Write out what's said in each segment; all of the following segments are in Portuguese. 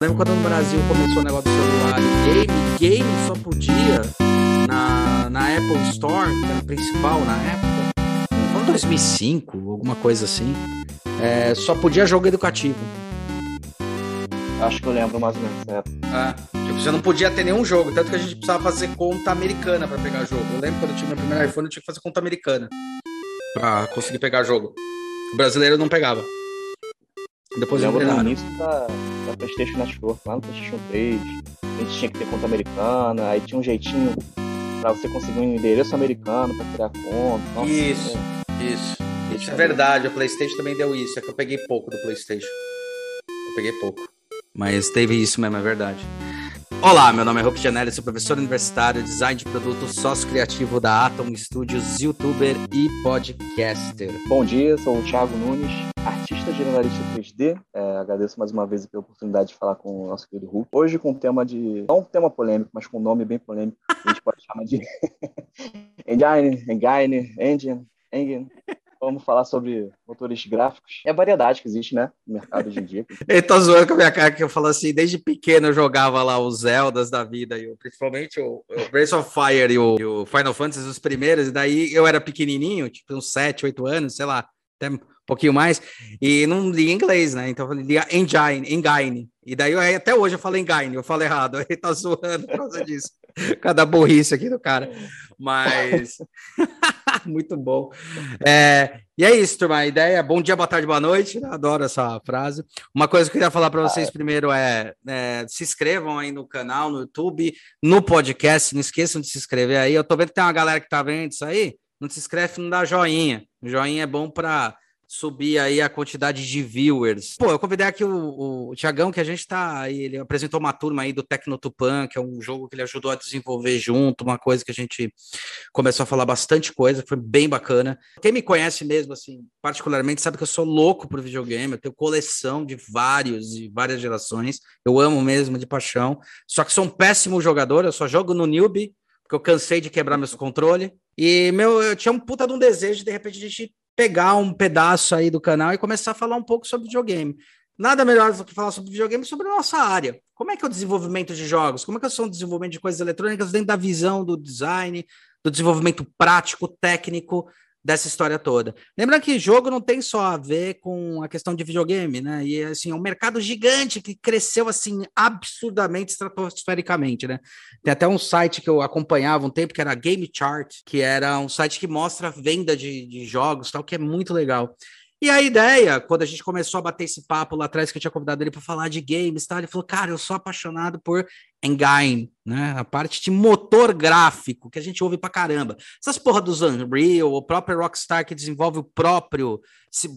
Lembro quando no Brasil começou o negócio do celular e game, game só podia na, na Apple Store, que era o principal na época, em 2005, alguma coisa assim, é, só podia jogo educativo. Acho que eu lembro mais ou menos dessa época. É, tipo, você não podia ter nenhum jogo, tanto que a gente precisava fazer conta americana para pegar jogo. Eu lembro quando eu tinha meu primeiro iPhone, eu tinha que fazer conta americana para conseguir pegar jogo. O brasileiro não pegava. Depois eu lembro no início da PlayStation Network, lá no PlayStation 3, a gente tinha que ter conta americana, aí tinha um jeitinho pra você conseguir um endereço americano pra criar conta. Nossa, Isso. é, Isso. Isso é verdade, o PlayStation também deu isso. É que eu peguei pouco do PlayStation. Eu peguei pouco. Mas teve isso mesmo, é verdade. Olá, meu nome é Hope Janelli, sou professor universitário, design de produto, sócio criativo da Atom Studios, youtuber e podcaster. Bom dia, sou o Thiago Nunes, artista generalista 3D. É, agradeço mais uma vez pela oportunidade de falar com o nosso querido Hulk. Hoje com um tema de. não um tema polêmico, mas com um nome bem polêmico. A gente pode chamar de Engine, Engine, Engine, Engine. Vamos falar sobre motores gráficos. É a variedade que existe, né? No mercado hoje em dia. Ele tá zoando com a minha cara que eu falo assim, desde pequeno eu jogava lá os Zeldas da vida, e principalmente o, o Breath of Fire e o, e o Final Fantasy, os primeiros, e daí eu era pequenininho, tipo uns 7, 8 anos, sei lá, até um pouquinho mais, e não lia inglês, né? Então eu lia Engine, Engine. E daí eu- até hoje eu falo Engine, eu falo errado, ele tá zoando por causa disso. Cada burrice aqui do cara. Mas muito bom. É, e é isso, turma. A ideia é bom dia, boa tarde, boa noite. né? Adoro essa frase. Uma coisa que eu queria falar para vocês primeiro é, é, se inscrevam aí no canal, no YouTube, no podcast. Não esqueçam de se inscrever aí. Eu tô vendo que tem uma galera que tá vendo isso aí. Não se inscreve, não dá joinha. O joinha é bom para subir aí a quantidade de viewers. Pô, eu convidei aqui o, o Tiagão, que a gente tá ele apresentou uma turma aí do Tecnotupan, que é um jogo que ele ajudou a desenvolver junto, uma coisa que a gente começou a falar bastante coisa, foi bem bacana. Quem me conhece mesmo, assim, particularmente, sabe que eu sou louco por videogame, eu tenho coleção de vários e várias gerações, eu amo mesmo de paixão, só que sou um péssimo jogador, eu só jogo no newbie, porque eu cansei de quebrar meus controles, e meu, eu tinha um puta de um desejo de, de repente, a gente pegar um pedaço aí do canal e começar a falar um pouco sobre videogame. Nada melhor do que falar sobre videogame sobre a nossa área. Como é que é o desenvolvimento de jogos? Como é que é o desenvolvimento de coisas eletrônicas dentro da visão do design, do desenvolvimento prático, técnico dessa história toda. Lembrando que jogo não tem só a ver com a questão de videogame, né? E assim, é um mercado gigante que cresceu assim absurdamente estratosfericamente, né? Tem até um site que eu acompanhava um tempo que era Game Chart, que era um site que mostra a venda de, de jogos, tal, que é muito legal. E a ideia, quando a gente começou a bater esse papo lá atrás, que eu tinha convidado ele para falar de games, tal, ele falou: Cara, eu sou apaixonado por Engine, né? A parte de motor gráfico, que a gente ouve pra caramba. Essas porra dos Unreal, o próprio Rockstar que desenvolve o próprio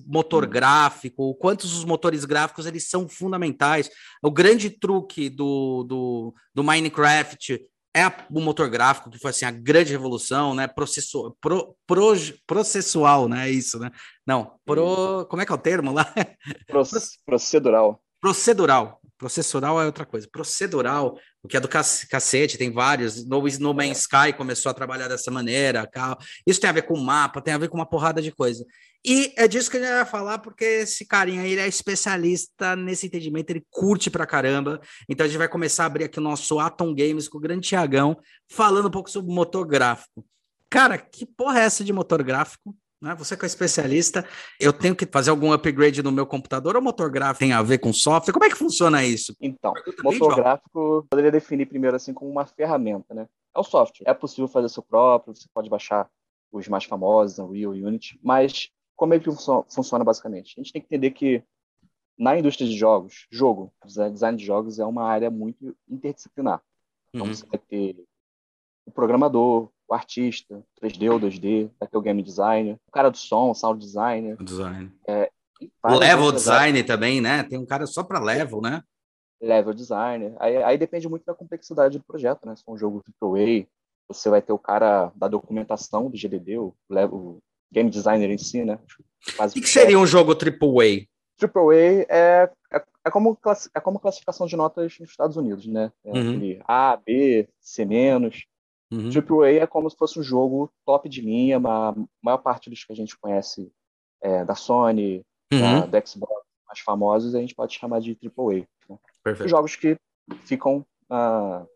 motor gráfico, o quantos os motores gráficos eles são fundamentais. O grande truque do, do, do Minecraft é o motor gráfico, que foi assim, a grande revolução, né? Processo, pro, pro- processual, né? É Isso, né? Não, pro, como é que é o termo lá? Proce- Procedural. Procedural. Processural é outra coisa. Procedural, o que é do cac- cacete, tem vários. No, no Man's Sky começou a trabalhar dessa maneira. Isso tem a ver com mapa, tem a ver com uma porrada de coisa. E é disso que a gente vai falar, porque esse carinha aí ele é especialista nesse entendimento, ele curte pra caramba. Então a gente vai começar a abrir aqui o nosso Atom Games com o grande Tiagão, falando um pouco sobre motor gráfico. Cara, que porra é essa de motor gráfico? Né? Você que é especialista, eu tenho que fazer algum upgrade no meu computador ou motor gráfico tem a ver com software? Como é que funciona isso? Então, motor gráfico eu poderia definir primeiro assim como uma ferramenta, né? É um software. É possível fazer seu próprio, você pode baixar os mais famosos, Unreal, Unity, mas como é que funcio- funciona basicamente? A gente tem que entender que na indústria de jogos, jogo, design de jogos é uma área muito interdisciplinar. Então Uhum. você vai ter o programador, o artista, 3D ou 2D, vai ter o game designer, o cara do som, o sound designer. O design. e O level outras áreas. também, né? Tem um cara só para level, né? level designer. Aí, aí depende muito da complexidade do projeto, né? Se for um jogo AAA, você vai ter o cara da documentação do GDD, o, level, game designer em si, né? O que, seria um jogo AAA? AAA é, é, é, como, é como classificação de notas nos Estados Unidos, né? É Uhum. A, B, C-. Uhum. AAA é como se fosse um jogo top de linha, a maior parte dos que a gente conhece é, da Sony, Uhum. da, da Xbox, mais famosos, a gente pode chamar de AAA. Né? Perfeito. Os jogos que ficam uh,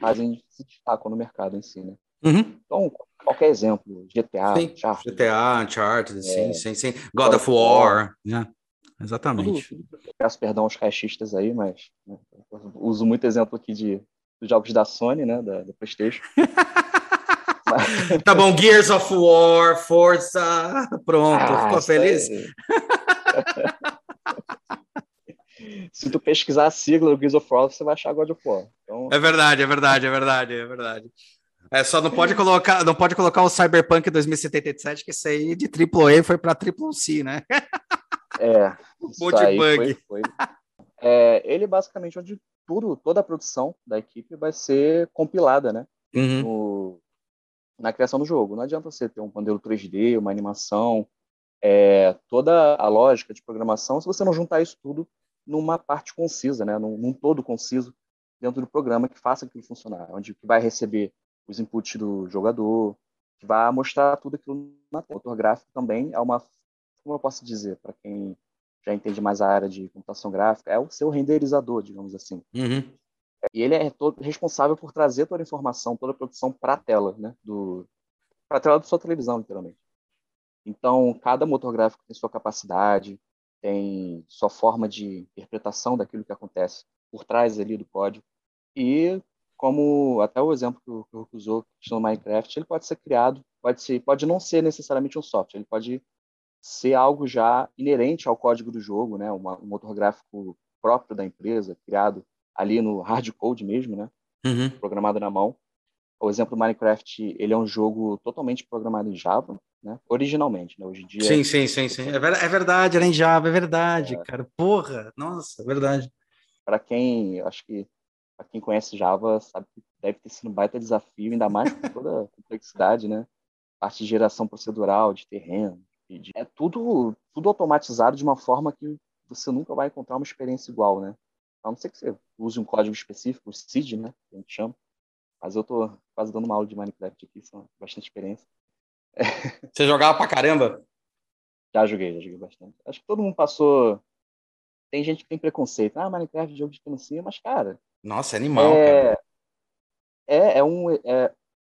fazem se destacam no mercado em si, né? Uhum. Então, qualquer exemplo, GTA, sim. Uncharted. GTA, Uncharted, é, sim, sim, sim. God of War, né? Exatamente. Peço perdão aos caixistas aí, mas né, uso muito exemplo aqui de, dos jogos da Sony, né, da, da PlayStation. tá bom, Gears of War, Forza, pronto, ah, ficou feliz? Se tu pesquisar a sigla do Gears of War, você vai achar God of War. Então... É verdade, é verdade, é verdade, é verdade. É, só não pode colocar, não pode colocar o Cyberpunk 2077, que isso aí de AAA foi para Triple C, né? É. Multibug. Foi, foi. É, ele basicamente onde tudo, toda a produção da equipe vai ser compilada, né? Uhum. No, na criação do jogo. Não adianta você ter um modelo 3D, uma animação, é, toda a lógica de programação, se você não juntar isso tudo numa parte concisa, né? num, num todo conciso dentro do programa que faça aquilo funcionar, onde que vai receber os inputs do jogador, que vai mostrar tudo aquilo na tela. O motor gráfico também é uma, como eu posso dizer, para quem já entende mais a área de computação gráfica, é o seu renderizador, digamos assim. Uhum. E ele é todo responsável por trazer toda a informação, toda a produção para a tela, né? Do, para a tela da sua televisão, literalmente. Então, cada motor gráfico tem sua capacidade, tem sua forma de interpretação daquilo que acontece por trás ali do código. E como até o exemplo que o Hulk usou, no Minecraft, ele pode ser criado, pode ser, pode não ser necessariamente um software, ele pode ser algo já inerente ao código do jogo, né? Uma, um motor gráfico próprio da empresa, criado ali no hard code mesmo, né? Uhum. Programado na mão. O exemplo do Minecraft, ele é um jogo totalmente programado em Java, né? Originalmente, né? Hoje em dia. Sim, sim, sim, sim. É, é verdade, era em Java, é verdade, é... cara. Porra, nossa, é verdade. Para quem, acho que para quem conhece Java, sabe que deve ter sido um baita desafio, ainda mais com toda a complexidade, né? Parte de geração procedural, de terreno, de... é tudo tudo automatizado de uma forma que você nunca vai encontrar uma experiência igual, né? A não ser que você use um código específico, o SID, né? Que a gente chama. Mas eu tô quase dando uma aula de Minecraft aqui, são bastante experiência. Você jogava pra caramba? Já joguei, já joguei bastante. Acho que todo mundo passou. Tem gente que tem preconceito. Ah, Minecraft é jogo de criancinha, mas, cara. Nossa, é animal, é... cara. É, é um. É...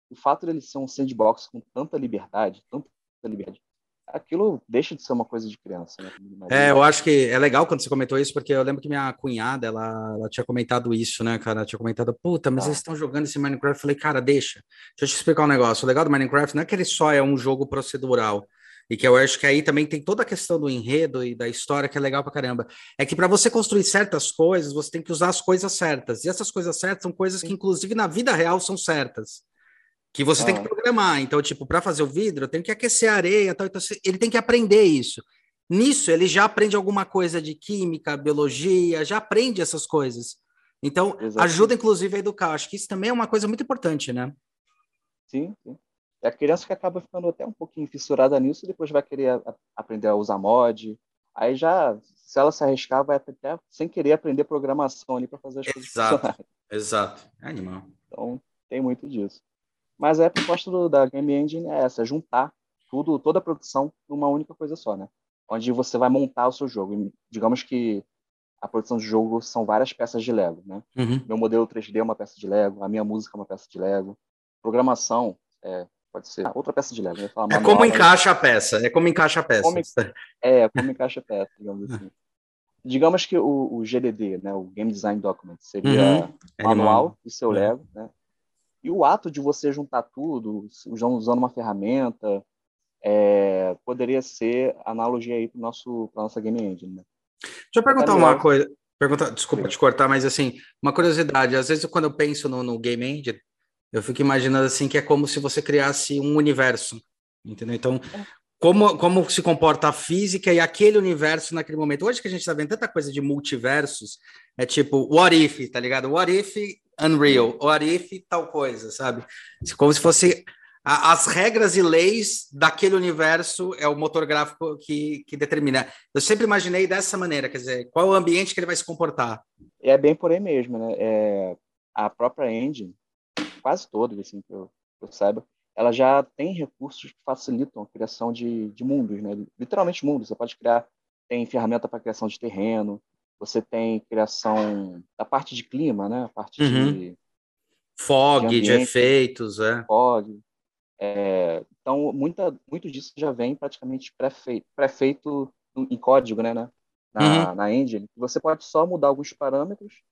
O fato dele ser um sandbox com tanta liberdade, tanta liberdade, aquilo deixa de ser uma coisa de criança. Né? É, eu acho que é legal quando você comentou isso, porque eu lembro que minha cunhada, ela, ela tinha comentado isso, né, cara? Ela tinha comentado, puta, mas ah. eles estão jogando esse Minecraft. Eu falei, cara, deixa. Deixa eu te explicar um negócio. O legal do Minecraft não é que ele só é um jogo procedural. E que eu acho que aí também tem toda a questão do enredo e da história que é legal pra caramba. É que para você construir certas coisas, você tem que usar as coisas certas. E essas coisas certas são coisas que, inclusive, na vida real são certas que você ah. tem que programar. Então, tipo, para fazer o vidro, eu tenho que aquecer a areia, tal, então ele tem que aprender isso. Nisso, ele já aprende alguma coisa de química, biologia, já aprende essas coisas. Então, Exatamente. ajuda inclusive a educar. Acho que isso também é uma coisa muito importante, né? Sim, sim. É a criança que acaba ficando até um pouquinho fissurada nisso, depois vai querer aprender a usar mod. Aí já, se ela se arriscar, vai até sem querer aprender programação ali para fazer as coisas Exato, exato. É animal. Então, tem muito disso. Mas a proposta do, da Game Engine é essa, juntar tudo, toda a produção numa única coisa só, né? Onde você vai montar o seu jogo. E, digamos que a produção de jogo são várias peças de Lego, né? Uhum. Meu modelo 3D é uma peça de Lego, a minha música é uma peça de Lego, programação é, pode ser outra peça de Lego. Falar, é como encaixa a peça, é como encaixa a peça. Como, é, como encaixa a peça, digamos assim. digamos que o, o, GDD, né, o Game Design Document, seria uhum. manual do seu. Lego, né? E o ato de você juntar tudo, usando uma ferramenta, é, poderia ser analogia aí para nosso para nossa game engine. Né? Deixa eu perguntar uma coisa. Pergunta, desculpa Sim. te cortar, mas assim, uma curiosidade. Às vezes, quando eu penso no, no game engine, eu fico imaginando assim que é como se você criasse um universo, entendeu? Então, como, como se comporta a física e aquele universo naquele momento. Hoje que a gente está vendo tanta coisa de multiversos, é tipo, what if, tá ligado? What if Unreal, what if tal coisa, sabe? Como se fosse a, as regras e leis daquele universo é o motor gráfico que, que determina. Eu sempre imaginei dessa maneira, quer dizer, qual é o ambiente que ele vai se comportar. É bem por aí mesmo, né? É, a própria engine, quase todas, assim, que eu, que eu saiba, ela já tem recursos que facilitam a criação de, de mundos, né? Literalmente mundos. Você pode criar, tem ferramenta para criação de terreno, Você tem criação da parte de clima, né? A parte uhum. de fog, de, de efeitos, é. Fog. É, então, muita, muito disso já vem praticamente pré-feito, pré-feito em código, né? Na, uhum. na engine. Você pode só mudar alguns parâmetros.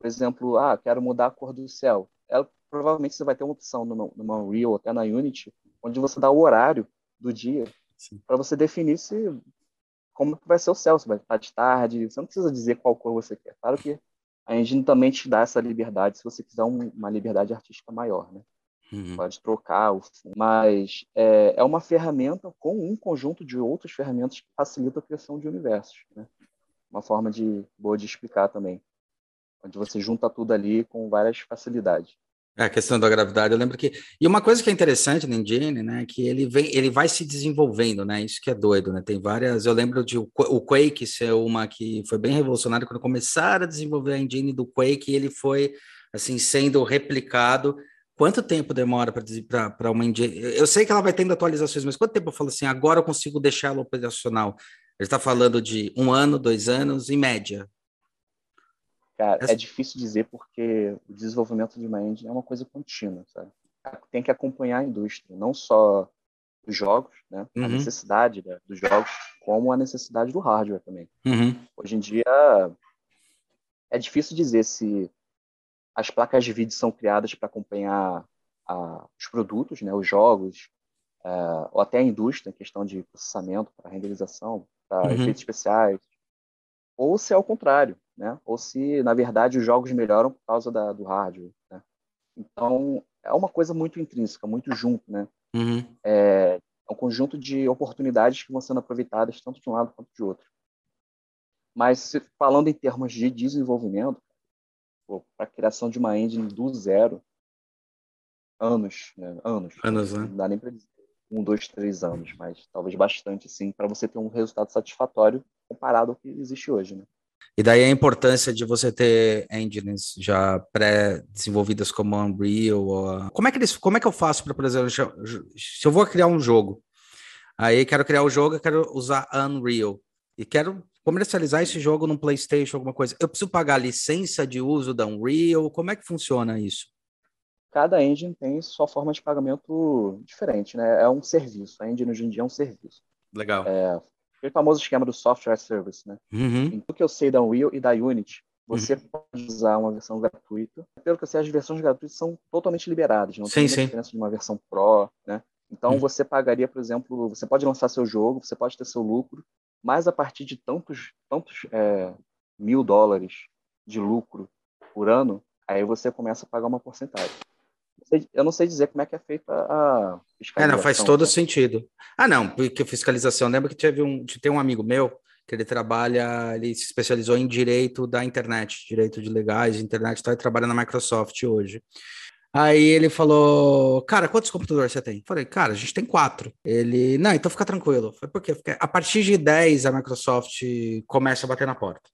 Por exemplo, ah, quero mudar a cor do céu. É, provavelmente você vai ter uma opção numa, numa Unreal, até na Unity, onde você dá o horário do dia para você definir se como vai ser o céu, se vai estar de tarde. Você não precisa dizer qual cor você quer. Claro que a engine também te dá essa liberdade se você quiser um, uma liberdade artística maior, né? Uhum. Pode trocar mas é, é uma ferramenta com um conjunto de outras ferramentas que facilita a criação de universos, né? Uma forma de boa de explicar também, onde você junta tudo ali com várias facilidades. É, a questão da gravidade, eu lembro que. E uma coisa que é interessante no Engine, né, que ele vem, ele vai se desenvolvendo, né? Isso que é doido, né? Tem várias. Eu lembro de o, Quake ser uma que foi bem revolucionária quando começaram a desenvolver a engine do Quake, ele foi assim sendo replicado. Quanto tempo demora para uma engine? Eu sei que ela vai tendo atualizações, mas quanto tempo eu falo assim, agora eu consigo deixar ela operacional? Ele está falando de um ano, dois anos, em média. Cara, Essa... é difícil dizer porque o desenvolvimento de uma engine é uma coisa contínua, sabe? Tem que acompanhar a indústria, não só os jogos, né? Uhum. A necessidade né, dos jogos, como a necessidade do hardware também. Uhum. Hoje em dia é difícil dizer se as placas de vídeo são criadas para acompanhar a, os produtos, né? Os jogos, é, ou até a indústria, questão de processamento, para renderização, para uhum. efeitos especiais, ou se é o contrário, né? Ou se, na verdade, os jogos melhoram por causa da, do hardware, né? Então, é uma coisa muito intrínseca, muito junto, né? Uhum. É, é um conjunto de oportunidades que vão sendo aproveitadas tanto de um lado quanto de outro. Mas, falando em termos de desenvolvimento, para a criação de uma engine do zero, anos, né? Anos. Anos, né? Não dá nem para dizer um, dois, três anos, mas talvez bastante, sim, para você ter um resultado satisfatório comparado ao que existe hoje, né? E daí a importância de você ter engines já pré-desenvolvidas como a Unreal. Ou... Como, é que eles, como é que eu faço para, por exemplo, se eu vou criar um jogo, aí quero criar o jogo, eu quero usar Unreal e quero comercializar esse jogo no PlayStation, alguma coisa. Eu preciso pagar licença de uso da Unreal? Como é que funciona isso? Cada engine tem sua forma de pagamento diferente, né? É um serviço. A engine hoje em dia é um serviço. Legal. É, aquele famoso esquema do software service, né? Uhum. Então, que eu sei da Unreal e da Unity, você uhum. pode usar uma versão gratuita. Pelo que eu sei, as versões gratuitas são totalmente liberadas, não sim, tem sim. diferença de uma versão Pro, né? Então, uhum. você pagaria, por exemplo, você pode lançar seu jogo, você pode ter seu lucro, mas a partir de tantos, tantos é, mil dólares de lucro por ano, aí você começa a pagar uma porcentagem eu não sei dizer como é que é feita a fiscalização. É, não, faz todo né? sentido. Ah, não, porque fiscalização, lembra que teve um, tem um amigo meu que ele trabalha, ele se especializou em direito da internet, direito de legais, internet, tá, e trabalha na Microsoft hoje. Aí ele falou, cara, quantos computadores você tem? Falei, cara, a gente tem quatro. Ele, não, então fica tranquilo. Falei, por quê? Porque a partir de 10 a Microsoft começa a bater na porta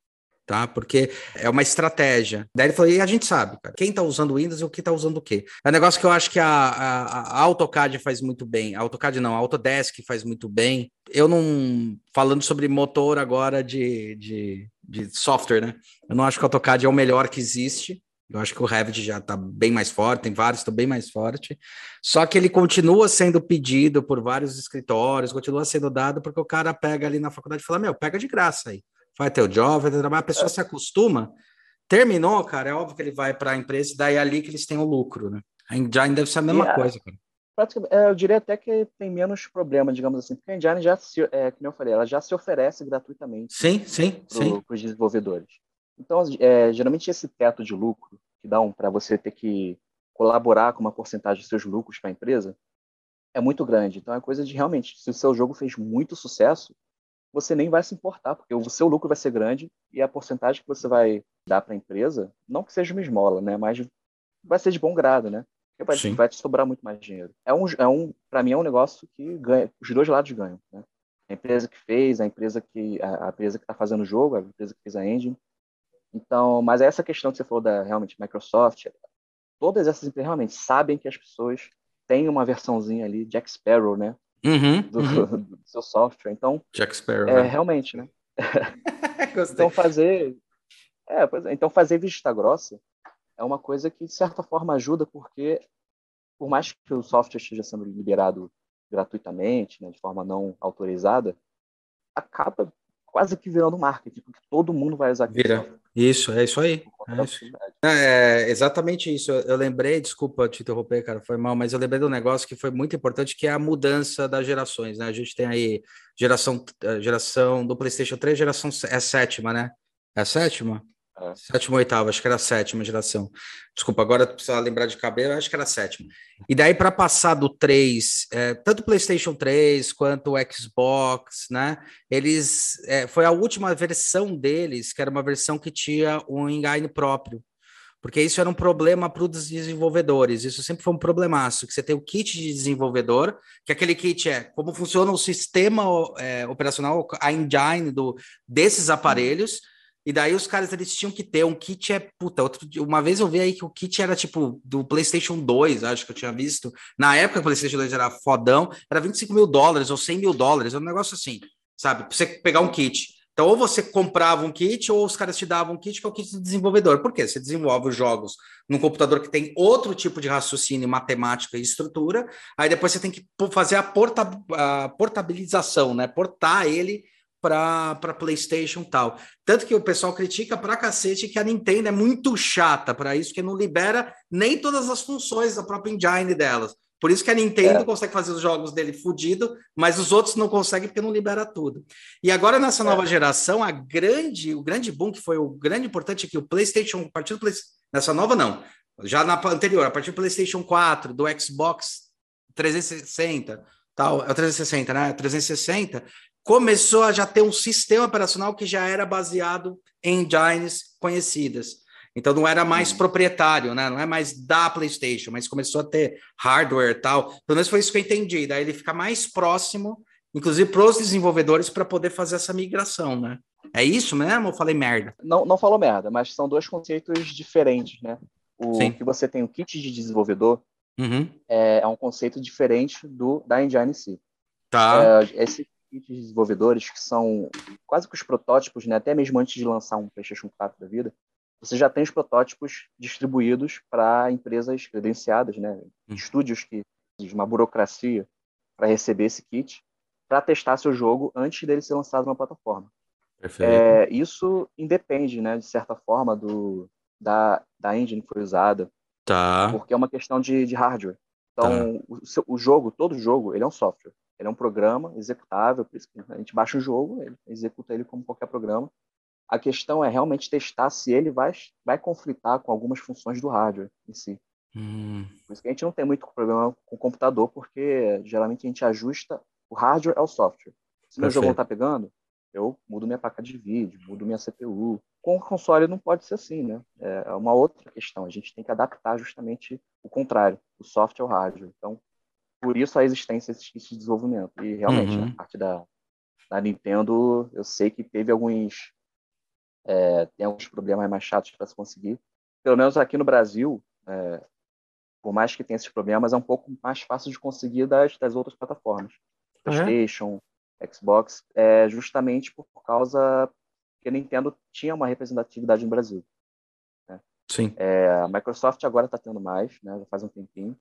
tá? Porque é uma estratégia. Daí ele falou, e a gente sabe, cara, quem tá usando Windows e o que tá usando o quê? É um negócio que eu acho que a, a, a AutoCAD faz muito bem, a AutoCAD não, a Autodesk faz muito bem. Eu não, falando sobre motor agora de, de, de software, né? Eu não acho que o AutoCAD é o melhor que existe, eu acho que o Revit já está bem mais forte, tem vários que estão bem mais forte. Só que ele continua sendo pedido por vários escritórios, continua sendo dado porque o cara pega ali na faculdade e fala: Meu, pega de graça aí vai ter o job, vai ter o trabalho, a pessoa se acostuma. Terminou, cara, é óbvio que ele vai para a empresa e daí é ali que eles têm o lucro, né? A Engine deve ser a mesma coisa, cara. É, eu diria até que tem menos problema, digamos assim, porque a Engine já, se, é, como eu falei, ela já se oferece gratuitamente sim, sim, sim. para os desenvolvedores. Então, é, geralmente esse teto de lucro que dá um para você ter que colaborar com uma porcentagem dos seus lucros para a empresa é muito grande. Então é coisa de realmente, se o seu jogo fez muito sucesso, você nem vai se importar, porque o seu lucro vai ser grande e a porcentagem que você vai dar para a empresa, não que seja uma esmola, né, mas vai ser de bom grado, né? Vai, vai, te sobrar muito mais dinheiro. É um, é um para mim é um negócio que ganha, os dois lados ganham, né? A empresa que fez, a empresa que a, a empresa que está fazendo o jogo, a empresa que fez a engine. Então, mas essa questão que você falou da realmente Microsoft, todas essas empresas realmente sabem que as pessoas têm uma versãozinha ali, Jack Sparrow, né? Uhum, do, uhum. do, seu software. Então, Jack Sparrow. É, né? realmente, né? então, fazer, É, é, então fazer vista grossa é uma coisa que, de certa forma, ajuda, porque por mais que o software esteja sendo liberado gratuitamente, né, de forma não autorizada, acaba quase que virando marketing, porque todo mundo vai usar Vira. Isso, é isso aí. É, isso. é, exatamente isso. Eu, lembrei, desculpa te interromper, cara, foi mal, mas eu lembrei de um negócio que foi muito importante, que é a mudança das gerações, né? A gente tem aí geração, geração do PlayStation 3, geração é a sétima, né? É a sétima? É. Sétima ou oitava, acho que era a sétima geração. Desculpa, agora precisa lembrar de cabelo, acho que era a sétima. E daí, para passar do 3, é, tanto o PlayStation 3 quanto o Xbox, né? Eles. É, foi a última versão deles, que era uma versão que tinha um engine próprio. Porque isso era um problema para os desenvolvedores. Isso sempre foi um problemaço, que você tem o kit de desenvolvedor, que aquele kit é como funciona o sistema é, operacional, a engine do, desses aparelhos. E daí os caras eles tinham que ter um kit é puta, outro, uma vez eu vi aí que o kit era tipo do PlayStation 2, acho que eu tinha visto. Na época o PlayStation 2 era fodão, era 25 mil dólares ou 100 mil dólares, era um negócio assim, sabe? Pra você pegar um kit. Então, ou você comprava um kit, ou os caras te davam um kit que é o kit de desenvolvedor. Por quê? Você desenvolve os jogos num computador que tem outro tipo de raciocínio, matemática e estrutura, aí depois você tem que fazer a, porta, a portabilização, né? Portar ele para PlayStation tal. Tanto que o pessoal critica pra cacete que a Nintendo é muito chata para isso, que não libera nem todas as funções da própria engine delas. Por isso que a Nintendo é. consegue fazer os jogos dele fudido, mas os outros não conseguem porque não libera tudo. E agora nessa nova é. geração, a grande, o grande boom que foi o grande importante é que o PlayStation, a partir do Play, nessa nova não, já na anterior, a partir do PlayStation 4, do Xbox 360, tal, é o 360, né? 360, começou a já ter um sistema operacional que já era baseado em engines conhecidas. Então não era mais proprietário, né? Não é mais da PlayStation, mas começou a ter hardware e tal. Pelo menos foi isso que eu entendi. Daí ele fica mais próximo, inclusive para os desenvolvedores, para poder fazer essa migração, né? É isso mesmo ou falei merda? Não, não falou merda, mas são dois conceitos diferentes, né? O Sim. que você tem o kit de desenvolvedor uhum. é, é, um conceito diferente do da engine em si. Tá. É, esse de desenvolvedores que são quase que os protótipos, né? até mesmo antes de lançar um PlayStation 4 da vida, você já tem os protótipos distribuídos para empresas credenciadas, né? Hum. estúdios que uma burocracia para receber esse kit para testar seu jogo antes dele ser lançado na plataforma. É, isso independe, né, de certa forma, do, da, da engine que foi usada, tá. porque é uma questão de, de hardware. Então, tá. o, o jogo, todo jogo, ele é um software. Ele é um programa executável, por isso que a gente baixa o jogo, ele executa ele como qualquer programa. A questão é realmente testar se ele vai, vai conflitar com algumas funções do hardware em si. Hum. Por isso que a gente não tem muito problema com o computador, porque geralmente a gente ajusta o hardware ao software. Se meu jogo não está pegando, eu mudo minha placa de vídeo, mudo minha CPU. Com o console não pode ser assim, né? É uma outra questão. A gente tem que adaptar justamente o contrário, o software ao hardware. Então, por isso a existência desses kits de desenvolvimento. E realmente, uhum. a parte da, da Nintendo, eu sei que teve alguns. É, tem alguns problemas mais chatos para se conseguir. Pelo menos aqui no Brasil, é, por mais que tenha esses problemas, é um pouco mais fácil de conseguir das, das outras plataformas. É? PlayStation, Xbox, é, justamente por causa que a Nintendo tinha uma representatividade no Brasil. Né? Sim. É, a Microsoft agora está tendo mais, né, já faz um tempinho.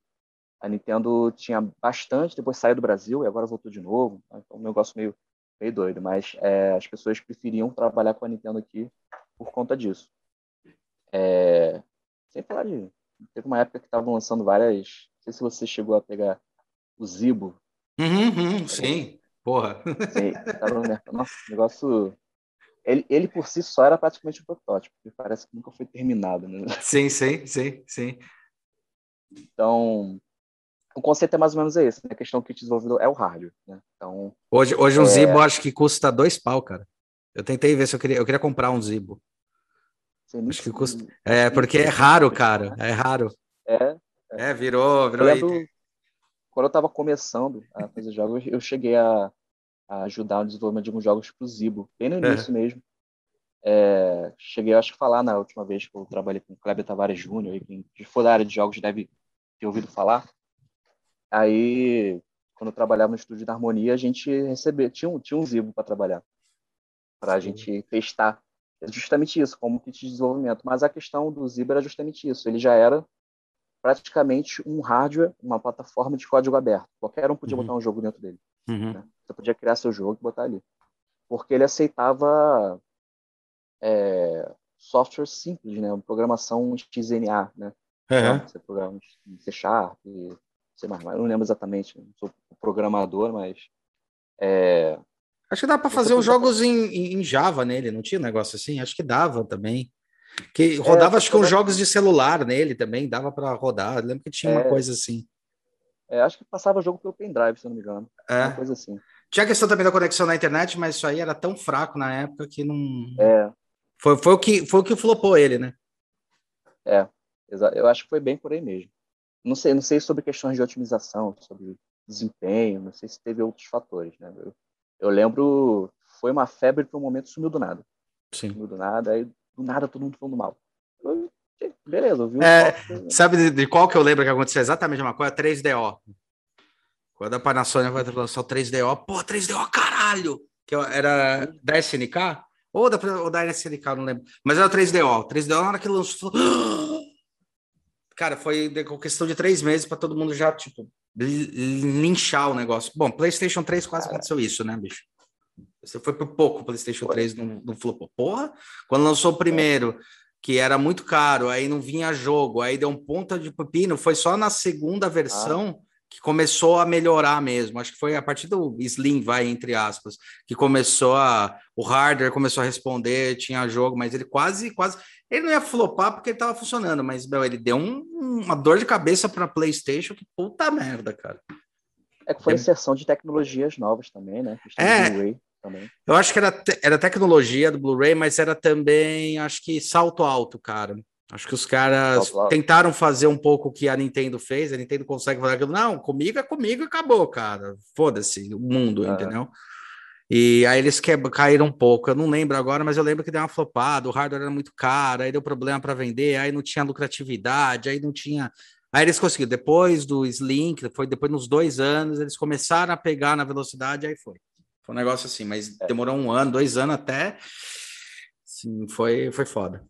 A Nintendo tinha bastante, depois saiu do Brasil e agora voltou de novo. Então, um negócio meio, meio doido. Mas é, as pessoas preferiam trabalhar com a Nintendo aqui por conta disso. É, sem falar de. Teve uma época que estavam lançando várias. Não sei se você chegou a pegar o Zibo. Uhum, uhum, sim, porra. Sim, Nossa, negócio. Ele, ele por si só era praticamente um protótipo, porque parece que nunca foi terminado, né? Sim, sim, sim, sim. Então, o conceito é mais ou menos esse, né? A questão que o desenvolvedor é o hardware, né? Então, hoje, hoje um é... Zibo acho que custa dois pau, cara. Eu tentei ver se eu queria, eu queria comprar um Zibo. Acho que custa. É, porque é raro, cara. É raro. É. É, é virou, virou eu Quando eu estava começando a fazer jogos, eu cheguei a, a, ajudar no desenvolvimento de alguns jogos pro Zibo, bem no início é. mesmo. É, cheguei, acho que falar na última vez que eu trabalhei com o Kleber Tavares Júnior, e quem for da área de jogos deve ter ouvido falar. Aí, quando eu trabalhava no estúdio da Harmonia, a gente recebia, tinha um, tinha um Zibo para trabalhar, para a gente testar É justamente isso, como kit de desenvolvimento. Mas a questão do Zebra é justamente isso. Ele já era praticamente um hardware, uma plataforma de código aberto. Qualquer um podia uhum. botar um jogo dentro dele. Uhum. Né? Você podia criar seu jogo e botar ali. Porque ele aceitava é, software simples, né? Programação XNA, né? Uhum. Você programa C Sharp, C++, não lembro exatamente, não sou programador, mas... É, Acho que dá para fazer os jogos em, em, Java nele, não tinha um negócio assim? Acho que dava também. Que é, rodava, é, acho que uns jogos de celular nele também, dava para rodar. Eu lembro que tinha é, uma coisa assim. É, acho que passava jogo pelo pendrive, se eu não me engano. É. Uma coisa assim. Tinha a questão também da conexão na internet, mas isso aí era tão fraco na época que não. É. Foi, foi, o, que, foi o que flopou ele, né? É, eu acho que foi bem por aí mesmo. Não sei, não sei sobre questões de otimização, sobre desempenho, não sei se teve outros fatores, né? Eu, eu lembro, foi uma febre por um momento sumiu do nada. Sim. Sumiu do nada, aí do nada todo mundo falando mal. Eu, beleza, eu vi é, Sabe de, de, qual que eu lembro que aconteceu exatamente uma coisa? 3DO. Quando a Panasonic vai lançar o 3DO, pô, 3DO, caralho! Que era da SNK? Ou da, ou da SNK, não lembro. Mas era o 3DO. 3DO, na hora que lançou, Cara, foi com questão de três meses para todo mundo já, tipo, linchar o negócio. Bom, PlayStation 3 quase aconteceu isso, né, bicho? Você foi por pouco o PlayStation 3 não, não flopou. Porra, quando lançou o primeiro, que era muito caro, aí não vinha jogo, aí deu um ponta de pepino, foi só na segunda versão ah. que começou a melhorar mesmo. Acho que foi a partir do Slim, vai, entre aspas, que começou a. O hardware começou a responder, tinha jogo, mas ele quase, quase. Ele não ia flopar porque ele tava funcionando, mas meu, ele deu um, uma dor de cabeça para PlayStation que puta merda, cara. É que foi é... inserção de tecnologias novas também, né? É. Eu acho que era, era tecnologia do Blu-ray, mas era também, acho que salto alto, cara. Acho que os caras tentaram fazer um pouco o que a Nintendo fez. A Nintendo consegue fazer aquilo. Não, comigo é comigo acabou, cara. Foda-se o mundo, entendeu? E aí eles que... caíram um pouco. Eu não lembro agora, mas eu lembro que deu uma flopada. O hardware era muito caro, aí deu problema para vender, aí não tinha lucratividade, aí não tinha. Aí eles conseguiram. Depois do Slim, foi depois nos dois anos, eles começaram a pegar na velocidade, aí foi. Foi um negócio assim, mas é. demorou um ano, dois anos até. Sim, foi, foi foda.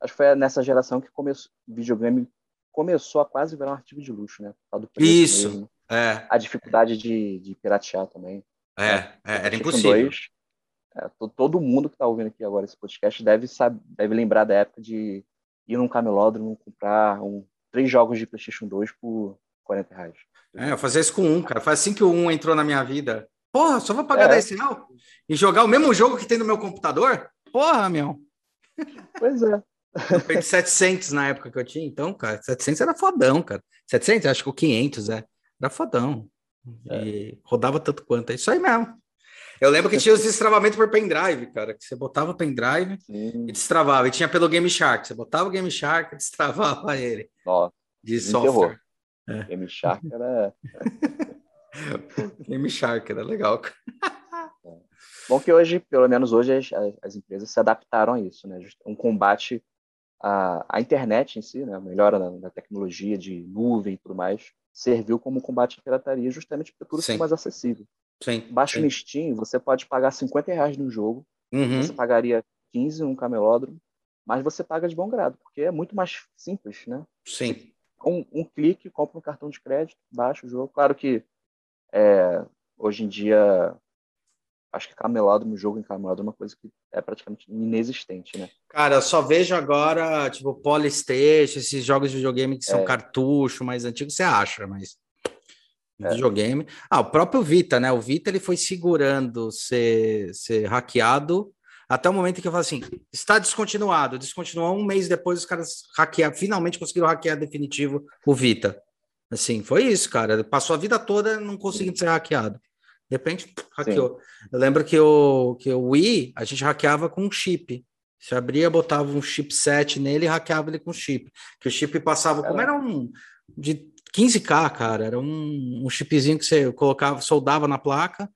Acho que foi nessa geração que começou, o videogame começou a quase virar um artigo de luxo, né? Isso. Mesmo. É. A dificuldade de, de piratear também. É, é, é era impossível. Dois, é, todo mundo que está ouvindo aqui agora esse podcast deve, saber, deve lembrar da época de ir num camelódromo comprar um, três jogos de PlayStation 2 por 40 reais. É, eu fazia isso com um, cara. Foi assim que o um entrou na minha vida. Porra, só vou pagar é. 10 reais e jogar o mesmo jogo que tem no meu computador? Porra, meu. Pois é. Eu peguei 700 na época que eu tinha, então, cara, 700 era fodão, cara. 700, acho que o 500, é. Era fodão. É. E rodava tanto quanto. É isso aí mesmo. Eu lembro que tinha os destravamentos por pendrive, cara. Que você botava o pendrive Sim. e destravava. E tinha pelo Game Shark. Você botava o Game Shark e destravava ele. Nossa. De software. É. Game Shark era. Game Shark era legal. Bom que hoje, pelo menos hoje, as, as, empresas se adaptaram a isso, né? Um combate à, à internet em si, né? A melhora da, da, tecnologia de nuvem e tudo mais, serviu como combate à pirataria justamente para tudo ser mais acessível. Sim. Baixa sim. no Steam, você pode pagar 50 reais no jogo, uhum. você pagaria 15 num camelódromo, mas você paga de bom grado, porque é muito mais simples, né? Sim. Um, um clique, compra um cartão de crédito, baixa o jogo. Claro que é, hoje em dia, acho que camelódromo, jogo em camelódromo é uma coisa que é praticamente inexistente, né? Cara, eu só vejo agora, tipo, Polystation, esses jogos de videogame que são é. cartucho mais antigos, você acha, mas é. videogame. Ah, o próprio Vita, né? O Vita ele foi segurando ser, ser hackeado até o momento que eu falo assim: está descontinuado. Descontinuou um mês depois, os caras hackearam, finalmente conseguiram hackear definitivo o Vita. Assim, foi isso, cara. Passou a vida toda não conseguindo ser hackeado. De repente, hackeou. Sim. Eu lembro que o, que o Wii, a gente hackeava com um chip. Você abria, botava um chipset nele e hackeava ele com chip. Que o chip passava, como era um de 15K, cara, era um, um chipzinho que você colocava, soldava na placa.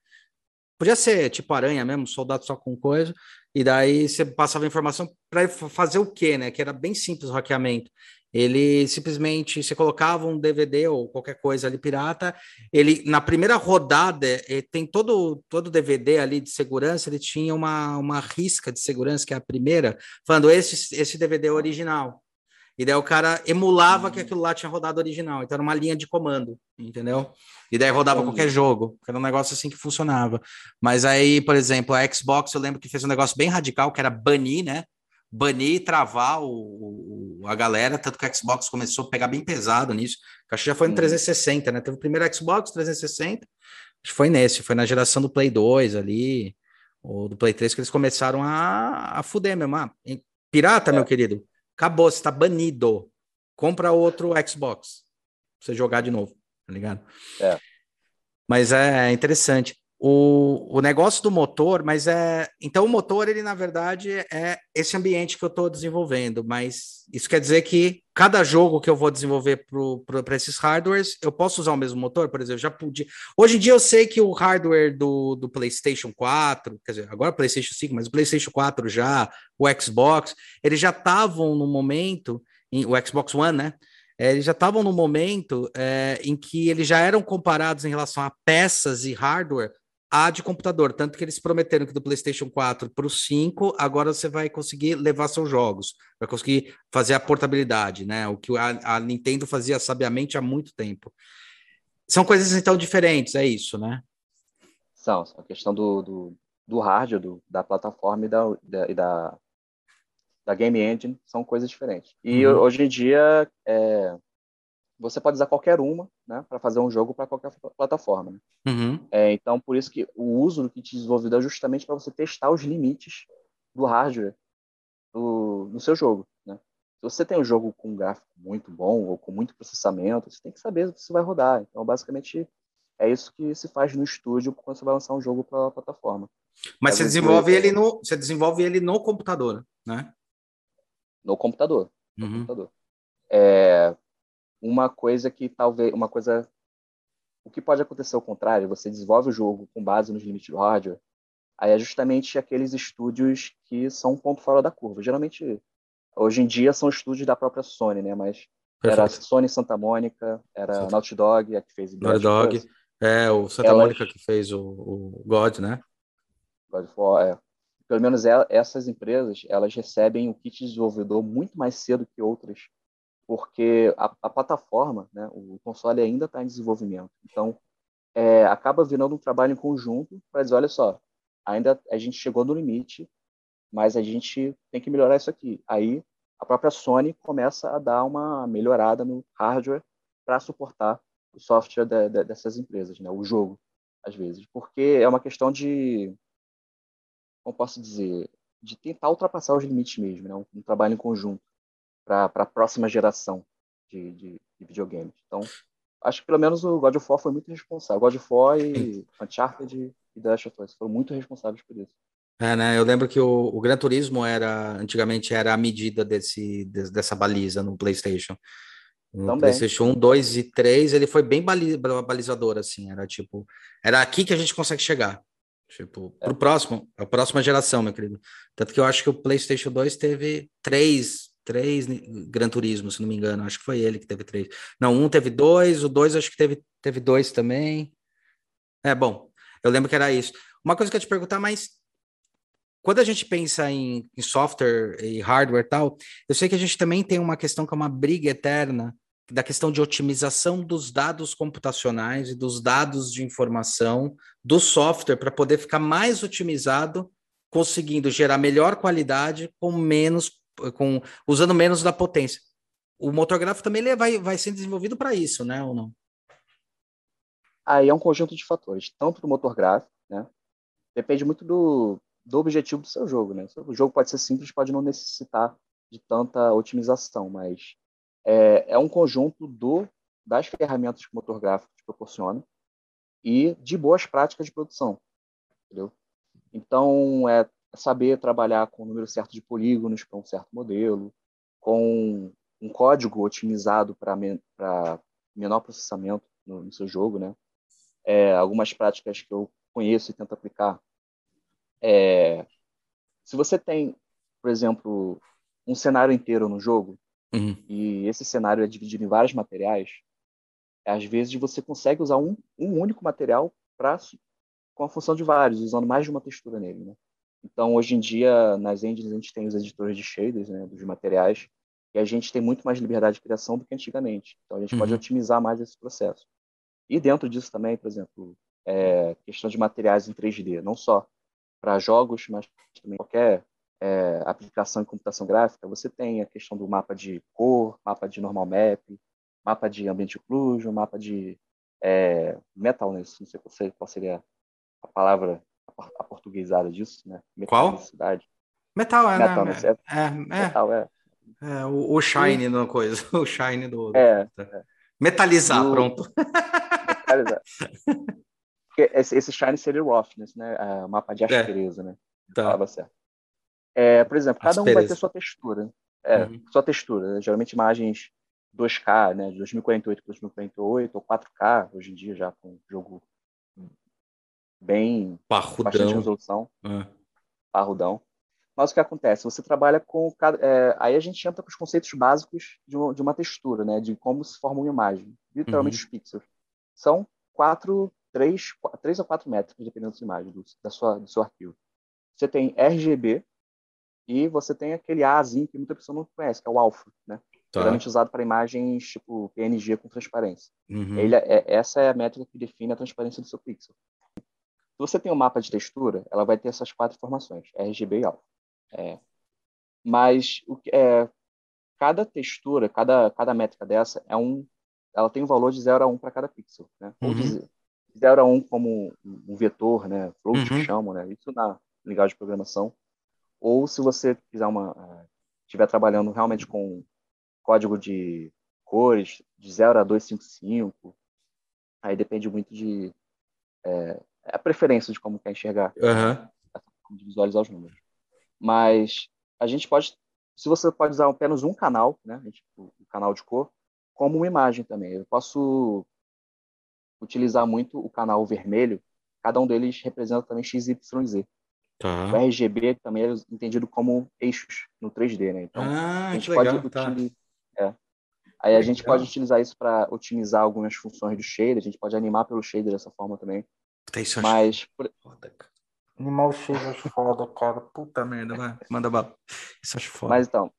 Podia ser tipo aranha mesmo, soldado só com coisa. E daí você passava informação para fazer o quê, né? Que era bem simples o hackeamento. Ele simplesmente você colocava um DVD ou qualquer coisa ali pirata. Ele na primeira rodada eh, tem todo todo DVD ali de segurança. Ele tinha uma, uma risca de segurança que é a primeira, falando esse esse DVD é original. E daí o cara emulava que uhum. aquilo lá tinha rodado original. Então era uma linha de comando, entendeu? E daí rodava Entendi. qualquer jogo. Era um negócio assim que funcionava. Mas aí, por exemplo, a Xbox, eu lembro que fez um negócio bem radical, que era banir, né? Banir e travar o, o a galera. Tanto que a Xbox começou a pegar bem pesado nisso. Acho que já foi no 360, né? Teve o primeiro Xbox 360. Acho que foi nesse, foi na geração do Play 2 ali, ou do Play 3, que eles começaram a, a fuder mesmo. Ah, pirata, é. meu querido Acabou, você está banido. Compra outro Xbox. Pra você jogar de novo, tá ligado? É. Mas é interessante. O, o negócio do motor, mas é. Então, o motor, ele, na verdade, é esse ambiente que eu estou desenvolvendo. Mas isso quer dizer que cada jogo que eu vou desenvolver para esses hardwares, eu posso usar o mesmo motor? Por exemplo, já pude. Hoje em dia eu sei que o hardware do, do PlayStation 4, quer dizer, agora PlayStation 5, mas o PlayStation 4 já, o Xbox, eles já estavam no momento, em, o Xbox One, né? É, eles já estavam no momento é, em que eles já eram comparados em relação a peças e hardware a de computador, tanto que eles prometeram que do PlayStation 4 para o 5, agora você vai conseguir levar seus jogos, vai conseguir fazer a portabilidade, né? O que a, a Nintendo fazia sabiamente há muito tempo. São coisas então diferentes, é isso, né? São, a questão do, do, do hardware, do, da plataforma e da, da, e da, da game engine são coisas diferentes. E uhum. hoje em dia, é, você pode usar qualquer uma né, para fazer um jogo para qualquer plataforma. Né? Uhum. É, então, por isso que o uso do kit desenvolvido é justamente para você testar os limites do hardware do, do seu jogo. Né? Se você tem um jogo com um gráfico muito bom ou com muito processamento, você tem que saber se vai rodar. Então, basicamente, é isso que se faz no estúdio quando você vai lançar um jogo para a plataforma. Mas você desenvolve, ele no, você desenvolve ele no computador, né? No computador. No uhum. computador. É, uma coisa que talvez uma coisa o que pode acontecer ao contrário, você desenvolve o jogo com base nos limites do hardware, aí é justamente aqueles estúdios que são um ponto fora da curva. Geralmente, hoje em dia, são estúdios da própria Sony, né? Mas Perfeito. era Sony Santa Mônica, era Naughty Dog, a que fez Naughty Dog, é, o Santa Elas... Mônica que fez o, o God, né? God of War, é. Pelo menos essas empresas, elas recebem o kit de desenvolvedor muito mais cedo que outras porque a, a plataforma, né, o console ainda está em desenvolvimento. Então, é, acaba virando um trabalho em conjunto para dizer, olha só, ainda a gente chegou no limite, mas a gente tem que melhorar isso aqui. Aí a própria Sony começa a dar uma melhorada no hardware para suportar o software de, de, dessas empresas, né, o jogo, às vezes, porque é uma questão de, como posso dizer, de tentar ultrapassar os limites mesmo, né, um, um trabalho em conjunto para a próxima geração de, de, de, videogames. Então, acho que pelo menos o God of War foi muito responsável. God of War e Uncharted e The Last of Us foram muito responsáveis por isso. É, né? Eu lembro que o, o Gran Turismo era, antigamente, era a medida desse, dessa baliza no PlayStation. No Também. PlayStation 1, 2 e 3, ele foi bem balizador, assim. Era tipo, era aqui que a gente consegue chegar. Tipo, é. pro próximo, a próxima geração, meu querido. Tanto que eu acho que o PlayStation 2 teve três três Gran Turismo, se não me engano. Acho que foi ele que teve três. Não, um teve dois, o dois acho que teve, teve dois também. É, bom, eu lembro que era isso. Uma coisa que eu te perguntar, mas quando a gente pensa em, em software e hardware e tal, eu sei que a gente também tem uma questão que é uma briga eterna da questão de otimização dos dados computacionais e dos dados de informação do software para poder ficar mais otimizado, conseguindo gerar melhor qualidade com menos com usando menos da potência. O motor gráfico também ele vai, vai ser desenvolvido para isso, né? Ou não? Aí é um conjunto de fatores, tanto do motor gráfico, né? Depende muito do, do objetivo do seu jogo, né? O jogo pode ser simples, pode não necessitar de tanta otimização, mas é, é um conjunto do das ferramentas que o motor gráfico te proporciona e de boas práticas de produção, entendeu? Então, é saber trabalhar com o número certo de polígonos para um certo modelo, com um código otimizado para men menor processamento no, no, seu jogo, né? É, algumas práticas que eu conheço e tento aplicar é se você tem, por exemplo, um cenário inteiro no jogo, Uhum. e esse cenário é dividido em vários materiais, às vezes você consegue usar um, um único material com a função de vários, usando mais de uma textura nele. Né? Então, hoje em dia, nas engines, a gente tem os editores de shaders, né, dos materiais, e a gente tem muito mais liberdade de criação do que antigamente. Então, a gente pode Uhum. otimizar mais esse processo. E dentro disso também, por exemplo, é, questão de materiais em 3D, não só para jogos, mas também qualquer é, aplicação em computação gráfica, você tem a questão do mapa de cor, mapa de normal map, mapa de ambient occlusion, mapa de é, metalness, não sei qual seria a palavra a portuguesada disso, né? Qual? Metalicidade. Metal, é, Metalness, né? é, É, é, metal, é. é, o, o shine da coisa, o shine do... do- É, Metalizar, Do- pronto. metalizar. Porque esse, esse shine seria o roughness, né? É, o mapa de aspereza, né? Tá. Falava certo. É, por exemplo, cada um vai Aspereza. ter sua textura. É, Uhum. sua textura. né? Geralmente imagens 2K, né? De 2048 para 2048, ou 4K, hoje em dia, já com jogo bem bastante Parrudão. resolução, É. parrudão. Mas o que acontece? Você trabalha com. é, aí a gente entra com os conceitos básicos de uma, de uma textura, né? De como se forma uma imagem. Literalmente Uhum. os pixels. São quatro, três, três a quatro métricas, dependendo da sua imagem, do, da sua, do seu arquivo. Você tem RGB e você tem aquele Azinho que muita pessoa não conhece, que é o alpha, né? Tá. Geralmente usado para imagens tipo PNG com transparência. Uhum. Ele é, é- essa é a métrica que define a transparência do seu pixel. Se você tem um mapa de textura, ela vai ter essas quatro informações, RGB e alpha. É, mas o que- é, cada textura, cada, cada métrica dessa é um, ela tem um valor de 0 a 1 para cada pixel, né? Ou Uhum. de 0 a 1 como um um vetor, né? Float Uhum. que chamam, né? Isso na linguagem de programação. Ou se você quiser uma eh, estiver trabalhando realmente com código de cores de 0 a 255, aí depende muito de é, a preferência de como quer enxergar Aham. de visualizar os números. Mas a gente pode, se você pode usar apenas um canal, né, o canal de cor, como uma imagem também. Eu posso utilizar muito o canal vermelho, cada um deles representa também x, y, z. O Tá. RGB também é entendido como eixos no 3D, né? Então, Ah, a que gente legal. pode Tá. utilizar. é. Aí a gente Legal. pode utilizar isso para otimizar algumas funções do shader, a gente pode animar pelo shader dessa forma também. Mas, por- foda, cara. Animal cheio, eu acho foda, cara. Puta merda, vai. Manda bala. Isso acho foda. Mas então,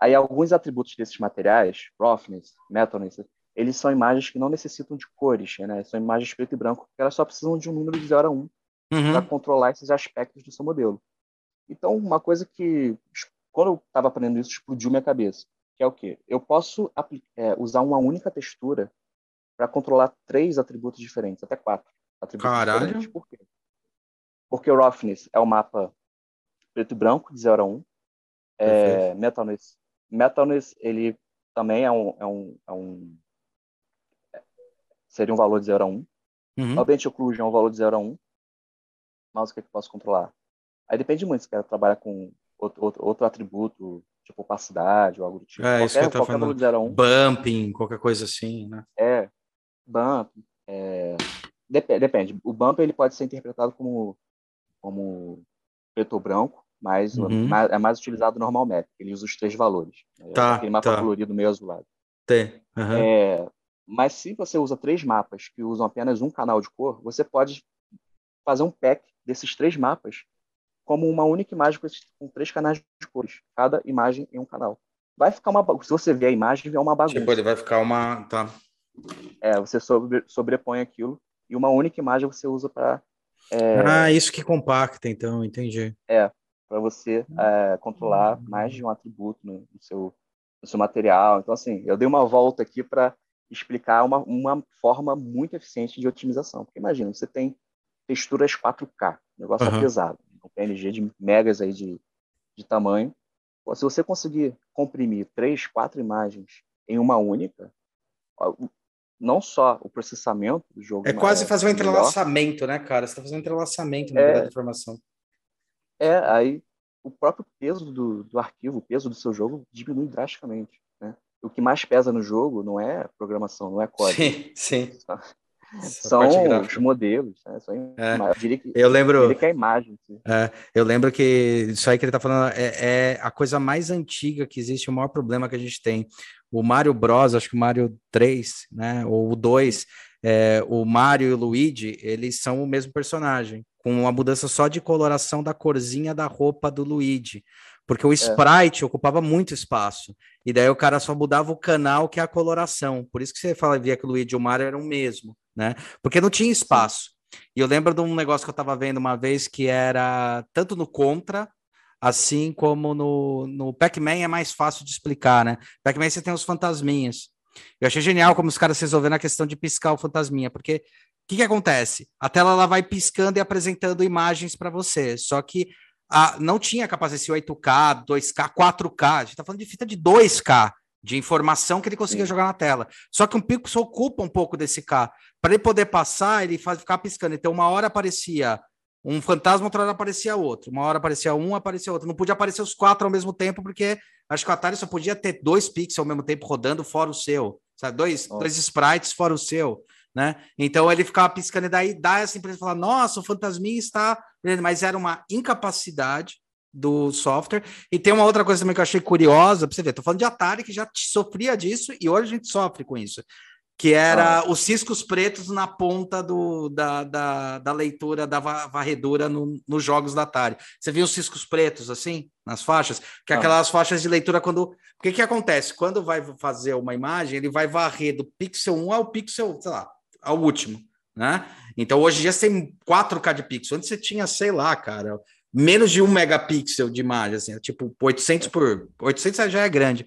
aí alguns atributos desses materiais, roughness, metalness, eles são imagens que não necessitam de cores, né? São imagens preto e branco, porque elas só precisam de um número de 0 a 1 Uhum. para controlar esses aspectos do seu modelo. Então, uma coisa que, quando eu estava aprendendo isso, explodiu minha cabeça, que é o quê? Eu posso é, usar uma única textura para controlar três atributos diferentes, até quatro atributos Caralho. diferentes. Por quê? Porque o roughness é o mapa preto e branco, de 0 a 1. É, metalness, metalness, ele também é um, é um, é um- seria um valor de 0 a 1. Uhum. Ambient Occlusion é um valor de 0 a 1. Mas o que, é que eu posso controlar? Aí depende muito, se quer trabalhar com outro, outro, outro atributo, tipo opacidade ou algo do tipo. É, isso que eu qualquer, tava qualquer falando. de 0 a 1 Bumping, qualquer coisa assim, né? é bump. É, dep- depende. O bump ele pode ser interpretado como, como preto ou branco, mas Uhum. é mais utilizado no normal map. Ele usa os três valores. É Tá, aquele mapa tá. colorido meio azulado. Tem. Aham. É, mas se você usa três mapas que usam apenas um canal de cor, você pode fazer um pack desses três mapas como uma única imagem com, esses- com três canais de cores, cada imagem em um canal. Vai ficar uma ba- se você ver a imagem, é uma bagunça. Tipo, ele vai ficar uma. Tá. É, você sobre, sobrepõe aquilo e uma única imagem você usa para Ah, isso que compacta, então, entendi. para você é, controlar mais de um atributo no, no seu, no seu material. Então, assim, eu dei uma volta aqui para explicar uma, uma forma muito eficiente de otimização. Porque imagina, você tem texturas 4K, o negócio é pesado, um PNG de megas aí de, de tamanho. Pô, se você conseguir comprimir três, quatro imagens em uma única, não só o processamento do jogo É quase fazer um melhor, entrelaçamento, né, cara? Você tá fazendo um entrelaçamento na É. verdade, da informação. É, aí o próprio peso do, do arquivo, o peso do seu jogo diminui drasticamente. Né? O que mais pesa no jogo não é programação, não é código. Sim, sim. São os modelos, né? São é. eu, diria que, eu lembro. Que é a imagem. É, eu lembro que isso aí que ele está falando é, é, a coisa mais antiga que existe, o maior problema que a gente tem. O Mario Bros, acho que o Mario 3, né? Ou o 2, é, o Mario e o Luigi, eles são o mesmo personagem, com uma mudança só de coloração da corzinha da roupa do Luigi porque o é. sprite é. ocupava muito espaço. E daí o cara só mudava o canal, que é a coloração. Por isso que você fala, via que o Luigi e o Mario eram o mesmo, né? Porque não tinha espaço. E eu lembro de um negócio que eu estava vendo uma vez que era tanto no Contra, assim como no, no Pac-Man é mais fácil de explicar, né? Pac-Man você tem os fantasminhas. Eu achei genial como os caras resolveram a questão de piscar o fantasminha, porque o que, que acontece? A tela ela vai piscando e apresentando imagens para você, só que a, não tinha capacidade de 8K, 2K, 4K. A gente está falando de fita de 2K de informação que ele conseguia Sim. jogar na tela. Só que um pixel ocupa um pouco desse K. Para ele poder passar, ele faz ficar piscando. Então, uma hora aparecia um fantasma, outra hora aparecia outro. Uma hora aparecia um, aparecia outro. Não podia aparecer os quatro ao mesmo tempo, porque acho que o Atari só podia ter dois pixels ao mesmo tempo rodando fora o seu. Sabe? Dois, dois sprites fora o seu. Né? Então ele ficava piscando e daí dá essa de falar, nossa, o fantasminha está mas era uma incapacidade do software. E tem uma outra coisa também que eu achei curiosa, para você ver, tô falando de Atari que já sofria disso e hoje a gente sofre com isso, que era ah. os ciscos pretos na ponta do, da, da, da leitura da varredura no, nos jogos da Atari. Você viu os ciscos pretos assim, nas faixas? Que é ah. aquelas faixas de leitura quando... O que que acontece? Quando vai fazer uma imagem, ele vai varrer do pixel 1 ao pixel, sei lá, ao último né? Então hoje em dia você tem 4K de pixel. Antes você tinha, sei lá, cara, menos de um megapixel de imagem, assim, tipo 800 por 800 já é grande.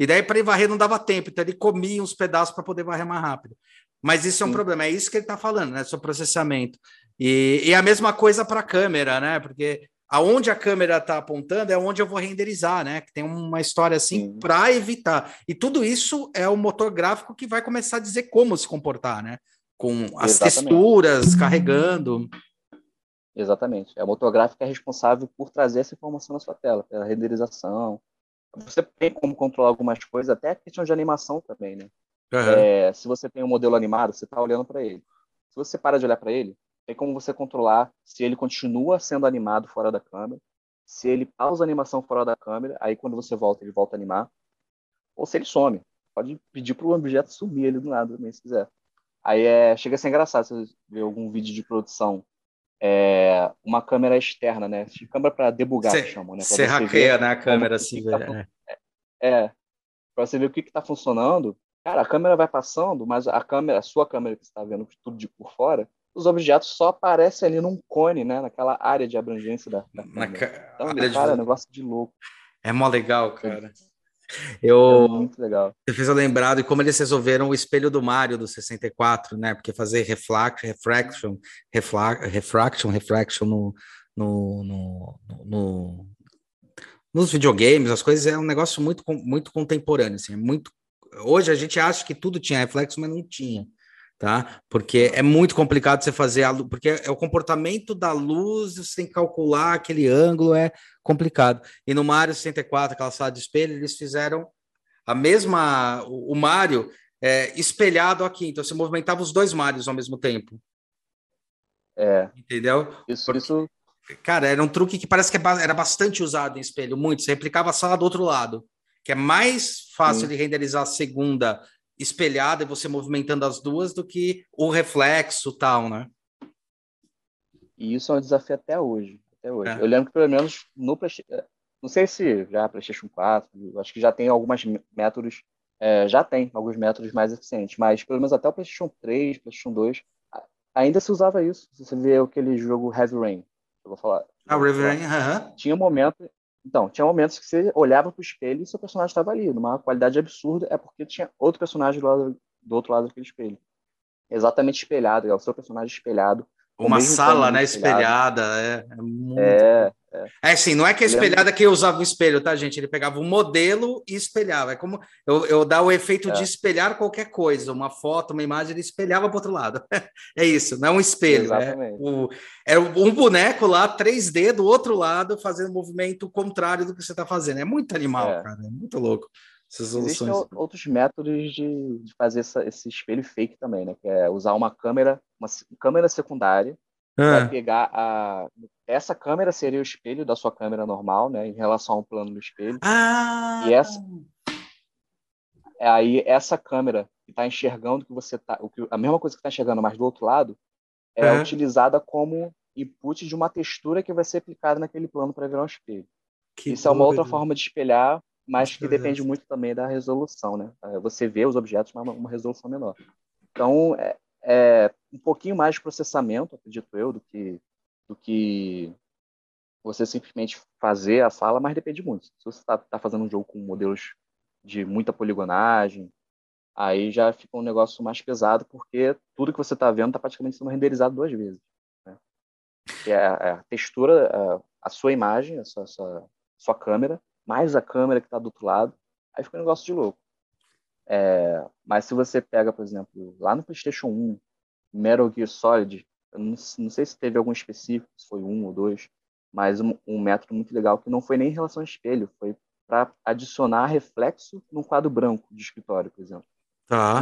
E daí para ele varrer não dava tempo, então ele comia uns pedaços para poder varrer mais rápido. Mas isso é um Sim. problema, é isso que ele está falando, né? Sobre processamento. E, e a mesma coisa para a câmera, né? Porque aonde a câmera está apontando é onde eu vou renderizar, né? Que tem uma história assim para evitar. E tudo isso é o motor gráfico que vai começar a dizer como se comportar, né? com as Exatamente. texturas carregando. Exatamente. A motográfica é responsável por trazer essa informação na sua tela, pela renderização. Você tem como controlar algumas coisas, até a questão de animação também, né? Uhum. É, se você tem um modelo animado, você está olhando para ele. Se você para de olhar para ele, tem como você controlar se ele continua sendo animado fora da câmera, se ele pausa a animação fora da câmera, aí quando você volta, ele volta a animar, ou se ele some. Pode pedir para o objeto sumir ele do nada também, se quiser. Aí é, chega a ser engraçado você ver algum vídeo de produção. É, uma câmera externa, né? Câmera para debugar, cê, chamam, né? Você hackeia né, a câmera assim, tá, é. é para você ver o que está funcionando. Cara, a câmera vai passando, mas a câmera, a sua câmera que está vendo tudo de por fora, os objetos só aparecem ali num cone, né? Naquela área de abrangência da, da câmera. Ca... Então, cara, de... é negócio de louco. É mó legal, cara. Eu, é muito legal. Você fez eu lembrar de como eles resolveram o espelho do Mario do 64, né? Porque fazer reflect, refraction, refla, refraction, refraction no, no, no, no, nos videogames, as coisas é um negócio muito, muito contemporâneo, assim, é muito. Hoje a gente acha que tudo tinha reflexo, mas não tinha tá? Porque é muito complicado você fazer a luz, porque é o comportamento da luz, você tem que calcular aquele ângulo, é complicado. E no Mario 64, aquela sala de espelho, eles fizeram a mesma, o, Mario é, espelhado aqui, então você movimentava os dois Marios ao mesmo tempo. É. Entendeu? Isso, porque, isso... Cara, era um truque que parece que é era bastante usado em espelho, muito. Você replicava a sala do outro lado, que é mais fácil Sim. de renderizar a segunda espelhada e você movimentando as duas do que o reflexo tal, né? E isso é um desafio até hoje. Até hoje. É. Eu lembro que pelo menos no PlayStation, não sei se já PlayStation 4, acho que já tem alguns métodos, é, já tem alguns métodos mais eficientes, mas pelo menos até o PlayStation 3, PlayStation 2, ainda se usava isso. Você vê aquele jogo Heavy Rain, eu vou falar. Ah, Heavy Rain, aham. Tinha um momento, então, tinha momentos que você olhava para o espelho e seu personagem estava ali, numa qualidade absurda, é porque tinha outro personagem do, lado, do outro lado daquele espelho. Exatamente espelhado, é o seu personagem espelhado uma sala, né, espelhada, é, é muito... É, é. é assim, não é que a espelhada que usava o espelho, tá, gente? Ele pegava um modelo e espelhava. É como eu, eu dar o efeito é. de espelhar qualquer coisa, uma foto, uma imagem, ele espelhava para outro lado. é isso, não é um espelho. É, o, é um boneco lá, 3D do outro lado, fazendo movimento contrário do que você está fazendo. É muito animal, é. cara, é muito louco. Existem outros métodos de, de fazer essa, esse espelho fake também, né? Que é usar uma câmera, uma câmera secundária, ah. vai pegar a essa câmera seria o espelho da sua câmera normal, né? Em relação ao plano do espelho. Ah. E essa aí essa câmera que está enxergando que você tá, o que a mesma coisa que está enxergando, mas do outro lado, é, é utilizada como input de uma textura que vai ser aplicada naquele plano para virar um espelho. Que Isso é uma outra forma de espelhar mas que depende muito também da resolução, né? É, você vê os objetos com uma resolução menor. Então, é, é, um pouquinho mais de processamento, acredito eu, do que, do que você simplesmente fazer a sala, mas depende muito. Se você está tá fazendo um jogo com modelos de muita poligonagem, aí já fica um negócio mais pesado, porque tudo que você está vendo está praticamente sendo renderizado duas vezes. Né? É, é a textura, a, a sua imagem, a sua, a sua, a sua câmera, mais a câmera que está do outro lado, aí fica um negócio de louco. É, mas se você pega, por exemplo, lá no PlayStation 1, Metal Gear Solid, eu não, não sei se teve algum específico, se foi um ou dois, mas um, um método muito legal que não foi nem em relação ao espelho, foi para adicionar reflexo num quadro branco de escritório, por exemplo. Tá.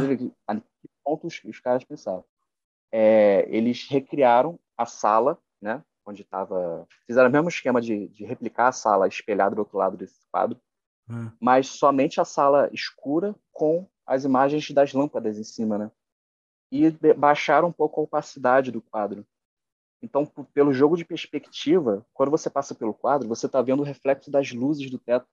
A que pontos os caras pensavam? É, eles recriaram a sala, né? Onde estava. Fizeram o mesmo esquema de, de, replicar a sala espelhada do outro lado desse quadro, hum. mas somente a sala escura com as imagens das lâmpadas em cima, né? E baixaram um pouco a opacidade do quadro. Então, pelo jogo de perspectiva, quando você passa pelo quadro, você está vendo o reflexo das luzes do teto.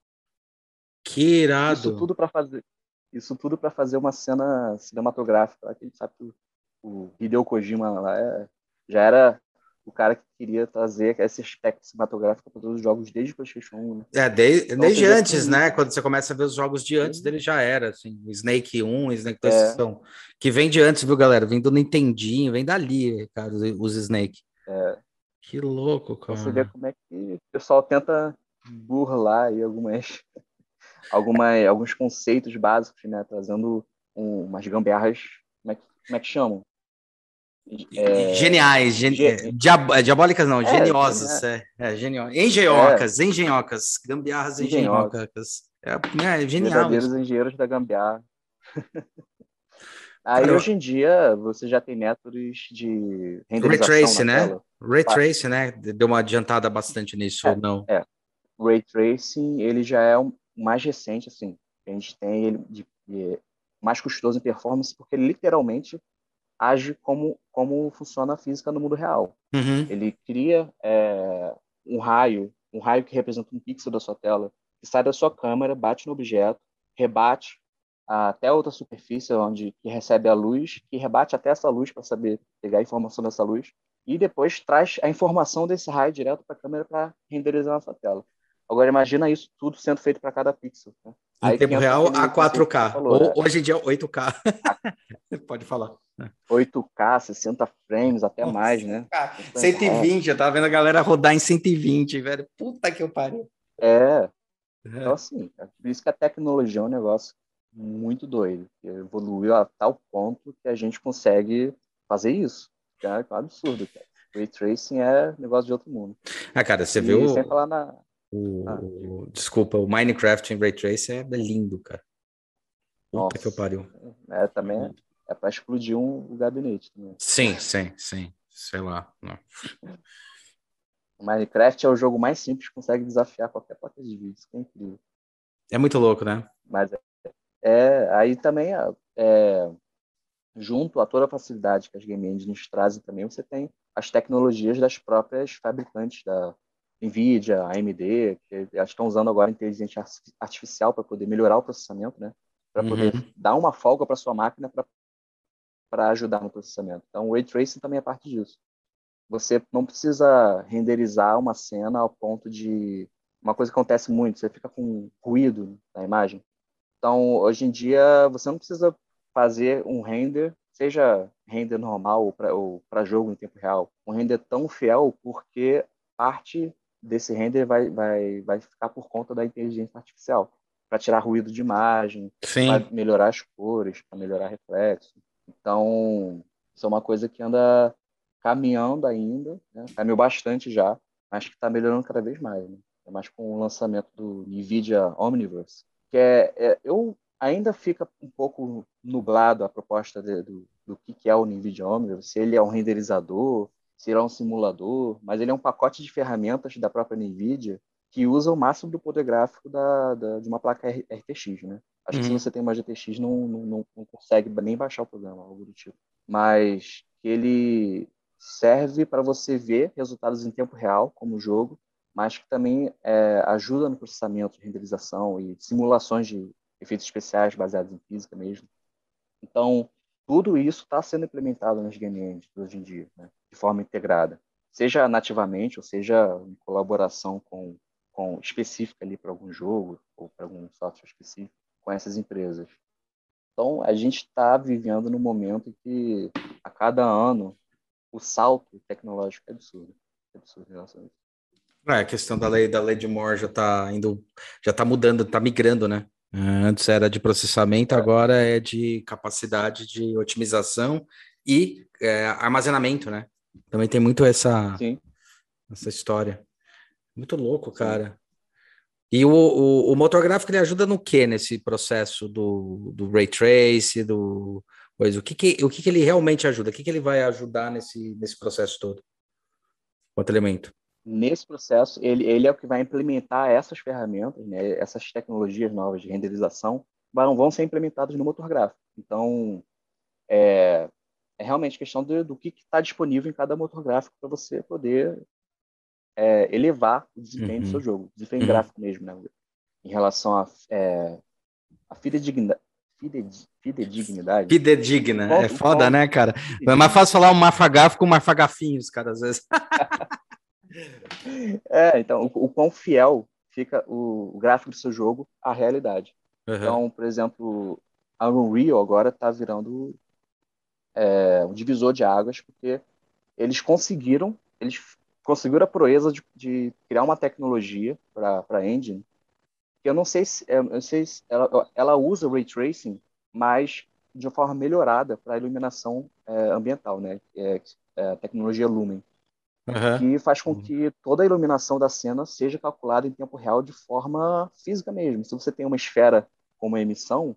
Que irado! Isso tudo para fazer, isso tudo para fazer uma cena cinematográfica. A gente sabe que o Hideo Kojima lá é, já era o cara que queria trazer esse aspecto cinematográfico para todos os jogos desde o PlayStation 1. Né? É, desde, então, desde antes, né? Quando você começa a ver os jogos de antes, dele já era, assim, Snake 1, Snake 2, é. são, que vem de antes, viu, galera? Vem do Nintendinho, vem dali, cara, os Snake. É. Que louco, cara. Você vê como é que o pessoal tenta burlar aí algumas, algumas alguns conceitos básicos, né? Trazendo um, umas gambiarras, como é que, como é que chamam? É... Geniais, gen... É, diab... É, diabólicas não, é, geniosas, é, é, genio... engenhocas, engenhocas, gambiarras engenhocas. É, é genial. Verdadeiros engenheiros da gambiarra. Aí Cara, hoje em dia você já tem métodos de renderização Ray Trace, né? Ray Trace, né? Deu uma adiantada bastante nisso, é, ou não? É. Ray Tracing, ele já é o mais recente, assim. A gente tem ele de, de mais custoso em performance, porque ele literalmente age como, como funciona a física no mundo real. Uhum. Ele cria é, um raio, um raio que representa um pixel da sua tela, que sai da sua câmera, bate no objeto, rebate até outra superfície onde que recebe a luz, que rebate até essa luz para saber pegar a informação dessa luz e depois traz a informação desse raio direto para a câmera para renderizar na sua tela. Agora imagina isso tudo sendo feito para cada pixel. Né? Em Aí tempo real a 4K. Falou, Ou, né? Hoje em dia 8K. Pode falar. 8K, 60 frames, até Nossa, mais, né? Cara, 120, eu tava vendo a galera rodar em 120, velho. Puta que eu pariu. É. Então, assim, é por isso que a tecnologia é um negócio muito doido. Que evoluiu a tal ponto que a gente consegue fazer isso. É um absurdo, cara. Ray Tracing é negócio de outro mundo. Ah, cara, você e viu. Sem falar na, o, ah. Desculpa, o Minecraft em Ray Tracing é lindo, cara. Puta Nossa. que eu pariu. É, também é, é para explodir um, o gabinete. Também. Sim, sim, sim. Sei lá. Não. Minecraft é o jogo mais simples que consegue desafiar qualquer placa de vídeo. Isso é incrível. É muito louco, né? Mas é, é aí também é, é, junto a toda a facilidade que as game engines trazem também, você tem as tecnologias das próprias fabricantes da, NVIDIA, AMD, que estão usando agora inteligência artificial para poder melhorar o processamento, né? Para uhum. poder dar uma folga para sua máquina para ajudar no processamento. Então, o Ray Tracing também é parte disso. Você não precisa renderizar uma cena ao ponto de... Uma coisa que acontece muito, você fica com ruído na imagem. Então, hoje em dia, você não precisa fazer um render, seja render normal ou para jogo em tempo real, um render tão fiel porque parte desse render vai, vai, vai ficar por conta da inteligência artificial, para tirar ruído de imagem, para melhorar as cores, para melhorar reflexo. Então, isso é uma coisa que anda caminhando ainda, né? caminhou bastante já, mas que está melhorando cada vez mais. Né? É mais com o lançamento do NVIDIA Omniverse, que é, é eu ainda fica um pouco nublado a proposta de, do, do que, que é o NVIDIA Omniverse, se ele é um renderizador, se ele é um simulador, mas ele é um pacote de ferramentas da própria NVIDIA que usa o máximo do poder gráfico da, da de uma placa RTX, né? Acho uhum. que se uhum. você tem uma GTX, não, não, não consegue nem baixar o programa, algo do tipo. Mas ele serve para você ver resultados em tempo real, como o jogo, mas que também é, ajuda no processamento de renderização e simulações de efeitos especiais baseados em física mesmo. Então, tudo isso está sendo implementado nas game engines hoje em dia, né? De forma integrada, seja nativamente ou seja em colaboração com, com específica ali para algum jogo ou para algum software específico com essas empresas. Então, a gente está vivendo num momento em que, a cada ano, o salto tecnológico é absurdo. É absurdo em relação a isso. É, a questão da lei da lei de Moore já está indo, já está mudando, está migrando, né? Antes era de processamento, é. agora é de capacidade de otimização e é, armazenamento, né? Também tem muito essa, Sim. essa história. Muito louco, cara. E o, o, o, motor gráfico ele ajuda no que nesse processo do, do ray trace, do coisa? O que, que, o que, que ele realmente ajuda? O que, que ele vai ajudar nesse, nesse processo todo? Quanto elemento? Nesse processo, ele, ele é o que vai implementar essas ferramentas, né, essas tecnologias novas de renderização, vão, vão ser implementadas no motor gráfico. Então, é, é realmente questão de, do que está disponível em cada motor gráfico para você poder é, elevar o desempenho uhum. do seu jogo, desempenho uhum. gráfico mesmo, né? Em relação a, é, a fidedignidade. Fidedignidade. Fidedigna. é foda, qual, né, cara? É mais fácil falar um mafagafo com um mafagafinhos, cara, às vezes. é, então, o, o, quão fiel fica o, o, gráfico do seu jogo à realidade. Uhum. Então, por exemplo, a Unreal agora está virando é, um divisor de águas, porque eles conseguiram, eles conseguiram a proeza de, de criar uma tecnologia para a engine que eu não sei se, eu não sei se ela, ela usa ray tracing, mas de uma forma melhorada para a iluminação é, ambiental, né? É, é, tecnologia Lumen, uhum. que faz com que toda a iluminação da cena seja calculada em tempo real de forma física mesmo. Se você tem uma esfera com uma emissão,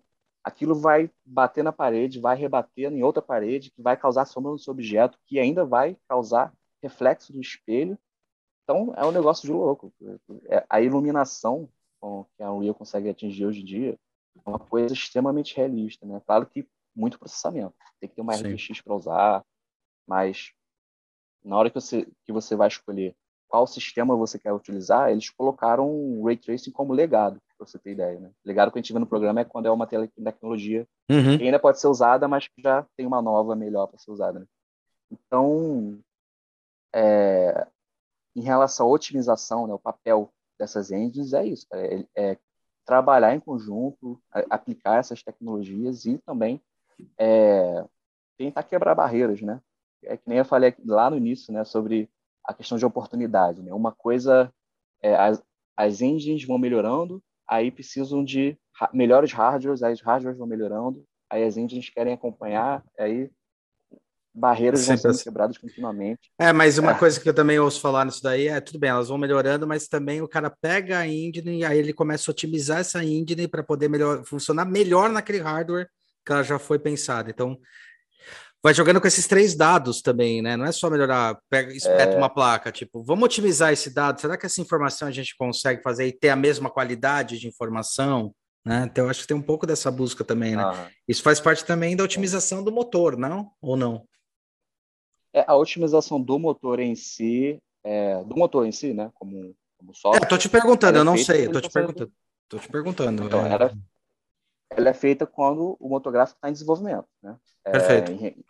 aquilo vai bater na parede, vai rebater em outra parede, que vai causar sombra no seu objeto, que ainda vai causar reflexo do espelho. Então é um negócio de louco. É, a iluminação que a Unreal consegue atingir hoje em dia é uma coisa extremamente realista, né? Claro que muito processamento, tem que ter uma RTX para usar, mas na hora que você que você vai escolher qual sistema você quer utilizar, eles colocaram o Ray Tracing como legado, para você ter ideia, né? Legado que a gente vê no programa é quando é uma tecnologia uhum. que ainda pode ser usada, mas que já tem uma nova melhor para ser usada, né? Então, é, em relação à otimização, né, o papel dessas engines é isso, é, é trabalhar em conjunto, aplicar essas tecnologias e também é, tentar quebrar barreiras, né? É que nem eu falei lá no início, né, sobre a questão de oportunidade, né? Uma coisa, é, as, as engines vão melhorando, aí precisam de melhores hardwares, aí os hardwares vão melhorando, aí as engines querem acompanhar, aí barreiras Sempre vão sendo assim. quebradas continuamente. É, mas uma é. coisa que eu também ouço falar nisso daí é, tudo bem, elas vão melhorando, mas também o cara pega a engine e aí ele começa a otimizar essa engine para poder melhor, funcionar melhor naquele hardware que ela já foi pensada. Então, vai jogando com esses três dados também, né? Não é só melhorar, pega, espeta é... uma placa, tipo, vamos otimizar esse dado, será que essa informação a gente consegue fazer e ter a mesma qualidade de informação? Né? Então, eu acho que tem um pouco dessa busca também, né? Ah. Isso faz parte também da otimização do motor, não? Ou não? é a otimização do motor em si, é, do motor em si, né? Como, como software. É, tô te perguntando, eu não sei, eu tô te perguntando. Tô te perguntando. Então, é... ela, ela, é feita quando o motor gráfico está em desenvolvimento, né? É, Perfeito. Em,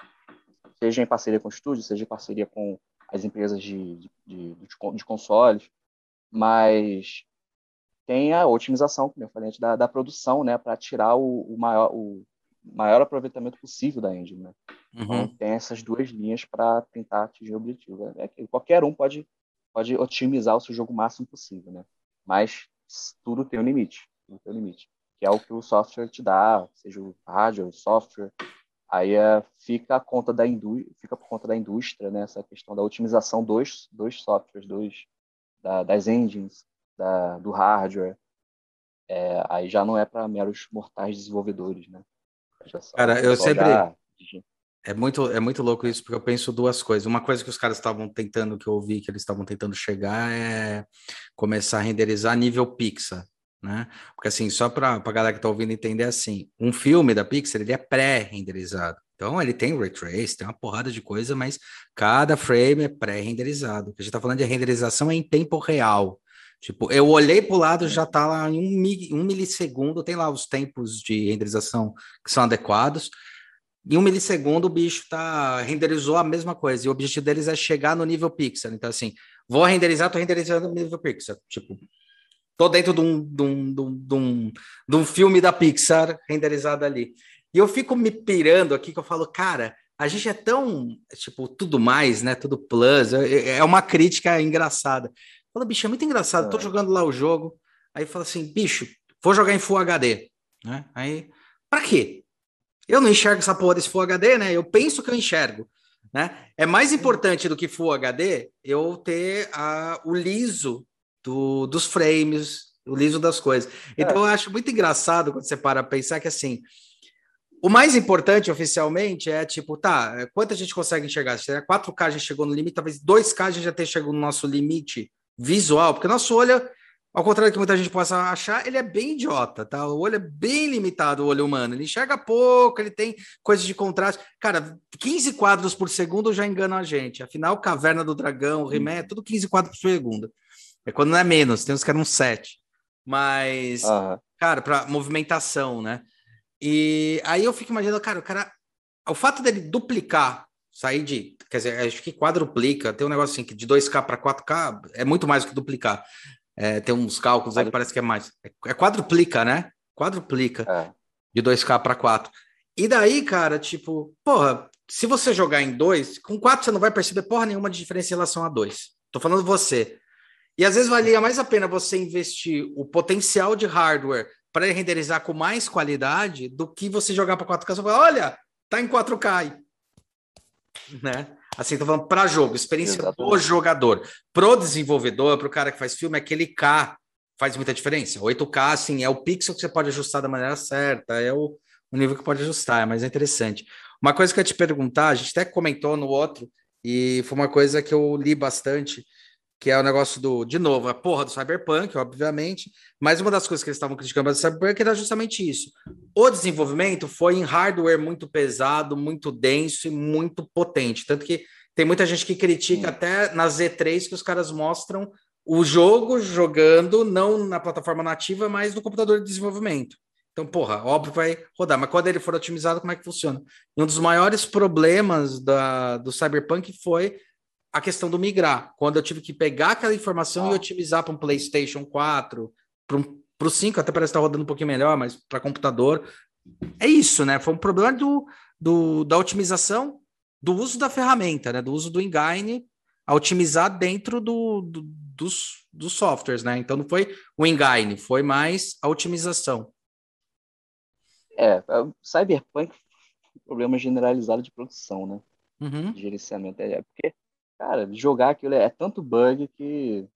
seja em parceria com o estúdio, seja em parceria com as empresas de, de, de, de consoles, mas tem a otimização, como eu falei, da, da produção, né, para tirar o, o, maior, o, maior aproveitamento possível da engine. Né? Então, uhum. Então, tem essas duas linhas para tentar atingir o objetivo. É que qualquer um pode, pode otimizar o seu jogo o máximo possível, né? mas tudo tem um limite. Tudo tem um limite. Que é o que o software te dá, seja o hardware, o software. Aí é, fica, a conta da fica por conta da indústria, né? essa questão da otimização dos, dos softwares, dos, da, das engines, da, do hardware. é, aí já não é para meros mortais desenvolvedores, né? Cara, eu sempre. É muito, é muito louco isso, porque eu penso duas coisas. Uma coisa que os caras estavam tentando, que eu ouvi que eles estavam tentando chegar, é começar a renderizar nível Pixar, né? Porque assim, só para a galera que está ouvindo entender assim, um filme da Pixar, ele é pré-renderizado. Então ele tem ray trace, tem uma porrada de coisa, mas cada frame é pré-renderizado. A gente está falando de renderização é em tempo real. Tipo, eu olhei para o lado, já está lá em um, um milissegundo, tem lá os tempos de renderização que são adequados. Em um milissegundo, o bicho tá renderizou a mesma coisa. E o objetivo deles é chegar no nível pixel. Então, assim, vou renderizar, tô renderizando no nível pixel. Tipo, tô dentro de um, de um, de um, de um, de um filme da Pixar renderizado ali. E eu fico me pirando aqui, que eu falo, cara, a gente é tão, tipo, tudo mais, né? Tudo plus. É, é uma crítica engraçada. Fala, bicho, é muito engraçado. Tô é. jogando lá o jogo. Aí fala assim, bicho, vou jogar em Full HD. Né? Aí, pra quê? Eu não enxergo essa porra desse Full HD, né? Eu penso que eu enxergo. Né? É mais importante do que Full HD eu ter a, o liso do, dos frames, o liso das coisas. Então é. eu acho muito engraçado quando você para pensar que assim. O mais importante oficialmente é tipo, tá, quanto a gente consegue enxergar? Se 4K a gente chegou no limite, talvez 2K a gente já tenha chegado no nosso limite visual, porque nosso olho ao contrário do que muita gente possa achar, ele é bem idiota, tá? O olho é bem limitado, o olho humano. Ele enxerga pouco, ele tem coisas de contraste. Cara, 15 quadros por segundo já engana a gente. Afinal, Caverna do Dragão, o He-Man, é tudo 15 quadros por segundo. É quando não é menos, tem uns que eram 7. Mas, uhum. cara, para movimentação, né? E aí eu fico imaginando, cara, o cara. O fato dele duplicar, sair de. Quer dizer, acho que quadruplica, tem um negócio assim que de 2K para 4K é muito mais do que duplicar. É, tem uns cálculos aí que parece que é mais. É, é quadruplica, né? Quadruplica. É. De 2K para 4. E daí, cara, tipo, porra, se você jogar em 2, com 4 você não vai perceber porra nenhuma de diferença em relação a 2. Tô falando você. E às vezes valia mais a pena você investir o potencial de hardware para renderizar com mais qualidade do que você jogar para 4K e falar, olha, tá em 4K. Né? Assim, tô falando para jogo, experiência Exatamente. do jogador. Pro desenvolvedor, pro cara que faz filme, aquele K faz muita diferença. 8K, assim, é o pixel que você pode ajustar da maneira certa, é o, o nível que pode ajustar, mas é interessante. Uma coisa que eu ia te perguntar, a gente até comentou no outro, e foi uma coisa que eu li bastante, que é o negócio do, de novo, a porra do Cyberpunk, obviamente, mas uma das coisas que eles estavam criticando do Cyberpunk era justamente isso. O desenvolvimento foi em hardware muito pesado, muito denso e muito potente, tanto que tem muita gente que critica Sim. até na Z3 que os caras mostram o jogo jogando não na plataforma nativa, mas no computador de desenvolvimento. Então, porra, óbvio vai rodar, mas quando ele for otimizado, como é que funciona? E um dos maiores problemas da, do Cyberpunk foi a questão do migrar. Quando eu tive que pegar aquela informação ah. e otimizar para um PlayStation 4, para o 5, até parece estar tá rodando um pouquinho melhor, mas para computador. É isso, né? Foi um problema do, do, da otimização do uso da ferramenta, né? Do uso do engine a otimizar dentro do, do, dos, dos softwares, né? Então não foi o engine, foi mais a otimização. É, Cyberpunk problema generalizado de produção, né? Uhum. De gerenciamento. É porque cara, jogar aquilo é, é tanto bug que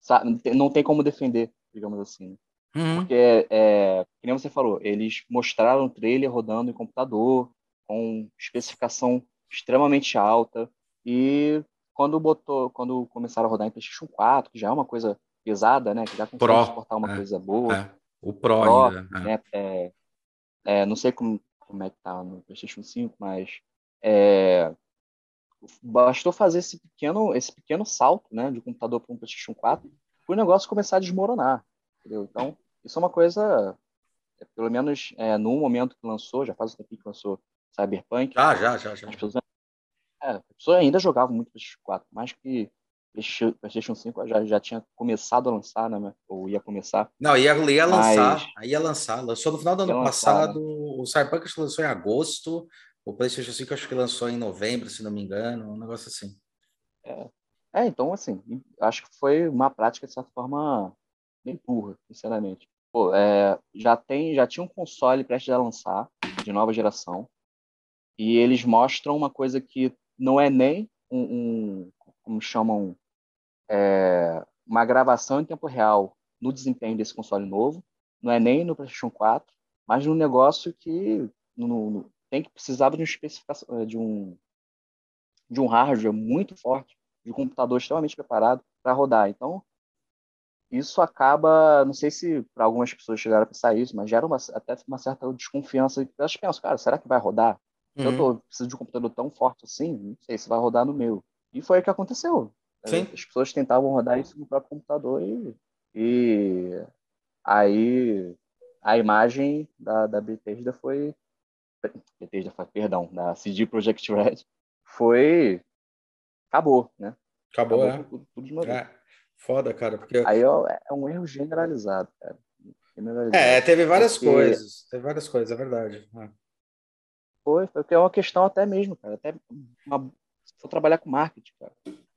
sabe, não tem como defender, digamos assim. Né? Uhum. Porque, é, como você falou, eles mostraram o trailer rodando em computador, com especificação extremamente alta, e quando botou, quando começaram a rodar em PlayStation 4, que já é uma coisa pesada, né, que já consegue Pro. suportar uma é, coisa boa. É. O Pro, Pro ainda. É. Né, é, é, não sei como, como é que tá no PlayStation 5, mas é, bastou fazer esse pequeno, esse pequeno salto, né, de computador para um PlayStation 4, para o negócio começar a desmoronar, entendeu? Então, isso é uma coisa, é, pelo menos é, no momento que lançou, já faz um tempo que lançou Cyberpunk. Ah, já, já, já. As pessoas, é, as pessoas ainda jogavam muito PlayStation 4, mais que PlayStation 5 já, já tinha começado a lançar, né? Ou ia começar. Não, ia, ia lançar, Mas... ia lançar. Lançou no final do ano passado. Lançar, né? O Cyberpunk lançou em agosto. O PlayStation 5 acho que lançou em novembro, se não me engano, um negócio assim. É, é então, assim, acho que foi uma prática, de certa forma, bem burra, sinceramente. Pô, é, já, tem, já tinha um console prestes a lançar, de nova geração, e eles mostram uma coisa que não é nem um, um como chamam, é, uma gravação em tempo real no desempenho desse console novo, não é nem no PlayStation 4, mas no negócio que no, no, tem que precisava de, um especificação, de um de um hardware muito forte, de um computador extremamente preparado para rodar. Então, isso acaba, não sei se para algumas pessoas chegaram a pensar isso, mas gera uma, até uma certa desconfiança. Elas pensam, cara, será que vai rodar? Uhum. Eu tô, preciso de um computador tão forte assim, não sei se vai rodar no meu. E foi o que aconteceu. Sim. As pessoas tentavam rodar isso no próprio computador e, e aí a imagem da, da Bethesda foi Bethesda, perdão, da CD Projekt Red foi acabou, né? Acabou, acabou é. Tudo, tudo de uma vez. É. Foda, cara, porque aí ó, é um erro generalizado, cara. Generalizado. É, teve várias porque... coisas, teve várias coisas, é verdade. É. Foi, foi é uma questão até mesmo, cara, até uma... se for trabalhar com marketing, cara.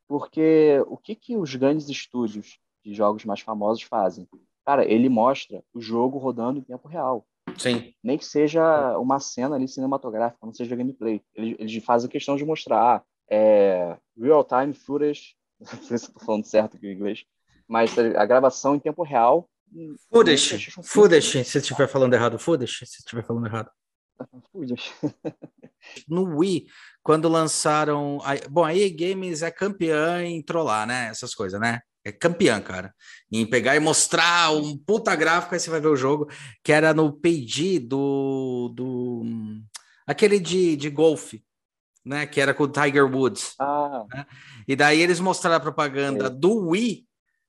Porque o que que os grandes estúdios de jogos mais famosos fazem? Cara, ele mostra o jogo rodando em tempo real. Sim. Nem que seja uma cena ali cinematográfica, não seja gameplay. Eles, eles fazem questão de mostrar é, real-time footage, não sei se estou falando certo aqui em inglês, mas a gravação em tempo real. Footage, footage, se estiver falando errado, footage, se estiver falando errado. Footage. no Wii, quando lançaram. Bom, a EA Games é campeã em trollar, né? Essas coisas, né? É campeã, cara, em pegar e mostrar um puta gráfico, aí você vai ver o jogo, que era no PG do, do aquele de, de golfe, né, que era com o Tiger Woods. Ah. Né? E daí eles mostraram a propaganda é. do Wii,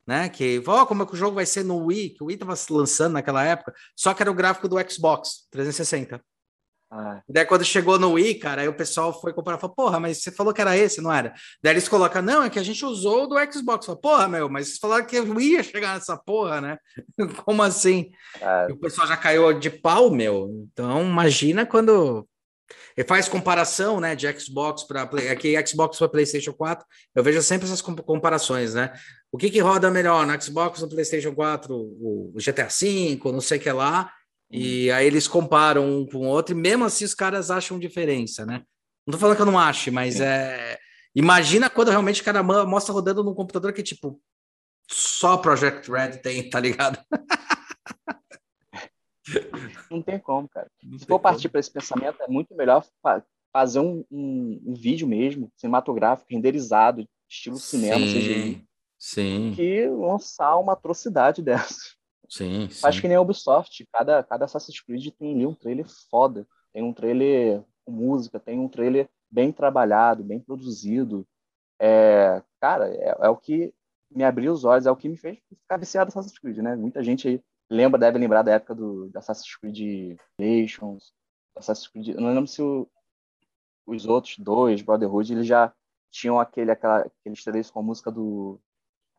né, que, ó, oh, como é que o jogo vai ser no Wii, que o Wii tava se lançando naquela época, só que era o gráfico do Xbox 360. Ah. Daí quando chegou no Wii, cara, aí o pessoal foi comparar, falou, porra, mas você falou que era esse, não era? Daí eles colocam, não, é que a gente usou do Xbox. Falei, porra, meu, mas vocês falaram que Wii ia chegar nessa porra, né? Como assim? Ah. o pessoal já caiu de pau, meu. Então, imagina quando ele faz comparação, né, de Xbox para aqui Xbox para PlayStation 4. Eu vejo sempre essas comparações, né? O que que roda melhor no Xbox no PlayStation 4, o GTA V, não sei o que lá, e aí eles comparam um com o outro, e mesmo assim os caras acham diferença, né? Não tô falando que eu não ache, mas é. Imagina quando realmente o cara mostra rodando num computador que, tipo, só Project Red tem, tá ligado? Não tem como, cara. Não Se for partir para esse pensamento, é muito melhor fazer um, um, um, vídeo mesmo, cinematográfico, renderizado, estilo cinema, sim, CGI, sim. que lançar uma atrocidade dessa. Sim, Acho que nem a Ubisoft, cada, cada Assassin's Creed tem ali um trailer foda. Tem um trailer com música, tem um trailer bem trabalhado, bem produzido. É, cara, é, é, o que me abriu os olhos, é o que me fez ficar viciado em Assassin's Creed, né? Muita gente aí lembra, deve lembrar da época do, do Assassin's Creed Nations, Assassin's Creed, eu não lembro se o, os outros dois, Brotherhood, eles já tinham aquele, aquela, aqueles trailers com a música do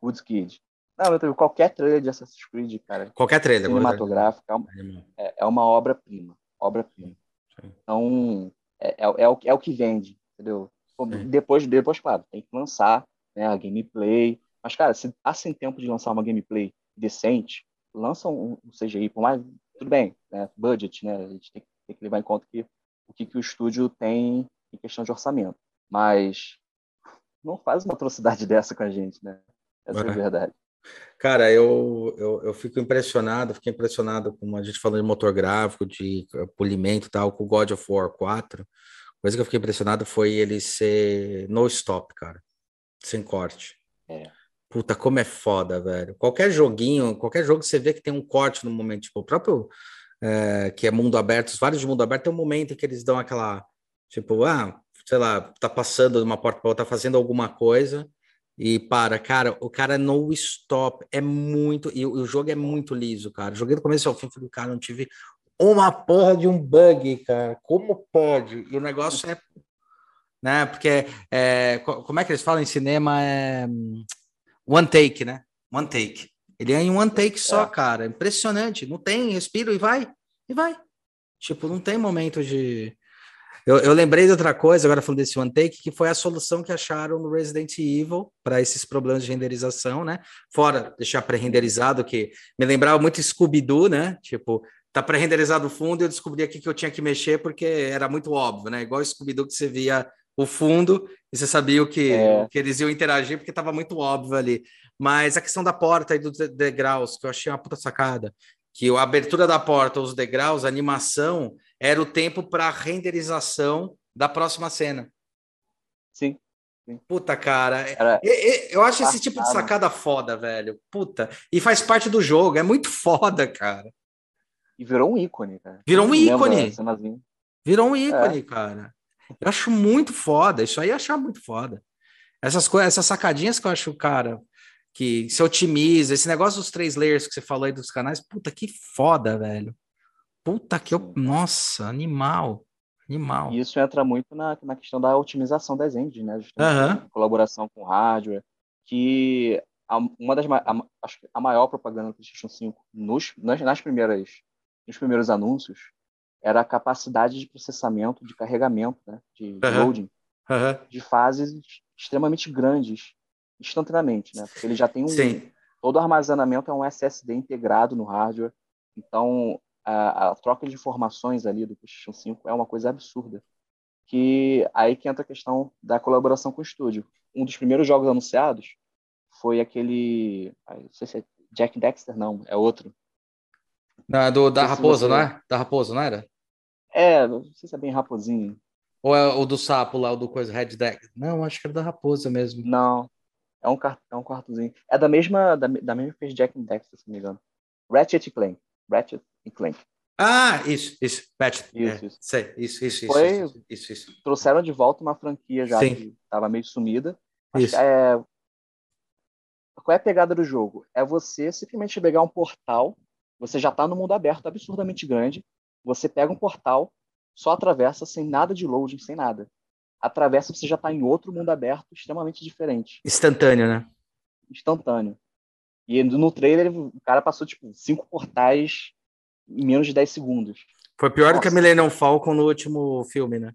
Woods Kid. Não, eu qualquer trailer de Assassin's Creed, cara. Qualquer trailer. Cinematográfico, é uma, é, é uma obra-prima. Obra-prima. Então, é, é, é, o, é o que vende, entendeu? Depois, depois, claro, tem que lançar né, a gameplay. Mas, cara, se tá sem tempo de lançar uma gameplay decente, lança um, um CGI, por mais. Tudo bem, né? Budget, né? A gente tem, tem que levar em conta que, o que, que o estúdio tem em questão de orçamento. Mas não faz uma atrocidade dessa com a gente, né? Essa é, é a verdade. Cara, eu, eu, eu fico impressionado, fiquei impressionado com a gente falando de motor gráfico, de polimento e tal, com o God of War 4. Coisa que eu fiquei impressionado foi ele ser no stop, cara. Sem corte. É. Puta, como é foda, velho. Qualquer joguinho, qualquer jogo que você vê que tem um corte no momento, tipo, o próprio é, que é mundo aberto, os vários de mundo aberto, tem um momento em que eles dão aquela, tipo, ah, sei lá, tá passando de uma porta para outra, tá fazendo alguma coisa, e para, cara, o cara no stop é muito. E o, jogo é muito liso, cara. Joguei do começo ao fim, falei, cara, não tive uma porra de um bug, cara. Como pode? E o negócio é. Né? Porque é, como é que eles falam em cinema? É one take, né? One take. Ele é em one take só, é. cara. Impressionante. Não tem respiro e vai. E vai. Tipo, não tem momento de. Eu, eu, lembrei de outra coisa, agora falando desse One Take, que foi a solução que acharam no Resident Evil para esses problemas de renderização, né? Fora deixar pré-renderizado, que me lembrava muito Scooby-Doo, né? Tipo, tá pré-renderizado o fundo e eu descobri aqui que eu tinha que mexer porque era muito óbvio, né? Igual Scooby-Doo que você via o fundo e você sabia o que, é. que eles iam interagir, porque estava muito óbvio ali. Mas a questão da porta e dos degraus, que eu achei uma puta sacada, que a abertura da porta, os degraus, a animação, era o tempo para renderização da próxima cena. Sim. Puta, cara. Era... Eu, eu acho esse tipo de sacada foda, velho. Puta. E faz parte do jogo. É muito foda, cara. E virou um ícone, cara. Virou um ícone. Virou um ícone, é. cara. Eu acho muito foda. Isso aí eu acho muito foda. Essas coisas, essas sacadinhas que eu acho, cara, que se otimiza, esse negócio dos três layers que você falou aí dos canais, puta que foda, velho. Puta que eu. Nossa, animal. Animal. E isso entra muito na, na questão da otimização das engines, né? Uhum. Colaboração com hardware, que a, uma das a, acho que a maior propaganda do PlayStation 5 nos, nas, nas primeiras nos primeiros anúncios era a capacidade de processamento, de carregamento, né? de, de loading, uhum. de fases extremamente grandes, instantaneamente, né? Porque ele já tem um Sim. todo o armazenamento é um SSD integrado no hardware, então a, a, troca de informações ali do PlayStation 5 é uma coisa absurda. Que aí que entra a questão da colaboração com o estúdio. Um dos primeiros jogos anunciados foi aquele, não sei se é Jack Dexter, não, é outro. Na, do, da Raposa, você... não é? Da Raposa, não era? É, não sei se é bem Raposinho. Ou é o do sapo lá, o do coisa Red Deck? Não, acho que era da Raposa mesmo. Não, é um, é um quartozinho. É da mesma, da, da mesma que fez Jack Dexter, se não me engano. Ratchet Clank. Ratchet e Clank. Ah, isso, isso, Ratchet. Isso, é, isso. Sei, isso, isso, Foi, isso, isso, isso, Trouxeram de volta uma franquia já Sim. que estava meio sumida. Isso. É... Qual é a pegada do jogo? É você simplesmente pegar um portal, você já está no mundo aberto, absurdamente grande, você pega um portal, só atravessa sem nada de loading, sem nada. Atravessa, você já está em outro mundo aberto, extremamente diferente. Instantâneo, né? Instantâneo. E no trailer, o cara passou, tipo, cinco portais em menos de 10 segundos. Foi pior Nossa. do que a Millennium Falcon no último filme, né?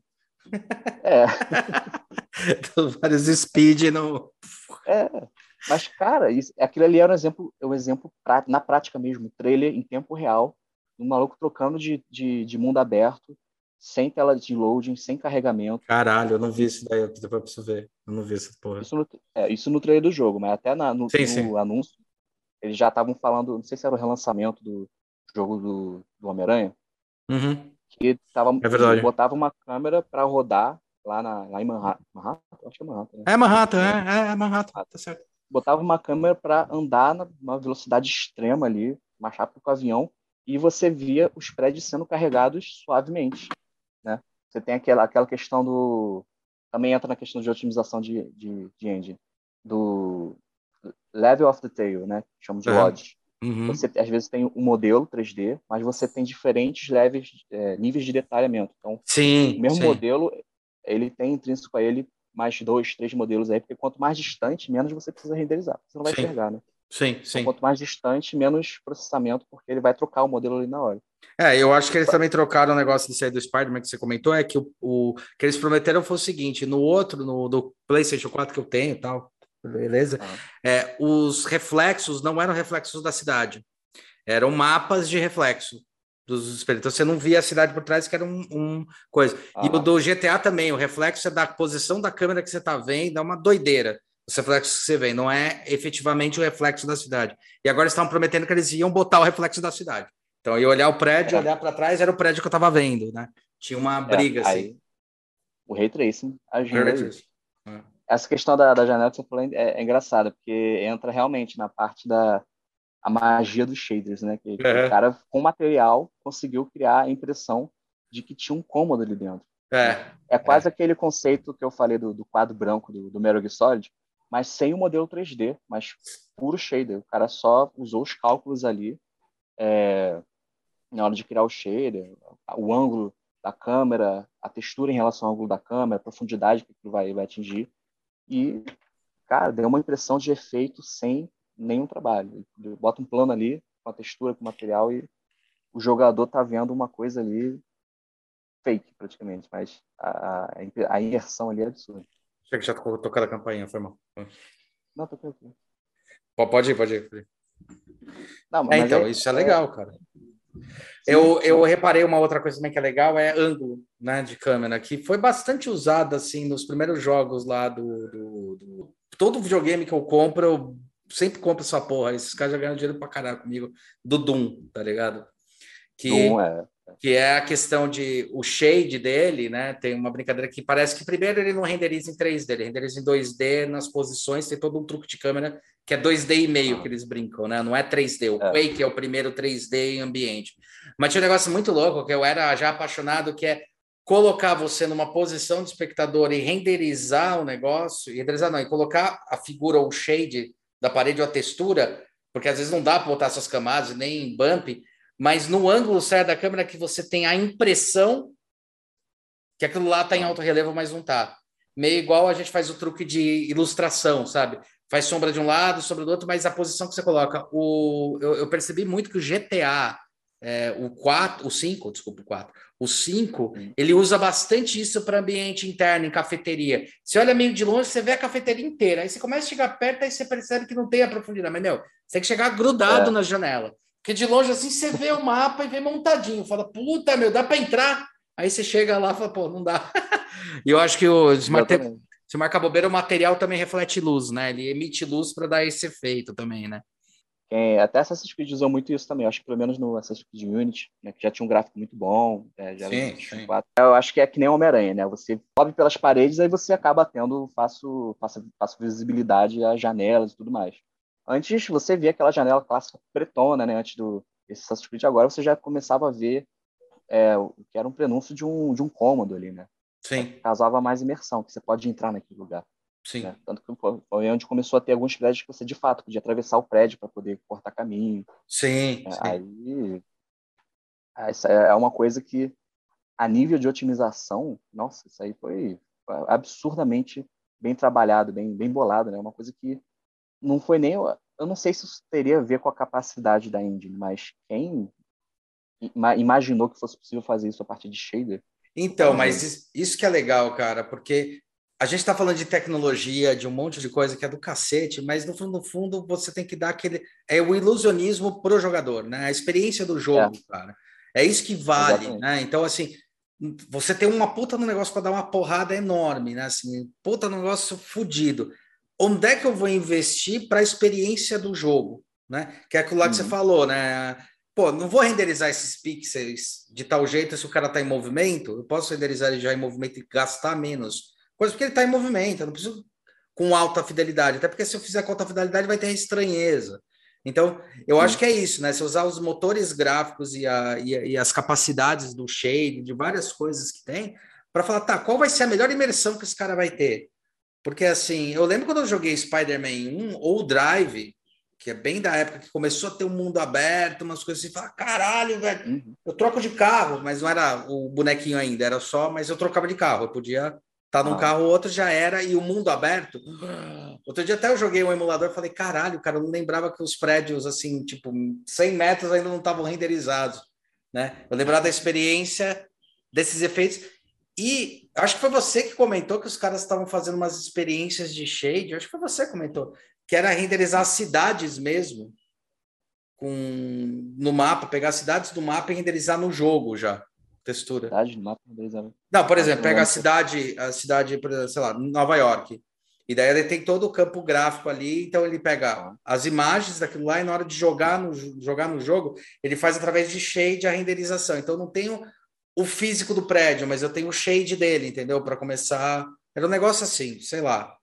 É. Vários speed no. É. Mas, cara, isso, aquilo ali era um exemplo, é um exemplo pra, na prática mesmo, trailer em tempo real, um maluco trocando de, de, de, mundo aberto, sem tela de loading, sem carregamento. Caralho, eu não vi isso daí, depois eu preciso ver. Eu não vi essa porra. Isso no, é, isso no trailer do jogo, mas até na, no, sim, no sim. anúncio, eles já estavam falando, não sei se era o relançamento do jogo do, do Homem-Aranha, uhum. que tava, é verdade. botava uma câmera para rodar lá, na, lá em Manhattan. Manhattan? Acho que é Manhattan. Né? É Manhattan, é, é, é Manhattan, tá certo. Botava uma câmera para andar numa velocidade extrema ali, mais rápido que o avião, e você via os prédios sendo carregados suavemente. Né? Você tem aquela, aquela questão do. Também entra na questão de otimização de, de, de engine, do level of detail, né? Chama de Uhum. Uhum. Você às vezes tem um modelo 3D, mas você tem diferentes levels, é, níveis de detalhamento. Então, sim, o mesmo sim. modelo, ele tem intrínseco a ele mais dois, três modelos aí, porque quanto mais distante, menos você precisa renderizar. Você não vai sim. enxergar, né? Sim, então, sim. quanto mais distante, menos processamento, porque ele vai trocar o modelo ali na hora. É, eu acho que eles também trocaram o negócio desse aí do Spider-Man que você comentou, é que o, o, que eles prometeram foi o seguinte, no outro, no do PlayStation 4 que eu tenho e tal, beleza? Ah. É, os reflexos não eram reflexos da cidade, eram mapas de reflexo dos espelhos. Então você não via a cidade por trás, que era um, um coisa. Ah. E o do GTA também, o reflexo é da posição da câmera que você está vendo, é uma doideira. Os reflexos que você vê, não é efetivamente o reflexo da cidade. E agora estão prometendo que eles iam botar o reflexo da cidade. Então, eu ia olhar o prédio, É. olhar para trás, era o prédio que eu estava vendo, né? Tinha uma briga, É, aí, assim. O Ray Tracing aí. isso. É. Essa questão da, da janela que você falou é, é engraçada, porque entra realmente na parte da a magia dos shaders, né? Que, É. o cara, com material, conseguiu criar a impressão de que tinha um cômodo ali dentro. É, É quase aquele conceito que eu falei do, do quadro branco do, do Metal Gear Solid, mas sem o modelo 3D, mas puro shader. O cara só usou os cálculos ali é, na hora de criar o shader, o ângulo da câmera, a textura em relação ao ângulo da câmera, a profundidade que aquilo vai, vai atingir. E, cara, deu uma impressão de efeito sem nenhum trabalho. Ele Bota um plano ali, com a textura, com o material, e o jogador tá vendo uma coisa ali fake, praticamente, mas a, a, imersão ali é absurda. Chega que já tocando a campainha, foi mal. Não, tô tranquilo. Pode ir, pode ir. Não, É, então, é- isso é legal, cara. Eu, eu reparei uma outra coisa também que é legal, é ângulo né, de câmera, que foi bastante usado assim nos primeiros jogos lá do, do, do... Todo videogame que eu compro, eu sempre compro essa porra. Esses caras já ganham dinheiro pra caralho comigo. Do Doom, tá ligado? Que, Doom, é. Que é a questão de o shade dele, né? Tem uma brincadeira que parece que primeiro ele não renderiza em 3D, ele renderiza em 2D nas posições, tem todo um truque de câmera que é 2D e meio que eles brincam, né? Não é 3D. O é. Quake é o primeiro 3D em ambiente. Mas tinha um negócio muito louco que eu era já apaixonado, que é colocar você numa posição de espectador e renderizar o negócio, e renderizar não, e colocar a figura ou shade da parede ou a textura, porque às vezes não dá para botar suas camadas, nem bump, mas no ângulo certo da câmera que você tem a impressão que aquilo lá está em alto relevo, mas não está. Meio igual a gente faz o truque de ilustração, sabe? Faz sombra de um lado, sombra do outro, mas a posição que você coloca. O, eu, eu percebi muito que o GTA, é, o 4, o 5, desculpa, o 4, o 5, ele usa bastante isso para ambiente interno, em cafeteria. Você olha meio de longe, você vê a cafeteria inteira. Aí você começa a chegar perto, aí você percebe que não tem a profundidade. Mas, meu, você tem que chegar grudado é. na janela. Porque de longe, assim, você vê o mapa e vê montadinho. Fala, puta, meu, dá para entrar? Aí você chega lá e fala, pô, não dá. e eu acho que o se marca bobeira, o material também reflete luz, né? Ele emite luz para dar esse efeito também, né? É, até Assassin's Creed usou muito isso também. Eu acho que pelo menos no Assassin's Creed Unity, né, que já tinha um gráfico muito bom, é, já sim, sim. Eu acho que é que nem Homem-Aranha, né? Você sobe pelas paredes, aí você acaba tendo fácil, fácil, fácil visibilidade às janelas e tudo mais. Antes você via aquela janela clássica pretona, né? Antes do esse Assassin's Creed, agora você já começava a ver é, o que era um prenúncio de um, de um cômodo ali, né? Sim. Causava mais imersão, que você pode entrar naquele lugar. Sim. Né? Tanto que foi onde começou a ter alguns prédios que você de fato podia atravessar o prédio para poder cortar caminho. Sim, é, sim. Aí, essa é uma coisa que, a nível de otimização, nossa, isso aí foi absurdamente bem trabalhado, bem, bem bolado, né? Uma coisa que não foi nem. Eu não sei se isso teria a ver com a capacidade da engine, mas quem imaginou que fosse possível fazer isso a partir de shader? Então, mas isso que é legal, cara, porque a gente está falando de tecnologia, de um monte de coisa que é do cacete, mas no fundo, no fundo, você tem que dar aquele. É o ilusionismo pro jogador, né? A experiência do jogo, é. cara. É isso que vale, Exatamente. né? Então, assim, você tem uma puta no negócio para dar uma porrada enorme, né? Assim, puta no negócio fodido. Onde é que eu vou investir para a experiência do jogo, né? Que é aquilo lá que uhum. você falou, né? Pô, não vou renderizar esses pixels de tal jeito se o cara está em movimento. Eu posso renderizar ele já em movimento e gastar menos Coisa porque ele está em movimento, eu não preciso com alta fidelidade, até porque se eu fizer com alta fidelidade vai ter estranheza. Então, eu acho que é isso, né? Se usar os motores gráficos e, a, e, e as capacidades do shade, de várias coisas que tem, para falar, tá, qual vai ser a melhor imersão que esse cara vai ter? Porque, assim, eu lembro quando eu joguei Spider-Man 1 ou Drive, que é bem da época que começou a ter um mundo aberto, umas coisas assim, fala, caralho, velho, uhum. eu troco de carro, mas não era o bonequinho ainda, era só, mas eu trocava de carro, eu podia Tá num ah. carro, o outro já era, e o mundo aberto. Outro dia até eu joguei um emulador e falei, caralho, cara, eu não lembrava que os prédios, assim, tipo, 100 metros ainda não estavam renderizados, né? Eu lembrava da experiência desses efeitos. E acho que foi você que comentou que os caras estavam fazendo umas experiências de shade, acho que foi você que comentou, que era renderizar cidades mesmo, com no mapa, pegar cidades do mapa e renderizar no jogo já textura. Cidade no mapa Não, por exemplo, pega a cidade, a cidade, sei lá, Nova York. E daí ele tem todo o campo gráfico ali, então ele pega tá. as imagens daquilo lá e na hora de jogar no, jogar no jogo, ele faz através de shade a renderização. Então não tenho o físico do prédio, mas eu tenho o shade dele, entendeu? Para começar. Era um negócio assim, sei lá.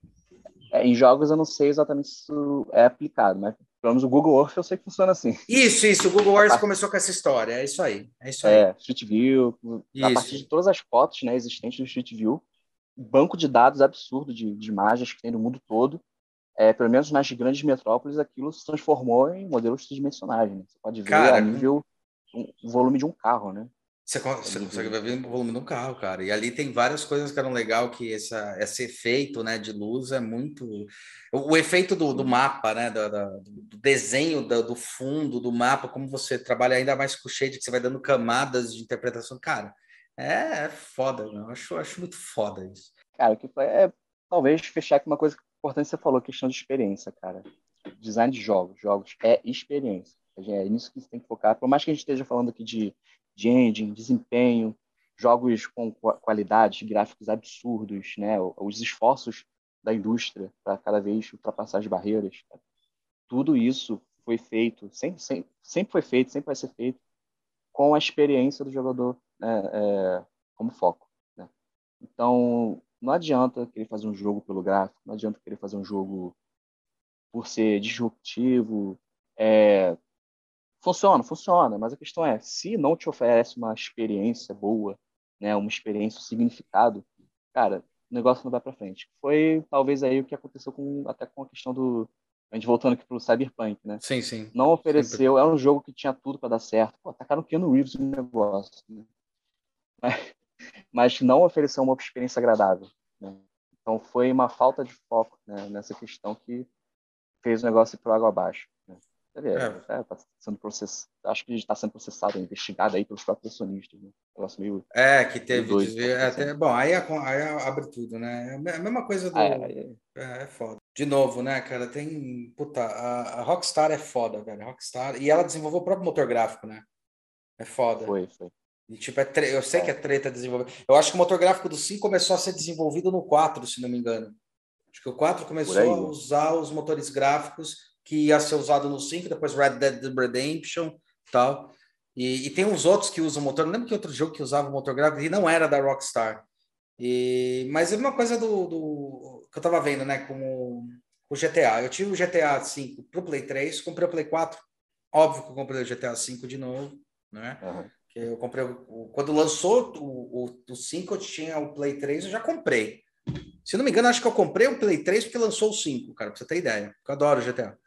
É, em jogos eu não sei exatamente se isso é aplicado, mas pelo menos o Google Earth eu sei que funciona assim. Isso, isso. O Google Earth começou com essa história. É isso aí. É isso aí. É, Street View. Isso. A partir de todas as fotos né, existentes do Street View, banco de dados absurdo de, de imagens que tem no mundo todo. É, pelo menos nas grandes metrópoles, aquilo se transformou em modelos tridimensionais. Né? Você pode ver Cara, a nível, o volume de um carro, né? Você, você consegue ver o volume do carro, cara. E ali tem várias coisas que eram legal, que essa, esse efeito né, de luz é muito. O, o efeito do, do mapa, né? Do, do desenho do, do, fundo do mapa, como você trabalha ainda mais com o shade, que você vai dando camadas de interpretação. Cara, é, é foda, eu acho, acho muito foda isso. Cara, o que foi é talvez fechar com uma coisa importante que você falou, questão de experiência, cara. Design de jogos. Jogos é experiência. É nisso que você tem que focar. Por mais que a gente esteja falando aqui de, de engine, desempenho, jogos com qualidades, gráficos absurdos, né? Os esforços da indústria para cada vez ultrapassar as barreiras. Tudo isso foi feito, sempre, sempre, sempre foi feito, sempre vai ser feito com a experiência do jogador né, é, como foco. Né? Então, não adianta querer fazer um jogo pelo gráfico, não adianta querer fazer um jogo por ser disruptivo. É... Funciona, funciona, mas a questão é, se não te oferece uma experiência boa, né, uma experiência, um significado, cara, o negócio não vai para frente. Foi talvez aí o que aconteceu com até com a questão do a gente voltando aqui pro Cyberpunk, né? Sim, sim. Não ofereceu, Sempre. era um jogo que tinha tudo para dar certo. Pô, tacaram o Keanu Reeves no negócio, né? mas, mas não ofereceu uma experiência agradável. Né? Então foi uma falta de foco né, nessa questão que fez o negócio ir para água abaixo. Né? É, é. tá sendo processado, acho que está sendo processado, investigado aí pelos próprios acionistas. Né? Meio, é, que teve dois, desvio, é, até, bom, aí, aí, abre tudo, né? É a mesma coisa do. É, é, é foda. De novo, né, cara? Tem. Puta, a, a, Rockstar é foda, velho. Rockstar. E ela desenvolveu o próprio motor gráfico, né? É foda. Foi, foi. E, tipo, é tre... eu sei que é treta desenvolver. Eu acho que o motor gráfico do 5 começou a ser desenvolvido no 4, se não me engano. Acho que o 4 começou a usar os motores gráficos que ia ser usado no 5, depois Red Dead Redemption tal. E, e tem uns outros que usam motor. Não lembro que outro jogo que usava motor gráfico e não era da Rockstar. E, mas é uma coisa do, do que eu tava vendo, né? Como o GTA. Eu tive o GTA 5 pro Play 3, comprei o Play 4. Óbvio que eu comprei o GTA 5 de novo, né? Uhum. Eu comprei quando lançou o, o, o 5, eu tinha o Play 3, eu já comprei. Se não me engano, acho que eu comprei o Play 3 porque lançou o 5, cara, pra você ter ideia. Eu adoro o GTA.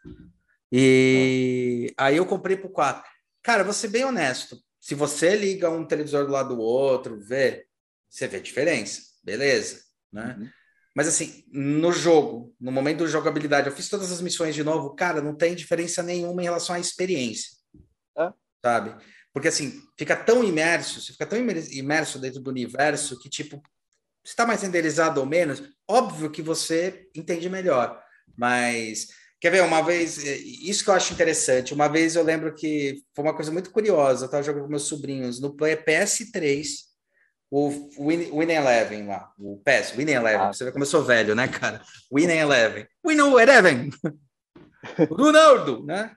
E aí eu comprei pro 4. Cara, vou ser bem honesto. Se você liga um televisor do lado do outro, vê, você vê diferença, beleza, né? Uhum. Mas assim, no jogo, no momento da jogabilidade, eu fiz todas as missões de novo, cara, não tem diferença nenhuma em relação à experiência. É. Sabe? Porque assim, fica tão imerso, você fica tão imerso dentro do universo que, tipo, está mais renderizado ou menos, óbvio que você entende melhor. Mas quer ver uma vez, é, isso que eu acho interessante. Uma vez eu lembro que foi uma coisa muito curiosa. Eu estava jogando com meus sobrinhos no PS3, o Win, Win Eleven lá, o PES, Win Eleven. Ah. Você vê como eu sou velho, né, cara? Win Eleven. Win Eleven. Ronaldo, né?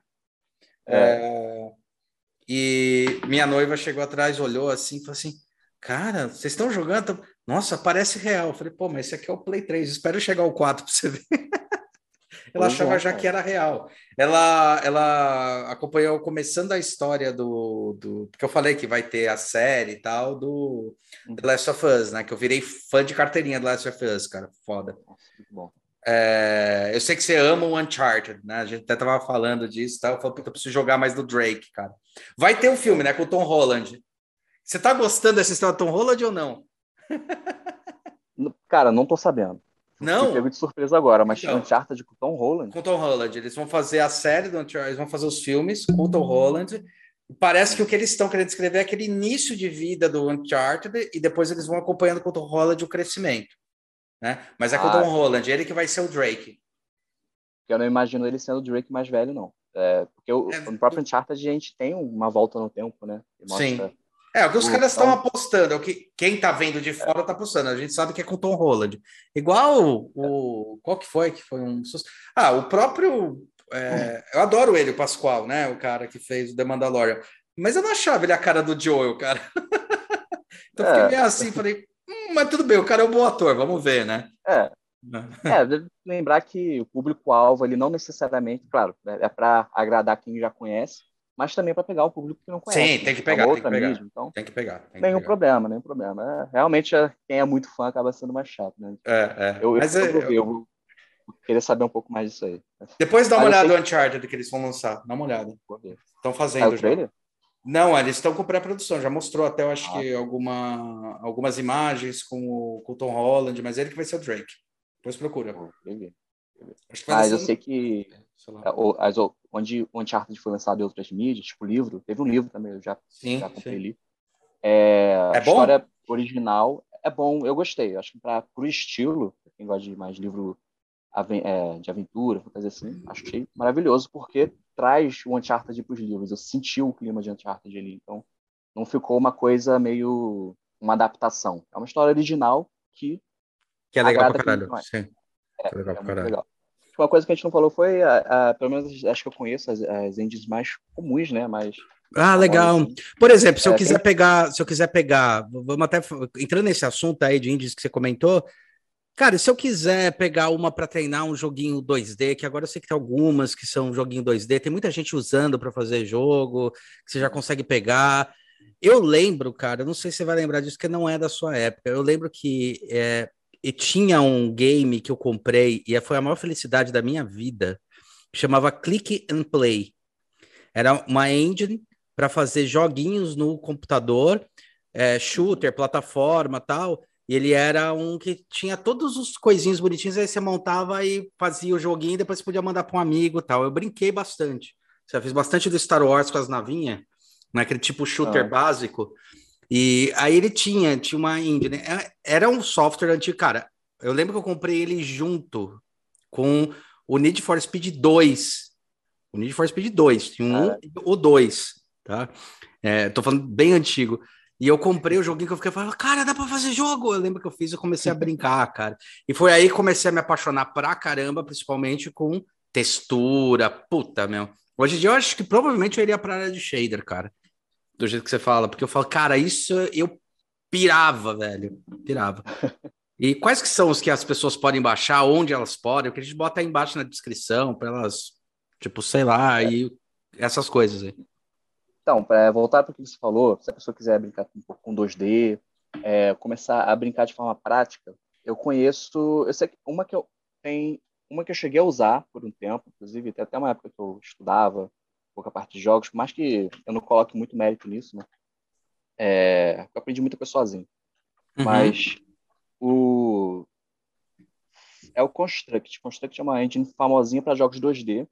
É. É... E minha noiva chegou atrás, olhou assim, falou assim: Cara, vocês estão jogando? Nossa, parece real. Eu falei, pô, mas esse aqui é o Play 3, espero chegar ao 4 para você ver. ela pois achava é, já que era real. Ela, ela acompanhou começando a história do, do. Porque eu falei que vai ter a série e tal do The Last of Us, né? Que eu virei fã de carteirinha do Last of Us, cara. Foda. Nossa, muito bom. É, eu sei que você ama o Uncharted, né? A gente até tava falando disso, tá? Eu falei, eu preciso jogar mais do Drake, cara. Vai ter um filme, né? Com o Tom Holland. Você tá gostando dessa história do Tom Holland ou não? Cara, não tô sabendo. Não. Pego de surpresa agora, mas então, Uncharted com Tom Holland. Com Tom Holland. Eles vão fazer a série do Uncharted, eles vão fazer os filmes com Tom Holland. Parece que o que eles estão querendo escrever é aquele início de vida do Uncharted e depois eles vão acompanhando com o Tom Holland o crescimento. Né? Mas é com o ah, Tom Holland, ele que vai ser o Drake. Eu não imagino ele sendo o Drake mais velho, não. É, porque o, é, no próprio Uncharted a gente tem uma volta no tempo, né? Mostra... Sim. É, o que os o caras estão apostando, é o que quem tá vendo de fora está apostando. A gente sabe que é com Tom Holland. Igual o. Qual que foi? Que foi um. Ah, o próprio. É, eu adoro ele, o Pascoal, né? O cara que fez o The Mandalorian. Mas eu não achava ele a cara do Joel, cara. então fiquei é. meio assim, falei, hum, mas tudo bem, o cara é um bom ator, vamos ver, né? É. é, deve lembrar que o público-alvo ele não necessariamente, claro, é para agradar quem já conhece, mas também para pegar o público que não conhece. Sim, tem que pegar, tem que pegar. Mídia, então, tem que pegar. Tem nenhum pegar. problema, nenhum problema. É, realmente, é, quem é muito fã acaba sendo mais chato, né? É, é. Eu, Mas eu, eu, eu, vou querer saber um pouco mais disso aí. Depois dá uma olhada no Uncharted que eles vão lançar. Dá uma olhada. Estão fazendo ah, já. Não, eles estão com pré-produção. Já mostrou até, eu acho ah. que, alguma, algumas imagens com o, com o Tom Holland, mas ele que vai ser o Drake. Depois procura. Oh, mas eu sei que é, as, onde o Uncharted foi lançado em outras mídias, tipo livro, teve um livro também, eu já, sim, já comprei ali. É, é a história original é bom, eu gostei. Acho que para o estilo, quem gosta de mais livro é, de aventura, fantasia assim, achei maravilhoso, porque traz o Uncharted para os livros. Eu senti o clima de Uncharted ali. Então, não ficou uma coisa meio. uma adaptação. É uma história original que. Que é legal pra caralho. Sim. É, é, legal é pra caralho. Legal. Uma coisa que a gente não falou foi, a, a, pelo menos acho que eu conheço as, as indies mais comuns, né? Mas ah, legal. Assim. Por exemplo, se eu é, quiser pegar, se eu quiser pegar, vamos até entrando nesse assunto aí de indies que você comentou, cara, se eu quiser pegar uma para treinar um joguinho 2D, que agora eu sei que tem algumas que são joguinho 2D, tem muita gente usando para fazer jogo, que você já consegue pegar. Eu lembro, cara, não sei se você vai lembrar disso, que não é da sua época. Eu lembro que é, e tinha um game que eu comprei e foi a maior felicidade da minha vida, chamava Click and Play. Era uma engine para fazer joguinhos no computador, é, shooter, plataforma tal. E ele era um que tinha todos os coisinhos bonitinhos, aí você montava e fazia o joguinho, e depois você podia mandar para um amigo tal. Eu brinquei bastante. Já fiz bastante do Star Wars com as navinhas, naquele tipo shooter ah. básico. E aí ele tinha, tinha uma indie, né? É, era um software antigo, cara. Eu lembro que eu comprei ele junto com o Need for Speed 2. O Need for Speed 2, tinha um ah. o 2 tá? É, tô falando bem antigo. E eu comprei o joguinho que eu fiquei falando, cara, dá pra fazer jogo. Eu lembro que eu fiz, eu comecei a brincar, cara. E foi aí que comecei a me apaixonar pra caramba, principalmente com textura, puta, meu. Hoje em dia eu acho que provavelmente eu iria pra área de shader, cara. Do jeito que você fala, porque eu falo, cara, isso eu pirava, velho. Pirava. E quais que são os que as pessoas podem baixar, onde elas podem? O que a gente bota aí embaixo na descrição para elas, tipo, sei lá, é. e essas coisas aí. Então, para voltar para o que você falou, se a pessoa quiser brincar um pouco com 2D, é, começar a brincar de forma prática, eu conheço, eu sei que uma que eu tem uma que eu cheguei a usar por um tempo, inclusive até uma época que eu estudava pouca parte de jogos, por mais que eu não coloque muito mérito nisso, né? É, eu aprendi muita coisa sozinho. Uhum. Mas o é o Construct. Construct é uma engine famosinha para jogos 2D,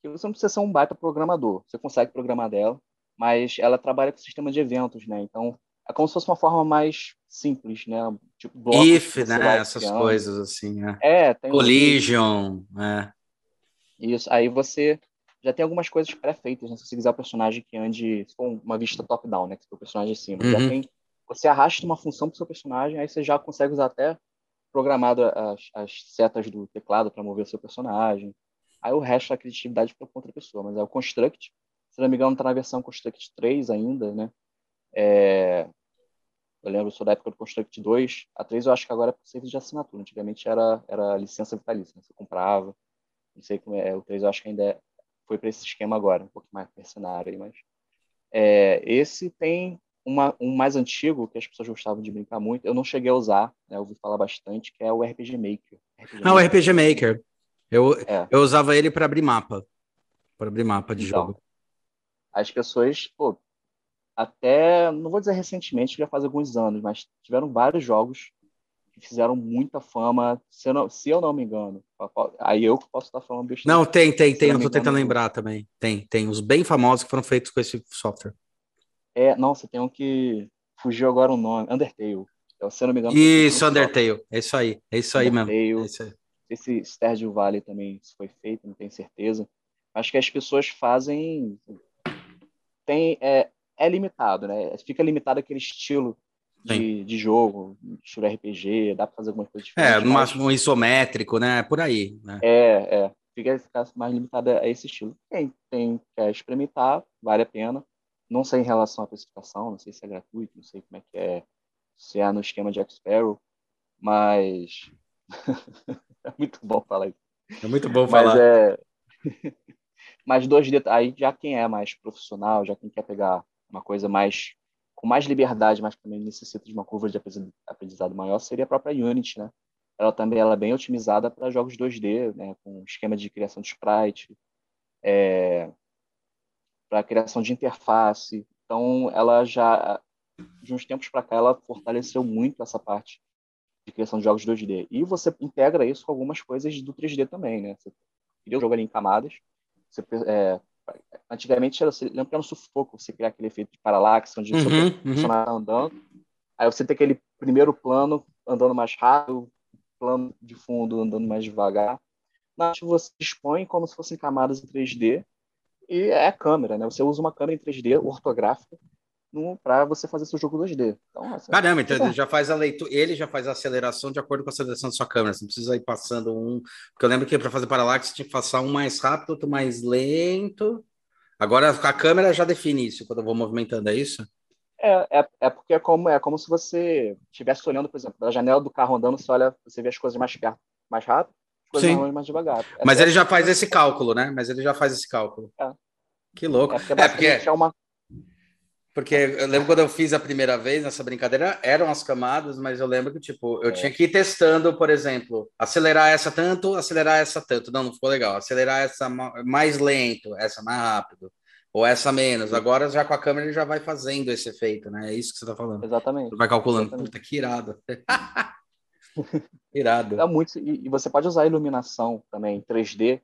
que você não precisa ser um baita programador. Você consegue programar dela mas ela trabalha com sistema de eventos, né? Então, é como se fosse uma forma mais simples, né? Tipo blocos If, né? Essas criando. coisas assim. É, é tem Collision, um... é. Isso. Aí você já tem algumas coisas pré-feitas, né? Se você quiser o personagem que ande com uma vista top-down, né? Que o personagem em cima. Uhum. Já tem, você arrasta uma função para o seu personagem, aí você já consegue usar até programado as, as setas do teclado para mover o seu personagem. Aí o resto é a criatividade para outra pessoa. Mas é o Construct, se não me engano, está na versão Construct 3 ainda, né? É, eu lembro, sou da época do Construct 2. A 3 eu acho que agora é por serviço de assinatura. Antigamente era, era licença vitalícia, né? você comprava. Não sei como é. O 3 eu acho que ainda é, foi para esse esquema agora, um pouco mais mercenário aí, mas. É, esse tem uma, um mais antigo que as pessoas gostavam de brincar muito. Eu não cheguei a usar, né? Eu ouvi falar bastante, que é o RPG Maker. RPG não, Maker. o RPG Maker. Eu, é. eu usava ele para abrir mapa. Para abrir mapa de então, jogo as pessoas, pô, até, não vou dizer recentemente, já faz alguns anos, mas tiveram vários jogos que fizeram muita fama, se eu não, se eu não me engano. Aí eu posso estar falando besteira. Não, tem, tem, tem, eu tô tentando lembrar também. Tem, tem os bem famosos que foram feitos com esse software. É, nossa, tem um que fugiu agora o nome, Undertale. Se eu não me engano. Isso, Undertale. É isso aí, é isso aí Undertale. mesmo. É isso aí. Esse Stardew Valley também foi feito, não tenho certeza. Acho que as pessoas fazem tem é, é limitado, né? Fica limitado aquele estilo de, de, jogo, estilo RPG, dá para fazer algumas coisas diferentes. É, no máximo um isométrico, né? Por aí. Né? É, é. Fica, mais limitado a esse estilo. Quem tem, quer experimentar, vale a pena. Não sei em relação à precificação, não sei se é gratuito, não sei como é que é, se é no esquema de X-Sparrow, mas é muito bom falar isso. É muito bom falar. Mas é... Mas 2D, aí já quem é mais profissional, já quem quer pegar uma coisa mais com mais liberdade, mas também necessita de uma curva de aprendizado maior, seria a própria Unity, né? Ela também ela é bem otimizada para jogos 2D, né? com esquema de criação de sprite, é, para criação de interface. Então, ela já, de uns tempos para cá, ela fortaleceu muito essa parte de criação de jogos 2D. E você integra isso com algumas coisas do 3D também, né? Você cria o jogo ali em camadas, você, é, antigamente, era, você lembra que era um sufoco você criar aquele efeito de paralaxe, onde uhum, o personagem uhum. andando. Aí você tem aquele primeiro plano andando mais rápido, plano de fundo andando mais devagar. Mas você dispõe como se fossem camadas em 3D e é a câmera, né? Você usa uma câmera em 3D ortográfica para você fazer seu jogo 2D. Então, assim, Caramba, então ele já faz a leitura, ele já faz a aceleração de acordo com a aceleração da sua câmera. Você não precisa ir passando um. Porque eu lembro que para fazer paralaxe você tinha que passar um mais rápido, outro mais lento. Agora a câmera já define isso quando eu vou movimentando, é isso? É, é, é porque é como, é como se você estivesse olhando, por exemplo, pela janela do carro andando, você olha, você vê as coisas mais perto, mais rápido, as coisas Sim. mais devagar. É Mas ele já faz esse cálculo, né? Mas ele já faz esse cálculo. É. Que louco. É porque, é porque... é uma porque eu lembro quando eu fiz a primeira vez nessa brincadeira, eram as camadas, mas eu lembro que, tipo, eu é. tinha que ir testando, por exemplo, acelerar essa tanto, acelerar essa tanto. Não, não ficou legal. Acelerar essa mais lento, essa mais rápido. Ou essa menos. Agora, já com a câmera, ele já vai fazendo esse efeito, né? É isso que você tá falando. Exatamente. Você vai calculando. Exatamente. Puta, que irado. irado. É muito, e, você pode usar iluminação também, 3D,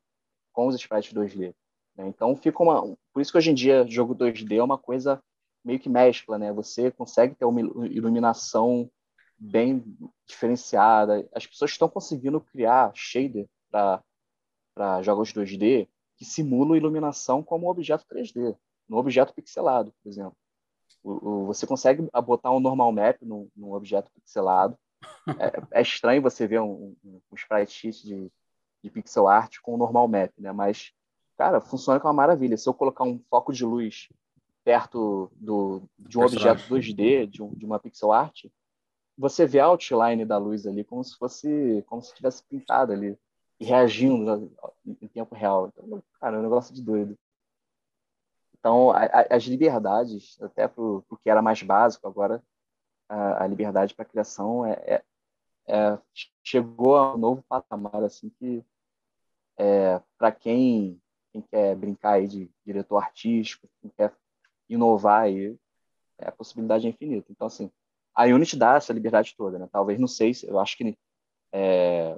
com os sprites 2D. Né? Então, fica uma... Por isso que hoje em dia, jogo 2D é uma coisa meio que mescla, né? Você consegue ter uma iluminação bem diferenciada. As pessoas estão conseguindo criar shader para jogos 2D que simulam iluminação como um objeto 3D, no objeto pixelado, por exemplo. O, o, você consegue botar um normal map num, num objeto pixelado. É, é, estranho você ver um, um, um sprite sheet de, de pixel art com um normal map, né? Mas, cara, funciona com uma maravilha. Se eu colocar um foco de luz perto do, de um objeto 2D, de, um, de uma pixel art, você vê a outline da luz ali como se fosse, como se tivesse pintado ali e reagindo em tempo real. Então, cara, é um negócio de doido. Então, a, a, as liberdades, até para o que era mais básico, agora a, a liberdade para criação é, é, é, chegou a um novo patamar, assim, que é, para quem, quem quer brincar aí de diretor artístico, quem quer inovar aí, é, a possibilidade é infinita. Então, assim, a Unity dá essa liberdade toda, né? Talvez, não sei, eu acho que é,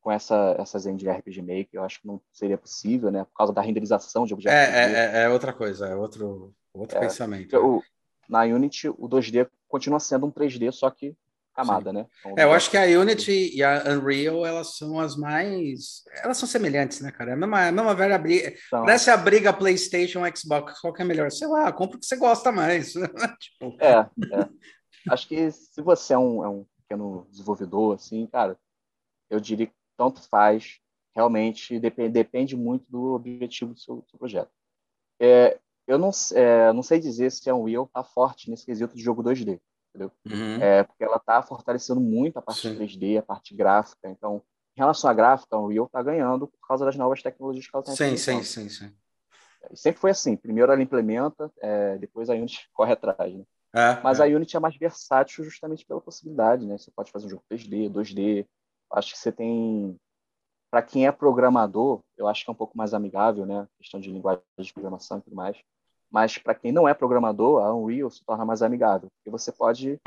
com essa, essas engine RPG Maker, eu acho que não seria possível, né? Por causa da renderização de objetos. É, é, é, outra coisa, é outro, outro é, pensamento. O, na Unity, o 2D continua sendo um 3D, só que camada, Sim. né? Então, é, eu acho que a Unity e a Unreal, elas são as mais... Elas são semelhantes, né, cara? É a mesma, a mesma velha briga. Então, Parece a briga PlayStation Xbox, qual que é melhor? Sei lá, compra o que você gosta mais. tipo... É, é. Acho que se você é um, é um pequeno desenvolvedor, assim, cara, eu diria que tanto faz, realmente depende, depende muito do objetivo do seu, do seu projeto. É, eu não, é, não sei dizer se a Unreal está forte nesse quesito de jogo 2D entendeu? Uhum. É, porque ela está fortalecendo muito a parte Sim. 3D, a parte gráfica. Então, em relação à gráfica, o Unreal está ganhando por causa das novas tecnologias que ela está Sim, sim, sim, sim. Sempre foi assim. Primeiro ela implementa, é, depois a Unity corre atrás. Né? É, Mas é. a Unity é mais versátil justamente pela possibilidade, né? Você pode fazer um jogo 3D, 2D. Acho que você tem para quem é programador, eu acho que é um pouco mais amigável, né? questão de linguagem de programação e tudo mais. Mas para quem não é programador, a Unreal se torna mais amigável, porque você pode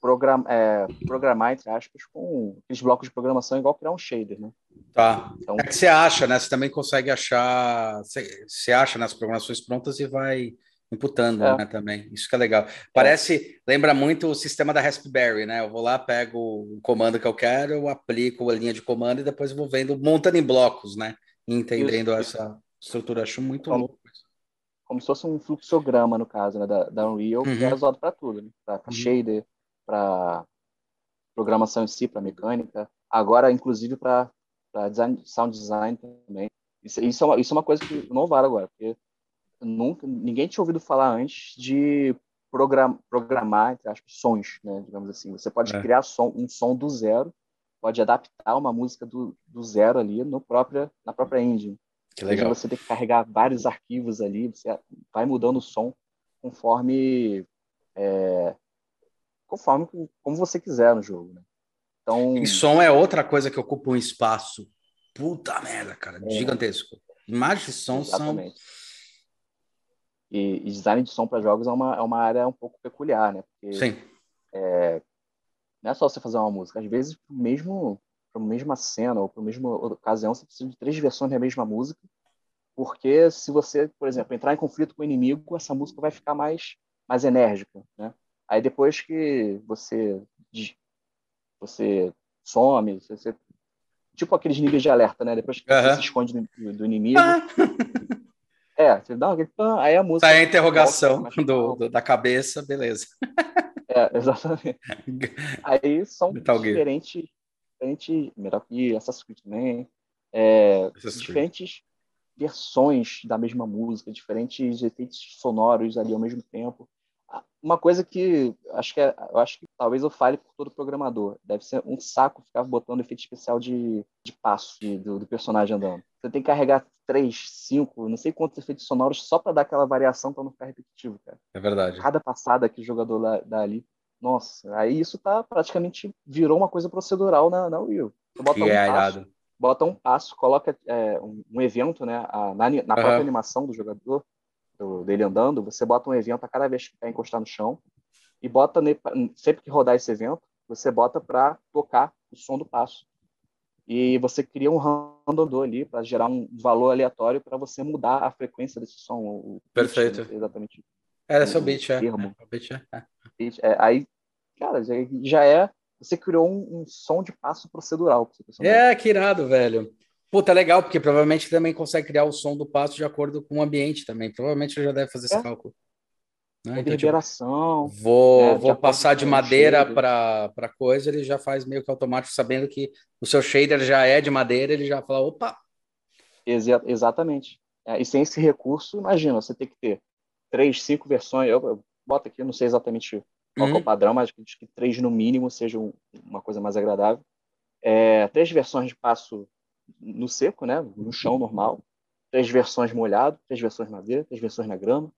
program, é, programar, entre aspas, com aqueles blocos de programação igual criar um shader, né? Tá. Então, é que você acha, né? Você também consegue achar, você, você acha nas programações prontas e vai imputando, é. né, também. Isso que é legal. Parece, é. lembra muito o sistema da Raspberry, né? Eu vou lá, pego o comando que eu quero, eu aplico a linha de comando e depois vou vendo, montando em blocos, né? Entendendo isso, essa isso. estrutura. Acho muito Como, louco como se fosse um fluxograma, no caso, né, da, da Unreal, uhum. que é usado para tudo, né? para uhum. shader, para programação em si, para mecânica, agora, inclusive, para design, sound design também. Isso, isso, é uma, isso é uma coisa que não vale agora, porque nunca, ninguém tinha ouvido falar antes de program, programar, entre aspas, sons, né, digamos assim. Você pode é. criar som, um som do zero, pode adaptar uma música do, do zero ali no própria, na própria engine. Que legal. Você tem que carregar vários arquivos ali, você vai mudando o som conforme é, conforme como você quiser no jogo. Né? Então, e som é outra coisa que ocupa um espaço. Puta merda, cara, é, gigantesco. Imagens de som exatamente. são. E, e, design de som para jogos é uma, é uma área um pouco peculiar, né? Porque, Sim. É, não é só você fazer uma música. Às vezes, mesmo para a mesma cena ou para a mesma ocasião, você precisa de três versões da mesma música, porque se você, por exemplo, entrar em conflito com o inimigo, essa música vai ficar mais, mais enérgica, né? Aí depois que você você some, você, tipo aqueles níveis de alerta, né? Depois que você se esconde do, do inimigo, É, você dá aquele pan, aí a música. Sai a interrogação do, do, da cabeça, beleza. É, exatamente. aí são diferentes, diferentes. Metal Gear, Assassin's Creed também. É, diferentes versões da mesma música, diferentes efeitos sonoros ali ao mesmo tempo. Uma coisa que acho que é, eu acho que talvez eu fale por todo programador. Deve ser um saco ficar botando efeito especial de, de passo de, do, do, personagem andando. Você tem que carregar três, cinco, não sei quantos efeitos sonoros só para dar aquela variação para não ficar repetitivo, cara. É verdade. Cada passada que o jogador dá, ali. Nossa, aí isso tá praticamente virou uma coisa procedural na, na. Você bota que um é passo, bota um passo, coloca é, um, um, evento, né, a, na, na própria animação do jogador, do, dele andando, você bota um evento a cada vez que vai encostar no chão e bota sempre que rodar esse evento, você bota para tocar o som do passo. E você cria um random ali para gerar um valor aleatório para você mudar a frequência desse som. Perfeito. Pitch, exatamente. Era só beat, é. Termo. É. é. Aí, cara, já, é. Você criou um, um som de passo procedural. É, que irado, velho. Puta, é legal, porque provavelmente também consegue criar o som do passo de acordo com o ambiente também. Provavelmente já deve fazer esse é. cálculo. Né? Então, Liberação. Tipo, vou, né? vou passar de madeira para coisa, ele já faz meio que automático, sabendo que o seu shader já é de madeira, ele já fala, opa. Exa exatamente. É, e sem esse recurso, imagina, você tem que ter três, cinco versões. Eu, eu boto aqui, não sei exatamente qual uhum. é o uhum. padrão, mas acho que três no mínimo seja uma coisa mais agradável. É, três versões de passo no seco, né? No chão normal. Três versões molhado, três versões madeira, três versões na grama.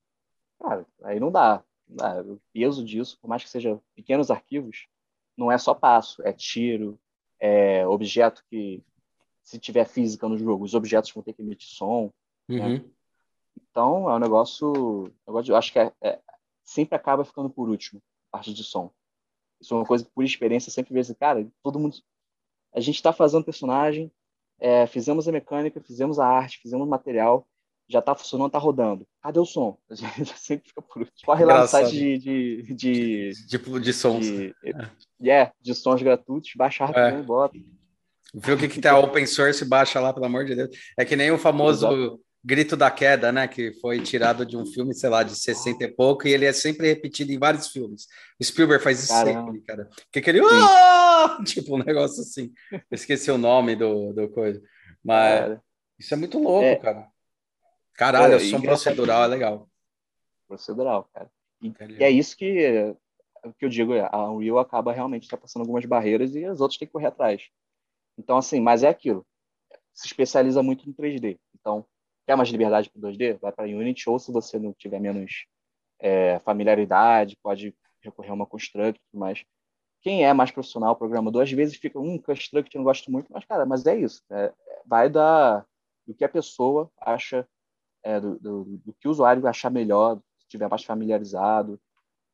Cara, aí não dá. Não dá. O peso disso, por mais que seja pequenos arquivos, não é só passo, é tiro, é objeto que, se tiver física no jogo, os objetos vão ter que emitir som. Né? Uhum. Né? Então, é um negócio. Eu acho que é, é, sempre acaba ficando por último, parte de som. Isso é uma coisa que, por experiência, sempre vejo assim, cara, todo mundo. A gente está fazendo personagem, é, fizemos a mecânica, fizemos a arte, fizemos o material, já está funcionando, está rodando. Cadê o som? A gente sempre fica por último. Corre lá no site de de, de, de, de sons. De, é. é, de sons gratuitos, baixa rapidinho é. e bota. Vê o que, que tá open source, baixa lá, pelo amor de Deus. É que nem o famoso Exato. Grito da Queda, né? Que foi tirado de um filme, sei lá, de 60 e pouco, e ele é sempre repetido em vários filmes. O Spielberg faz isso Caramba. sempre, cara. Que aquele. Oh! Tipo, um negócio assim. Eu esqueci o nome do, do coisa. Mas cara. isso é muito louco, é. cara. Caralho, é, som procedural é legal. Procedural, cara. E, e, é isso que, que eu digo, a Unreal acaba realmente tá passando algumas barreiras e as outras têm que correr atrás. Então, assim, mas é aquilo. Se especializa muito no 3D. Então, quer mais liberdade para 2D? Vai para Unity, ou se você não tiver menos é, familiaridade, pode recorrer a uma Construct, mas quem é mais profissional, programador, às vezes fica, um Construct eu não gosto muito, mas, cara, mas é isso. É, vai da, do que a pessoa acha, é, do, do, do, que o usuário achar melhor, se estiver mais familiarizado.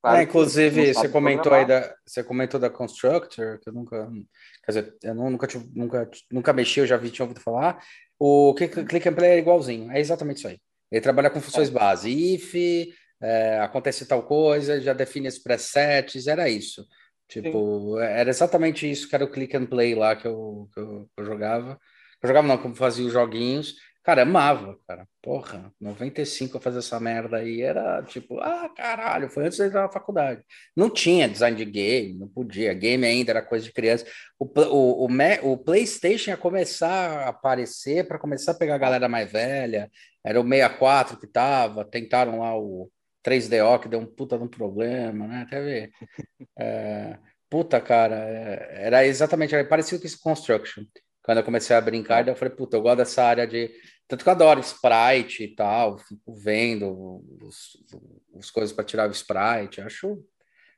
Claro é, inclusive, você comentou aí da, você comentou da Constructor, que eu nunca, quer dizer, eu nunca, nunca, nunca mexi, eu já vi, tinha ouvido falar. O Click and Play é igualzinho, é exatamente isso aí. Ele trabalha com funções é. base, if, é, acontece tal coisa, já define os presets, era isso. Tipo, Sim. era exatamente isso que era o Click and Play lá que eu, que eu, que eu jogava. Eu jogava não, como fazia os joguinhos. Cara, amava, cara. Porra, 95 a fazer essa merda aí era tipo, ah, caralho, foi antes de entrar na faculdade. Não tinha design de game, não podia. Game ainda era coisa de criança. O, o, o, o PlayStation ia começar a aparecer para começar a pegar a galera mais velha. Era o 64 que tava, tentaram lá o 3DO que deu um puta de um problema, né? Até ver. É, puta, cara, é, era exatamente, parecido com esse Construction quando eu comecei a brincar, eu falei, puta, eu gosto dessa área de. Tanto que eu adoro sprite e tal, fico vendo os, os coisas para tirar o sprite, acho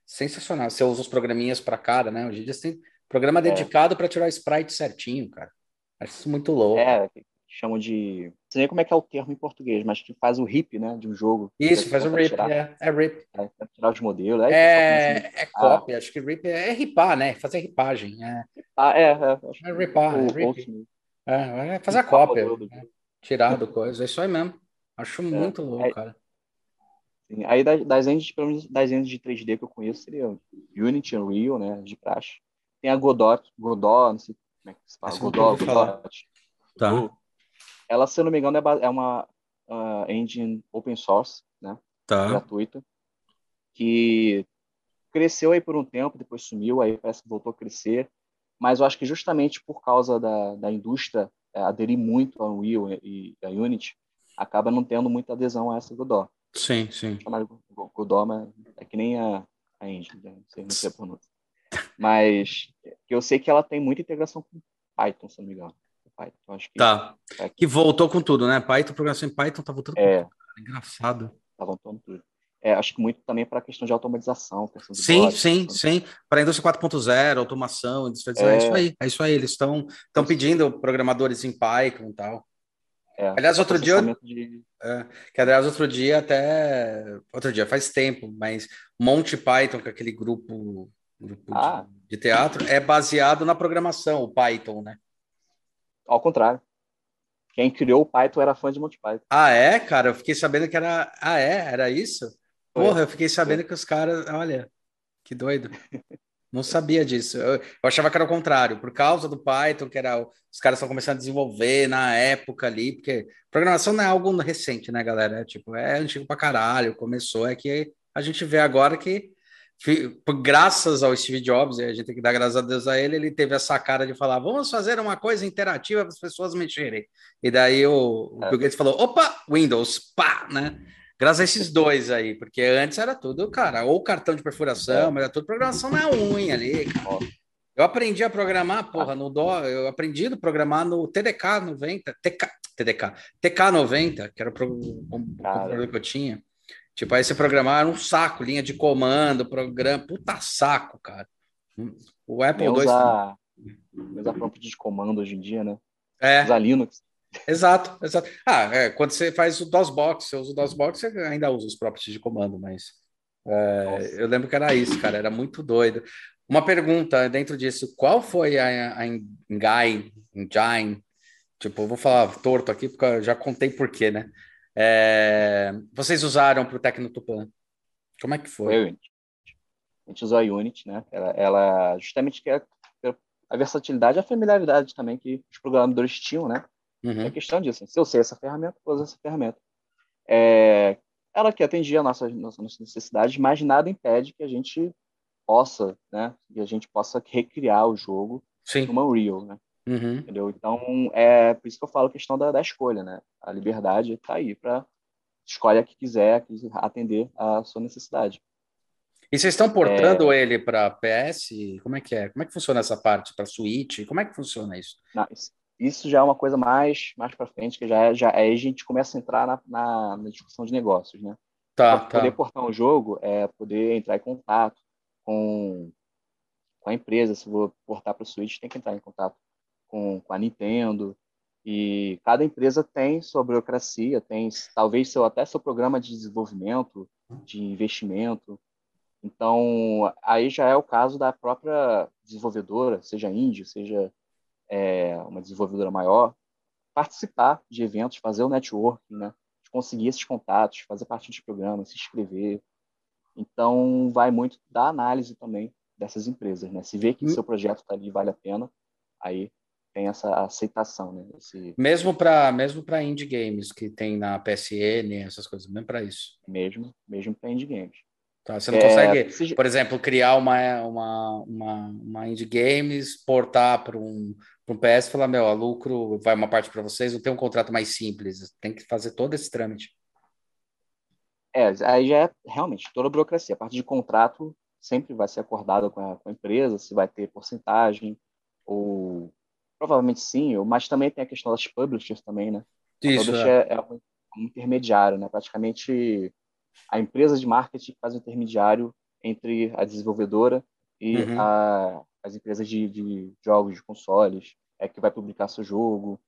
sensacional. Você usa os programinhas para cada, né? Hoje em dia você tem programa é. dedicado para tirar o sprite certinho, cara. Acho isso muito louco. É, chamam de. Não sei como é que é o termo em português, mas que faz o RIP, né? De um jogo. Isso, faz o RIP, tirar, é, é RIP. É, tirar os modelos. É, é, é cópia, acho que RIP é, é ripar, né? Fazer ripagem. É, ah, é, é. É ripar, é, RIP. é, é fazer a cópia. Tirar do coisa, é isso aí mesmo. Acho é, muito louco, cara. Sim, aí das, das engines, pelo menos das engines de 3D que eu conheço, seria Unity, Unreal, né? De praxe. Tem a Godot, Godot, não sei como é que se fala. Godot, Godot. Tá. Ela, se eu não me engano, é, é uma uh, engine open source, né? Tá. Gratuita, que cresceu aí por um tempo, depois sumiu, aí parece que voltou a crescer, mas eu acho que justamente por causa da, da indústria aderir muito ao Unreal e a Unity, acaba não tendo muita adesão a essa Godot. Sim, sim. Chamar Godot, mas é que nem a, a engine, né? não sei, não sei a pronúncia. Mas eu sei que ela tem muita integração com Python, se não me engano. Python, acho que tá. É que... que voltou com tudo, né? Python, programação em Python tá voltando é. com tudo. Engraçado. Tá voltando tudo. É, acho que muito também para a questão de automatização. sim, sim, sim. Para a indústria 4.0, automação, industrialização, é... é isso aí, é isso aí. Eles estão pedindo programadores em Python e tal. É, aliás, outro dia. De... É, que aliás, outro dia até. Outro dia, faz tempo, mas Monty Python, que é aquele grupo, grupo ah. de, de, teatro, é baseado na programação, o Python, né? Ao contrário. Quem criou o Python era fã de Monty Python. Ah, é, cara? Eu fiquei sabendo que era. Ah, é? Era isso? Porra, eu fiquei sabendo que os caras. Olha, que doido. Não sabia disso. Eu, eu, achava que era o contrário, por causa do Python, que era os caras estão começando a desenvolver na época ali, porque programação não é algo recente, né, galera? É, tipo, é antigo pra caralho, começou, é que a gente vê agora que, graças ao Steve Jobs, e a gente tem que dar graças a Deus a ele, ele teve essa cara de falar, vamos fazer uma coisa interativa para as pessoas mexerem. E daí o, o é. Bill Gates falou, opa, Windows, pá, né? Graças a esses dois aí, porque antes era tudo, cara, ou cartão de perfuração, mas era tudo programação na unha ali. Eu aprendi a programar, porra, no Dó, eu aprendi a programar no TDK 90, TK, TDK, TK 90, que era o programa que eu tinha. Tipo, aí você programar um saco, linha de comando, programa, puta saco, cara. O Apple II. Usar, usar prompt de comando hoje em dia, né? É. Usar Linux. Exato, exato. Ah, é, quando você faz o DOSBox, você usa o DOSBox, você ainda usa os properties de comando, mas é, eu lembro que era isso, cara, era muito doido. Uma pergunta dentro disso, qual foi a, a Engine, Engine, tipo, vou falar torto aqui, porque eu já contei por quê, né? É, vocês usaram para o Tecnotupan? Como é que foi? foi a gente usou a Unity, né? Ela, ela justamente quer a versatilidade e a familiaridade também que os programadores tinham, né? Uhum. É questão disso. Se eu sei essa ferramenta, vou usar essa ferramenta. É, ela que atendia a nossas, nossas necessidades, mas nada impede que a gente possa, né? Que a gente possa recriar o jogo Sim. numa Unreal, né? Uhum. Entendeu? Então, é por isso que eu falo a questão da, da escolha, né? A liberdade está aí para escolher a que quiser atender a sua necessidade. E vocês estão portando é... ele para PS? Como é que é? Como é que funciona essa parte para Switch? Como é que funciona isso? Não, isso já é uma coisa mais mais para frente, que já é, já aí a gente começa a entrar na, na, na discussão de negócios, né? Tá, pra poder tá. portar um jogo é poder entrar em contato com, com a empresa. Se for portar para o Switch, tem que entrar em contato com, com a Nintendo. E cada empresa tem sua burocracia, tem talvez seu, até seu programa de desenvolvimento, de investimento. Então, aí já é o caso da própria desenvolvedora, seja indie, seja é, uma desenvolvedora maior, participar de eventos, fazer o networking, né? De conseguir esses contatos, fazer parte dos programas, se inscrever. Então, vai muito da análise também dessas empresas, né? Se vê que hum. seu projeto está ali vale a pena, aí tem essa aceitação, né? Esse... Mesmo para mesmo para indie games que tem na PSN, essas coisas, mesmo para isso. Mesmo, mesmo para indie games. Tá, você não é, consegue, se... por exemplo, criar uma, uma, uma, uma indie games, portar para um, um PS e falar, meu, a lucro vai uma parte para vocês, não tem um contrato mais simples, tem que fazer todo esse trâmite. É, aí já é realmente toda a burocracia. A parte de contrato sempre vai ser acordada com a, com a empresa, se vai ter porcentagem, ou provavelmente sim, mas também tem a questão das publishers também, né? Isso, é. é, é um intermediário, né? Praticamente a empresa de marketing faz o intermediário entre a desenvolvedora e uhum. a, as empresas de, de, jogos, de consoles, é que vai publicar seu jogo.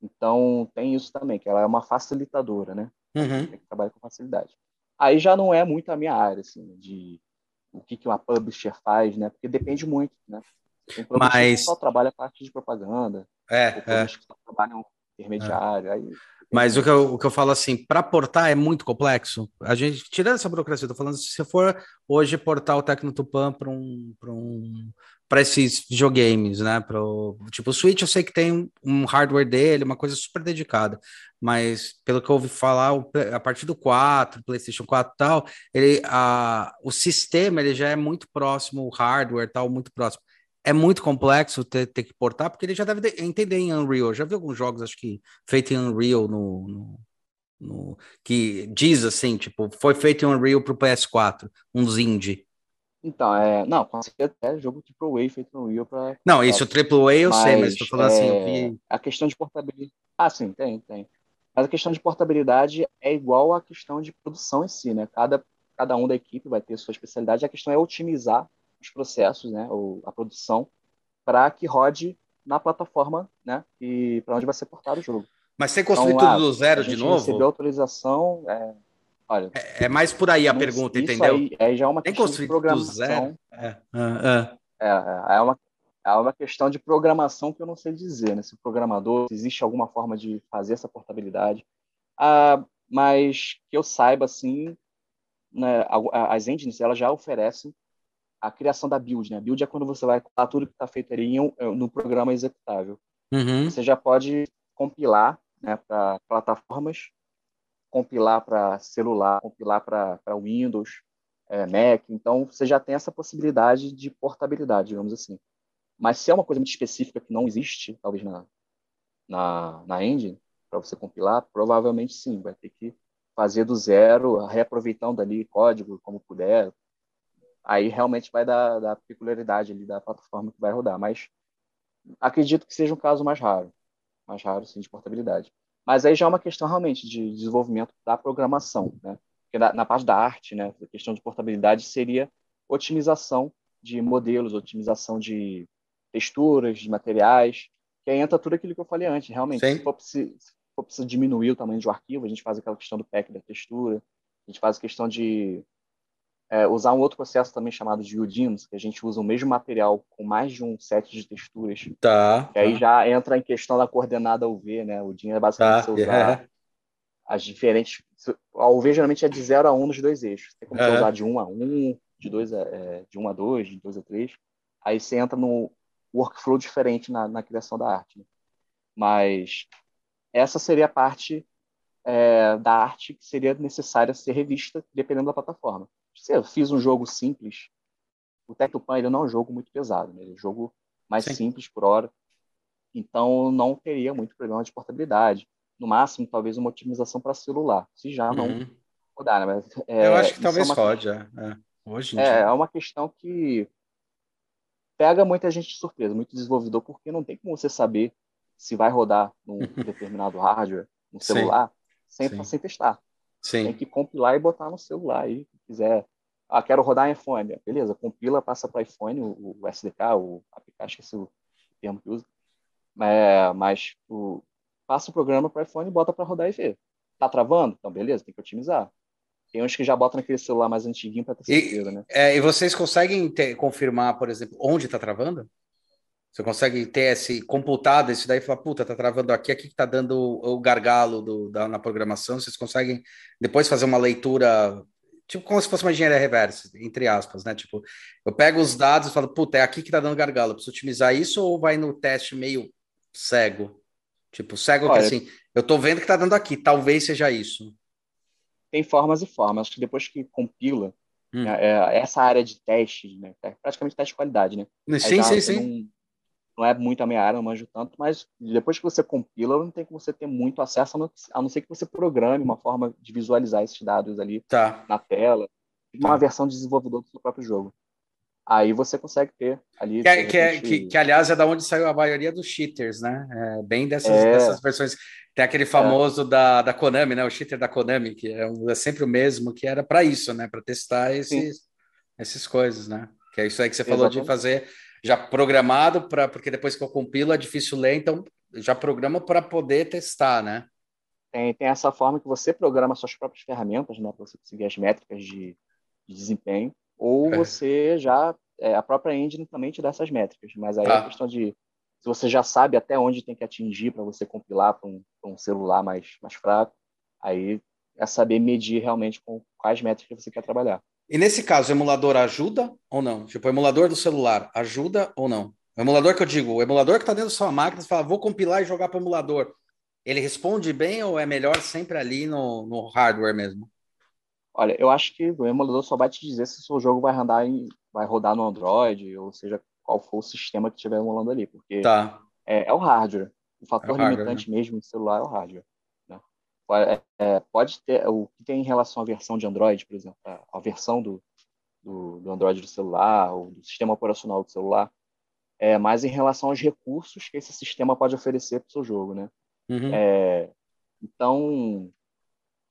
Então, tem isso também, que ela é uma facilitadora, né? Uhum. Que trabalha com facilidade. Aí já não é muito a minha área, assim, de o que, que uma publisher faz, né? Porque depende muito, né? Tem Mas... que só trabalha a parte de propaganda, é, é. que só trabalham intermediário, é. aí Mas o que, eu, o que eu falo assim, para portar é muito complexo. A gente, tirando essa burocracia, eu tô falando se você for hoje portar o Tecno Tupan para um, um para esses videogames, né? Pro, tipo, o Switch eu sei que tem um hardware dele, uma coisa super dedicada, mas pelo que eu ouvi falar, a partir do 4, PlayStation 4 e tal, ele, a, o sistema ele já é muito próximo, o hardware tal, muito próximo. É muito complexo ter, ter que portar, porque ele já deve entender em Unreal. Já vi alguns jogos, acho que feito em Unreal no, no, no que diz assim, tipo, foi feito em Unreal para o PS4, uns indie. Então, é. Não, consegui até jogo tipo A feito no Wii pra. Não, isso, o A eu mas, sei, mas tô falando é, assim, vi. A questão de portabilidade. Ah, sim, tem, tem. Mas a questão de portabilidade é igual à questão de produção em si, né? Cada, cada um da equipe vai ter sua especialidade. A questão é otimizar os processos, né? Ou a produção, para que rode na plataforma, né? E para onde vai ser portado o jogo. Mas você construir então, tudo do zero de novo? Recebeu autorização. É, Olha, é, é, mais por aí a pergunta, entendeu? Aí, aí já é uma Tem questão de programação. É. Ah, é, é, é, uma, é uma questão de programação que eu não sei dizer, né? Se o programador, se existe alguma forma de fazer essa portabilidade. Ah, mas que eu saiba, assim, né, as engines elas já oferecem a criação da build, né? Build é quando você vai colar tudo que está feito ali no programa executável. Uhum. Você já pode compilar né, para plataformas compilar para celular, compilar para Windows, é, Mac. Então, você já tem essa possibilidade de portabilidade, digamos assim. Mas se é uma coisa muito específica que não existe, talvez na, na, na engine, para você compilar, provavelmente sim, vai ter que fazer do zero, reaproveitando ali código como puder. Aí realmente vai dar, da peculiaridade ali da plataforma que vai rodar. Mas acredito que seja um caso mais raro. Mais raro, sim, de portabilidade. Mas aí já é uma questão realmente de desenvolvimento da programação, né? Porque na, na parte da arte, né, a questão de portabilidade seria otimização de modelos, otimização de texturas, de materiais, que aí entra tudo aquilo que eu falei antes, realmente. Se for, se for preciso diminuir o tamanho de um arquivo, a gente faz aquela questão do pack da textura, a gente faz a questão de é, usar um outro processo também chamado de UDIMS, que a gente usa o mesmo material com mais de um set de texturas. Tá. Que aí já entra em questão da coordenada UV, né? O DIN é basicamente tá, usar yeah. as diferentes. A UV geralmente é de 0 a 1 um nos dois eixos. Tem como você usar de 1 um a 1, um, de 2 a, é, de 1 um a 2, de 2 a 3. Aí você entra no workflow diferente na, na criação da arte. Né? Mas essa seria a parte é, da arte que seria necessária ser revista dependendo da plataforma se eu fiz um jogo simples, o Tectopan ele não é um jogo muito pesado, né? ele é um jogo mais Sim. simples por hora, então não teria muito problema de portabilidade. No máximo, talvez uma otimização para celular, se já não uhum. rodar. Né? Mas, é, eu acho que talvez é rode, é. é. Hoje é, é uma questão que pega muita gente de surpresa, muito desenvolvedor, porque não tem como você saber se vai rodar num determinado hardware, no celular, sem, sem testar. Sim. Tem que compilar e botar no celular aí, se quiser. Ah, quero rodar em iPhone. Beleza, compila, passa para iPhone, o, o, SDK, o APK, esqueci o termo que usa. É, mas o, passa o programa para iPhone e bota para rodar e ver. Tá travando? Então, beleza, tem que otimizar. Tem uns que já botam naquele celular mais antiguinho para ter certeza, e, né? É, e vocês conseguem ter, confirmar, por exemplo, onde está travando? Você consegue ter esse computado, esse daí e falar, puta, tá travando aqui, aqui que tá dando o, o gargalo do, da, na programação. Vocês conseguem depois fazer uma leitura, tipo como se fosse uma engenharia reversa, entre aspas, né? Tipo, eu pego os dados e falo, puta, é aqui que tá dando gargalo, eu preciso otimizar isso ou vai no teste meio cego? Tipo, cego Olha, que assim, eu tô vendo que tá dando aqui, talvez seja isso. Tem formas e formas. Acho que depois que compila, hum. é, é essa área de teste, né? É praticamente teste de qualidade, né? Sim, sim, sim não é muito a minha área, não manjo tanto, mas depois que você compila, não tem como você ter muito acesso, a não, ser que você programe uma forma de visualizar esses dados ali tá. na tela, uma tá. versão de desenvolvedor do seu próprio jogo. Aí você consegue ter ali. Que, é, que, é, que, que, aliás, é da onde saiu a maioria dos cheaters, né? É, bem dessas, é. dessas versões. Tem aquele famoso da, da Konami, né? O cheater da Konami, que é, um, é sempre o mesmo, que era para isso, né? Para testar esses, essas coisas, né? Que é isso aí que você falou Exatamente. de fazer já programado para porque depois que eu compilo é difícil ler, então já programa para poder testar, né? Tem, tem essa forma que você programa suas próprias ferramentas, né, para você conseguir as métricas de, de desempenho, ou é. você já é, a própria engine também te dá essas métricas, mas aí é tá. questão de se você já sabe até onde tem que atingir para você compilar para um, um, celular mais, mais fraco, aí é saber medir realmente com quais métricas você quer trabalhar. E nesse caso, o emulador ajuda ou não? Tipo, o emulador do celular ajuda ou não? O emulador que eu digo, o emulador que está dentro da sua máquina, você fala, vou compilar e jogar para o emulador. Ele responde bem ou é melhor sempre ali no, no hardware mesmo? Olha, eu acho que o emulador só vai te dizer se o seu jogo vai rodar, em, vai rodar no Android, ou seja, qual for o sistema que estiver emulando ali, porque tá. é, é, o hardware. O fator é o limitante né? mesmo do celular é o hardware. É, é, pode ter o que tem em relação à versão de Android, por exemplo, a, a versão do, do, do, Android do celular, ou do sistema operacional do celular, é mais em relação aos recursos que esse sistema pode oferecer para o seu jogo, né? Uhum. É, então,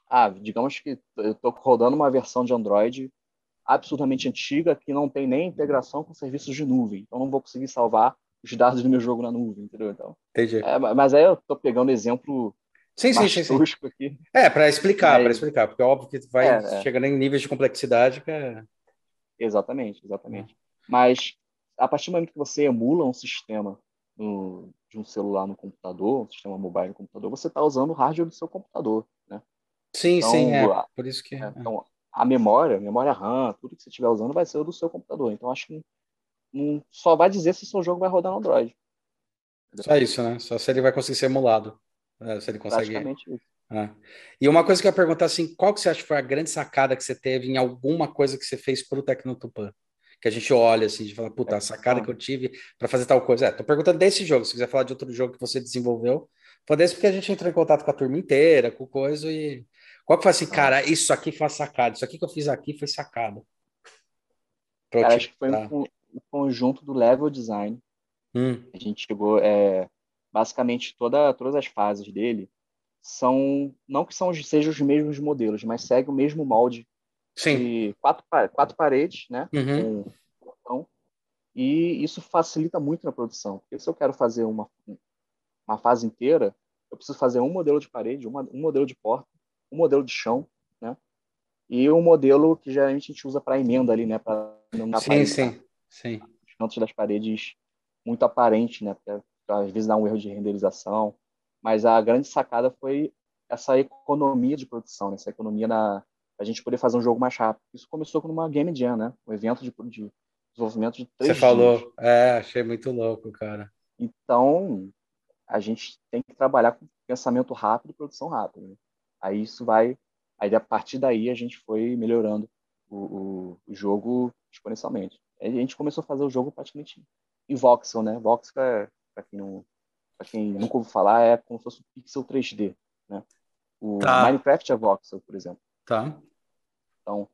ah, digamos que eu estou rodando uma versão de Android absurdamente antiga que não tem nem integração com serviços de nuvem. Então, não vou conseguir salvar os dados do meu jogo na nuvem, entendeu? Então, Entendi. É, mas aí eu estou pegando exemplo sim, sim, sim, sim. aqui. É, para explicar, para explicar, porque é óbvio que vai é, é. chegando em níveis de complexidade que é... Exatamente, exatamente. Mas a partir do momento que você emula um sistema no, de um celular no computador, um sistema mobile no computador, você está usando o hardware do seu computador, né? Sim, então, sim, é. Por isso que. É, então, a memória, a memória RAM, tudo que você estiver usando vai ser o do seu computador. Então, acho que não, só vai dizer se o seu jogo vai rodar no Android. Só isso, né? Só se ele vai conseguir ser emulado. Se ele consegue. É. E uma coisa que eu ia perguntar assim, qual que você acha que foi a grande sacada que você teve em alguma coisa que você fez para o Tecnotupan? Que a gente olha assim, de falar, puta, a sacada que eu tive para fazer tal coisa. É, tô perguntando desse jogo, se quiser falar de outro jogo que você desenvolveu, foi desse porque a gente entrou em contato com a turma inteira, com coisa e qual que foi assim, cara, isso aqui foi sacado, isso aqui que eu fiz aqui foi sacado. Cara, acho que foi um, um, conjunto do level design. Hum. A gente chegou, é, basicamente, toda, todas as fases dele são, não que são, sejam os mesmos modelos, mas segue o mesmo molde Sim. de quatro, quatro paredes, né? Uhum. Com, e isso facilita muito na produção. Porque se eu quero fazer uma, uma fase inteira, eu preciso fazer um modelo de parede, uma, um modelo de porta, um modelo de chão, né? E um modelo que geralmente a gente usa para emenda ali, né? Para não sim, sim, sim. Os cantos das paredes muito aparente, né? Porque às vezes dá um erro de renderização. Mas a grande sacada foi essa economia de produção, né? essa economia na a gente poder fazer um jogo mais rápido. Isso começou com uma Game Jam, né? Um evento de, de desenvolvimento de três Você falou, é, achei muito louco, cara. Então, a gente tem que trabalhar com pensamento rápido e produção rápida. Né? Aí isso vai. Aí a partir daí a gente foi melhorando o, o, o jogo exponencialmente. Aí a gente começou a fazer o jogo praticamente em voxel, né? Voxel, é, para quem não, para quem nunca ouviu falar, é como se fosse um pixel 3D, né? O tá. Minecraft é voxel, por exemplo. Tá. Então,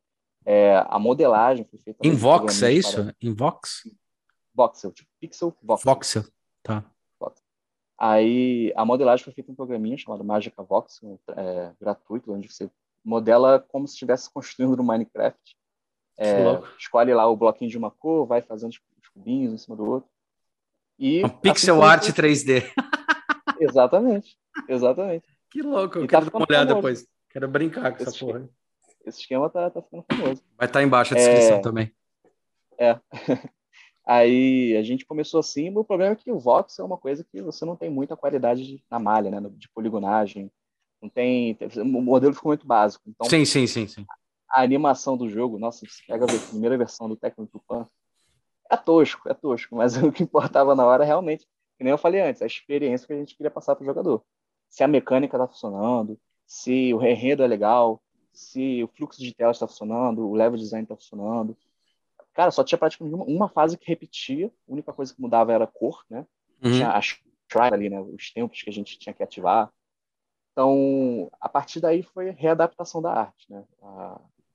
é, a modelagem foi feita. Em Vox, é isso? Para... Em Vox? Voxel, tipo pixel voxel. Voxel, tá. Aí a modelagem foi feita em um programinha chamado Magica Vox, é, gratuito, onde você modela como se estivesse construindo no Minecraft. É, escolhe lá o bloquinho de uma cor, vai fazendo os cubinhos um cima do outro. E um pixel art 3D. Exatamente, exatamente. Que louco, eu e tá quero tá dar uma olhada depois. Quero brincar com esse essa porra. Esse esquema tá, tá ficando famoso. Vai estar tá embaixo a descrição é... também. É. Aí a gente começou assim, o problema é que o Vox é uma coisa que você não tem muita qualidade de, na malha, né, de poligonagem, não tem, o modelo ficou muito básico. Então, sim, sim, sim, sim. A animação do jogo, nossa, você pega a primeira versão do Tecno Pan, é tosco, é tosco, mas o que importava na hora realmente, que nem eu falei antes, a experiência que a gente queria passar para o jogador. Se a mecânica está funcionando, se o enredo é legal, se o fluxo de tela está funcionando, o level design está funcionando, Cara, só tinha praticamente uma, uma, fase que repetia, a única coisa que mudava era a cor, né? Uhum. Tinha a shrine ali, né? Os tempos que a gente tinha que ativar. Então, a partir daí foi readaptação da arte, né?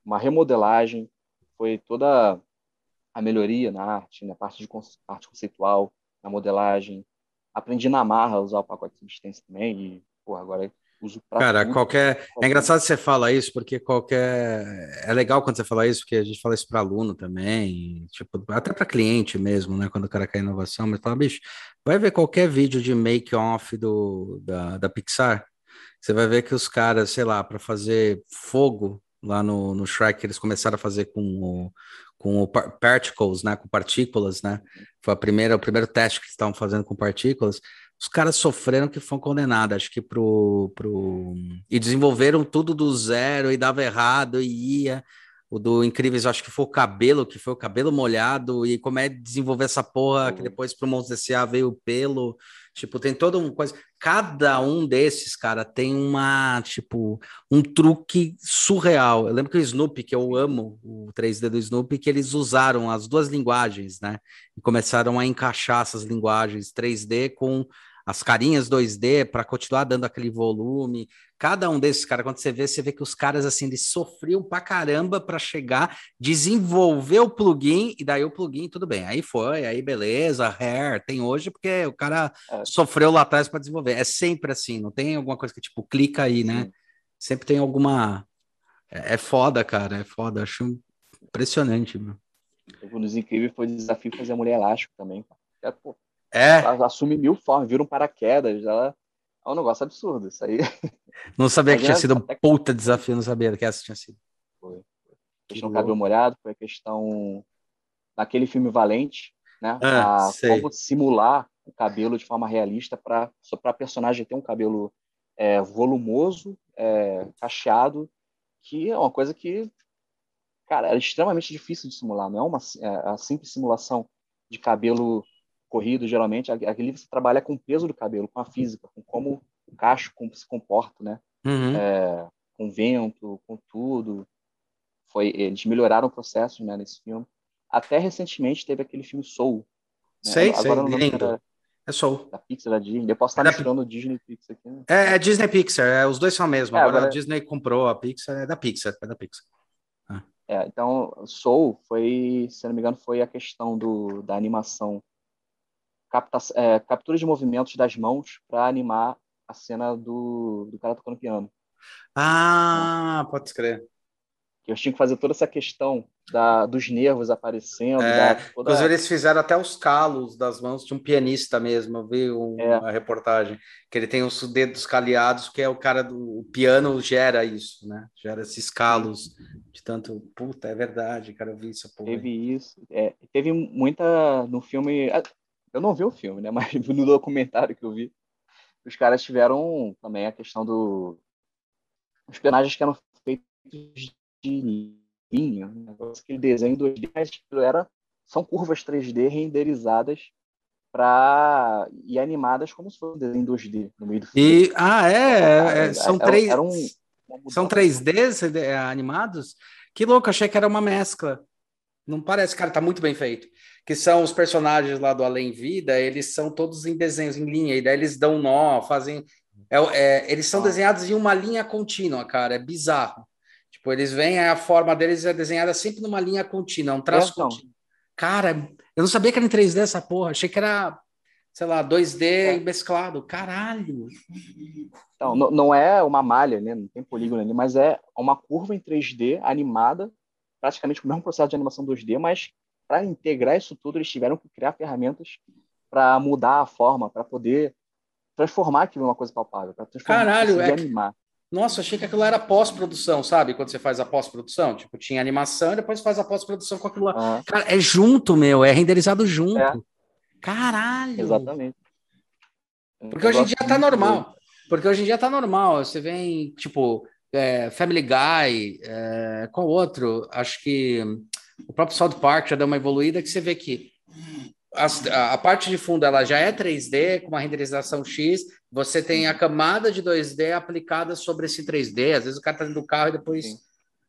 Uma remodelagem, foi toda a melhoria na arte, na parte de arte conceitual, na modelagem. Aprendi na marra a usar o pacote de substância também e, pô, agora uso Cara, qualquer. É engraçado você falar isso, porque qualquer. É legal quando você fala isso, porque a gente fala isso para aluno também, tipo, até para cliente mesmo, né? Quando o cara quer inovação, mas fala, bicho, vai ver qualquer vídeo de make-off do, da, da Pixar. Você vai ver que os caras, sei lá, para fazer fogo lá no, no Shrek, eles começaram a fazer com o, com o particles, né? Com partículas, né? Foi a primeira, o primeiro teste que estavam fazendo com partículas. Os caras sofreram que foram condenados, acho que pro, pro... E desenvolveram tudo do zero e dava errado e ia. O do Incríveis, acho que foi o cabelo, que foi o cabelo molhado, e como é desenvolver essa porra, que depois pro Monstros S.A. veio o pelo, tipo, tem toda uma coisa. Cada um desses, cara, tem uma, tipo, um truque surreal. Eu lembro que o Snoopy, que eu amo, o 3D do Snoopy, que eles usaram as duas linguagens, né? E começaram a encaixar essas linguagens 3D com as carinhas 2D para continuar dando aquele volume. Cada um desses caras, quando você vê, você vê que os caras assim eles sofriam pra caramba para chegar, desenvolver o plugin e daí o plugin tudo bem. Aí foi, aí beleza, hair tem hoje porque o cara é. sofreu lá atrás para desenvolver. É sempre assim, não tem alguma coisa que tipo clica aí, né? Sim. Sempre tem alguma é, é, foda, cara, é foda, acho impressionante, meu. Nos incríveis foi o desafio fazer a mulher elástico também. É, pô, é. Ela assume mil formas, vira um paraquedas. Ela é um negócio absurdo. Isso aí. Não sabia que tinha sido um puta desafio, não sabia que essa tinha sido. Foi. A questão do cabelo molhado, foi a questão naquele filme Valente, né? Ah, a, como simular o cabelo de forma realista para a personagem ter um cabelo é, volumoso, é, cacheado, que é uma coisa que, cara, era extremamente difícil de simular. Não é uma é, a simples simulação de cabelo corrido, geralmente, aquele você trabalha com o peso do cabelo, com a física, com como o cacho como se comporta, né? Uhum. É, com vento, com tudo. Foi, eles melhoraram o processo né, nesse filme. Até recentemente teve aquele filme Soul. Né? Sei, Agora sei. Era, é Soul. Da Pixar, da Disney. Eu posso estar é misturando o Disney e Pixar aqui. Né? É, é, Disney Pixar, é, os dois são mesmo. É, agora, agora, a Disney comprou a Pixar, é da Pixar, é da Pixar. Ah. É, então, Soul foi, se não me engano, foi a questão do, da animação capta, é, captura de movimentos das mãos para animar a cena do, do cara tocando piano. Ah, pode escrever. Que eu tinha que fazer toda essa questão da, dos nervos aparecendo. É, da, toda... Inclusive, eles fizeram até os calos das mãos de um pianista mesmo. Eu vi um, é. uma reportagem que ele tem os dedos caleados, que é o cara do o piano gera isso, né? Gera esses calos de tanto. Puta, é verdade, cara. Eu vi isso. Teve isso. É, teve muita no filme. Eu não vi o filme, né? Mas no documentário que eu vi, os caras tiveram também a questão do. Os personagens que eram feitos de linha, né? aquele desenho 2D, mas era, são curvas 3D renderizadas para e animadas como se fosse um desenho 2D no meio do filme. E, ah, é, é, é são era, três. Era um, são 3Ds é, animados? Que louco, achei que era uma mescla. Não parece, cara, tá muito bem feito que são os personagens lá do Além Vida, eles são todos em desenhos em linha, e daí eles dão nó, fazem. É, é, eles são ah. desenhados em uma linha contínua, cara, é bizarro. Tipo, eles vêm, a forma deles é desenhada sempre numa linha contínua, um traço é, contínuo. Cara, eu não sabia que era em 3D essa porra, achei que era, sei lá, 2D é. mesclado. Caralho! Então, não, não é uma malha, né? Não tem polígono ali, mas é uma curva em 3D animada, praticamente com o mesmo processo de animação 2D, mas para integrar isso tudo, eles tiveram que criar ferramentas para mudar a forma, para poder transformar aquilo em uma coisa palpável, para transformar Caralho, é animar. Nossa, achei que aquilo era pós-produção, sabe? Quando você faz a pós-produção, tipo, tinha animação e depois faz a pós-produção com aquilo lá. Ah. Cara, é junto, meu, é renderizado junto. É. Caralho! Exatamente. Porque hoje em dia tá normal. Porque hoje em dia tá normal. Você vem, tipo, é, Family Guy, é, qual outro? Acho que o próprio South Park já deu uma evoluída que você vê que a, a, parte de fundo ela já é 3D com uma renderização X, você tem a camada de 2D aplicada sobre esse 3D. Às vezes o cara tá dentro do carro e depois Sim.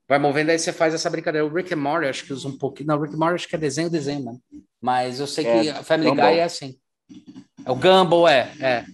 vai movendo, aí você faz essa brincadeira. O Rick and Morty acho que usa um pouquinho. Não, o Rick and Morty acho que é desenho, desenho, mano. Mas eu sei é, que a Family Gumball. Guy é assim. É o Gumball, é, é.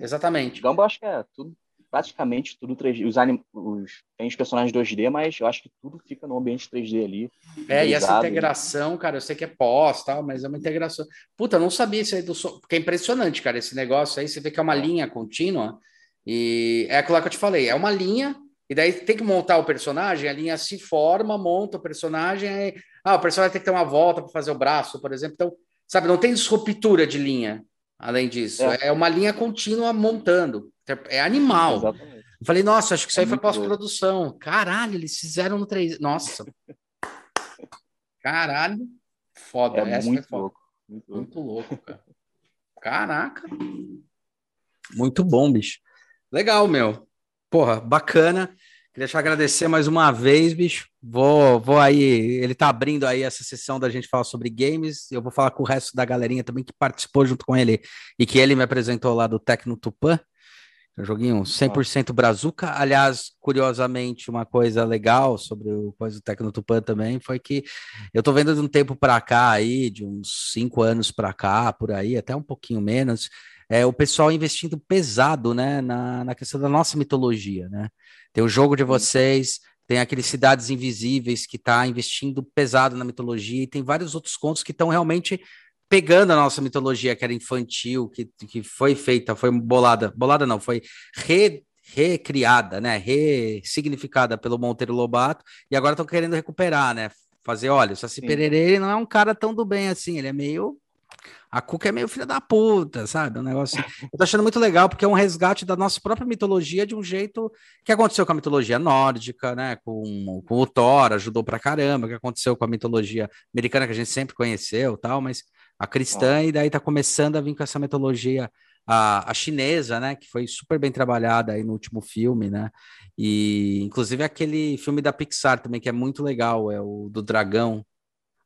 Exatamente. Gumball acho que é tudo praticamente tudo 3D. Os, anim... os... Tem os personagens 2D, mas eu acho que tudo fica no ambiente 3D ali. É, e essa integração, cara, eu sei que é pós, tal, mas é uma integração. Puta, eu não sabia isso aí do som, porque é impressionante, cara, esse negócio aí, você vê que é uma linha contínua, e é aquilo que eu te falei, é uma linha, e daí tem que montar o personagem, a linha se forma, monta o personagem, aí, ah, o personagem tem que ter uma volta para fazer o braço, por exemplo, então, sabe, não tem ruptura de linha, além disso, é, é uma linha contínua montando. É animal. Exatamente. Eu falei, nossa, acho que isso é aí foi pós-produção. Caralho, eles fizeram no 3. Nossa. Caralho, foda. É Essa muito foi foda. louco. Muito louco. Muito louco, cara. Caraca. Muito bom, bicho. Legal, meu. Porra, bacana. Queria te agradecer mais uma vez, bicho. Vou, vou aí. Ele tá abrindo aí essa sessão da gente falar sobre games. Eu vou falar com o resto da galerinha também que participou junto com ele e que ele me apresentou lá do Tecno Tupan. Um joguinho 100% brazuca. Aliás, curiosamente, uma coisa legal sobre o coisa do Tecno Tupan também foi que eu tô vendo de um tempo para cá aí, de uns cinco anos para cá, por aí, até um pouquinho menos, é o pessoal investindo pesado, né, na, na questão da nossa mitologia, né? Tem o jogo de vocês, tem aqueles Cidades Invisíveis que está investindo pesado na mitologia, e tem vários outros contos que estão realmente pegando a nossa mitologia, que era infantil, que, que foi feita, foi bolada, bolada não, foi re, recriada, né, ressignificada pelo Monteiro Lobato, e agora estão querendo recuperar, né, fazer, olha, o Saci Pererê ele não é um cara tão do bem assim, ele é meio a Cuca é meio filha da puta, sabe? Um negócio assim. Eu tô achando muito legal, porque é um resgate da nossa própria mitologia de um jeito que aconteceu com a mitologia nórdica, né? Com, com o Thor, ajudou pra caramba, que aconteceu com a mitologia americana, que a gente sempre conheceu tal, mas a cristã, ah. e daí tá começando a vir com essa mitologia. A, a, chinesa, né, que foi super bem trabalhada aí no último filme, né, e inclusive aquele filme da Pixar também que é muito legal, é o do dragão,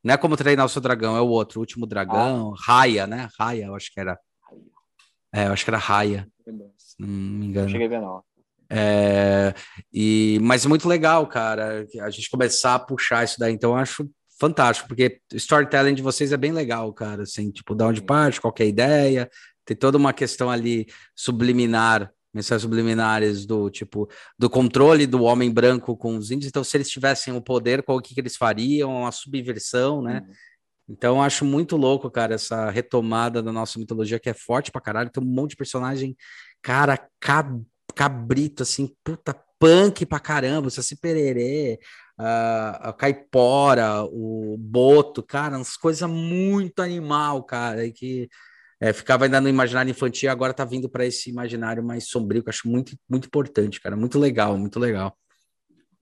não é como treinar o seu dragão, é o outro, o último dragão, ah. Raia, né? Raia, eu acho que era. É, eu acho que era Raia. Se não me engano. Não cheguei a ver, não. É, e, mas muito legal, cara, a gente começar a puxar isso daí. Então, eu acho fantástico, porque o storytelling de vocês é bem legal, cara. Assim, tipo, da onde parte, qualquer ideia, tem toda uma questão ali subliminar mensagens subliminares do tipo do controle do homem branco com os índios. Então, se eles tivessem o poder, qual que, que eles fariam? Uma subversão, né? Uhum. Então, acho muito louco, cara, essa retomada da nossa mitologia que é forte pra caralho. Tem um monte de personagem, cara, cab cabrito, assim, puta, punk pra caramba. O Saci Pererê, a, a Caipora, o Boto, cara, umas coisas muito animal, cara, e que é, ficava ainda no imaginário infantil, agora tá vindo para esse imaginário mais sombrio, que eu acho muito, muito importante, cara. Muito legal, muito legal.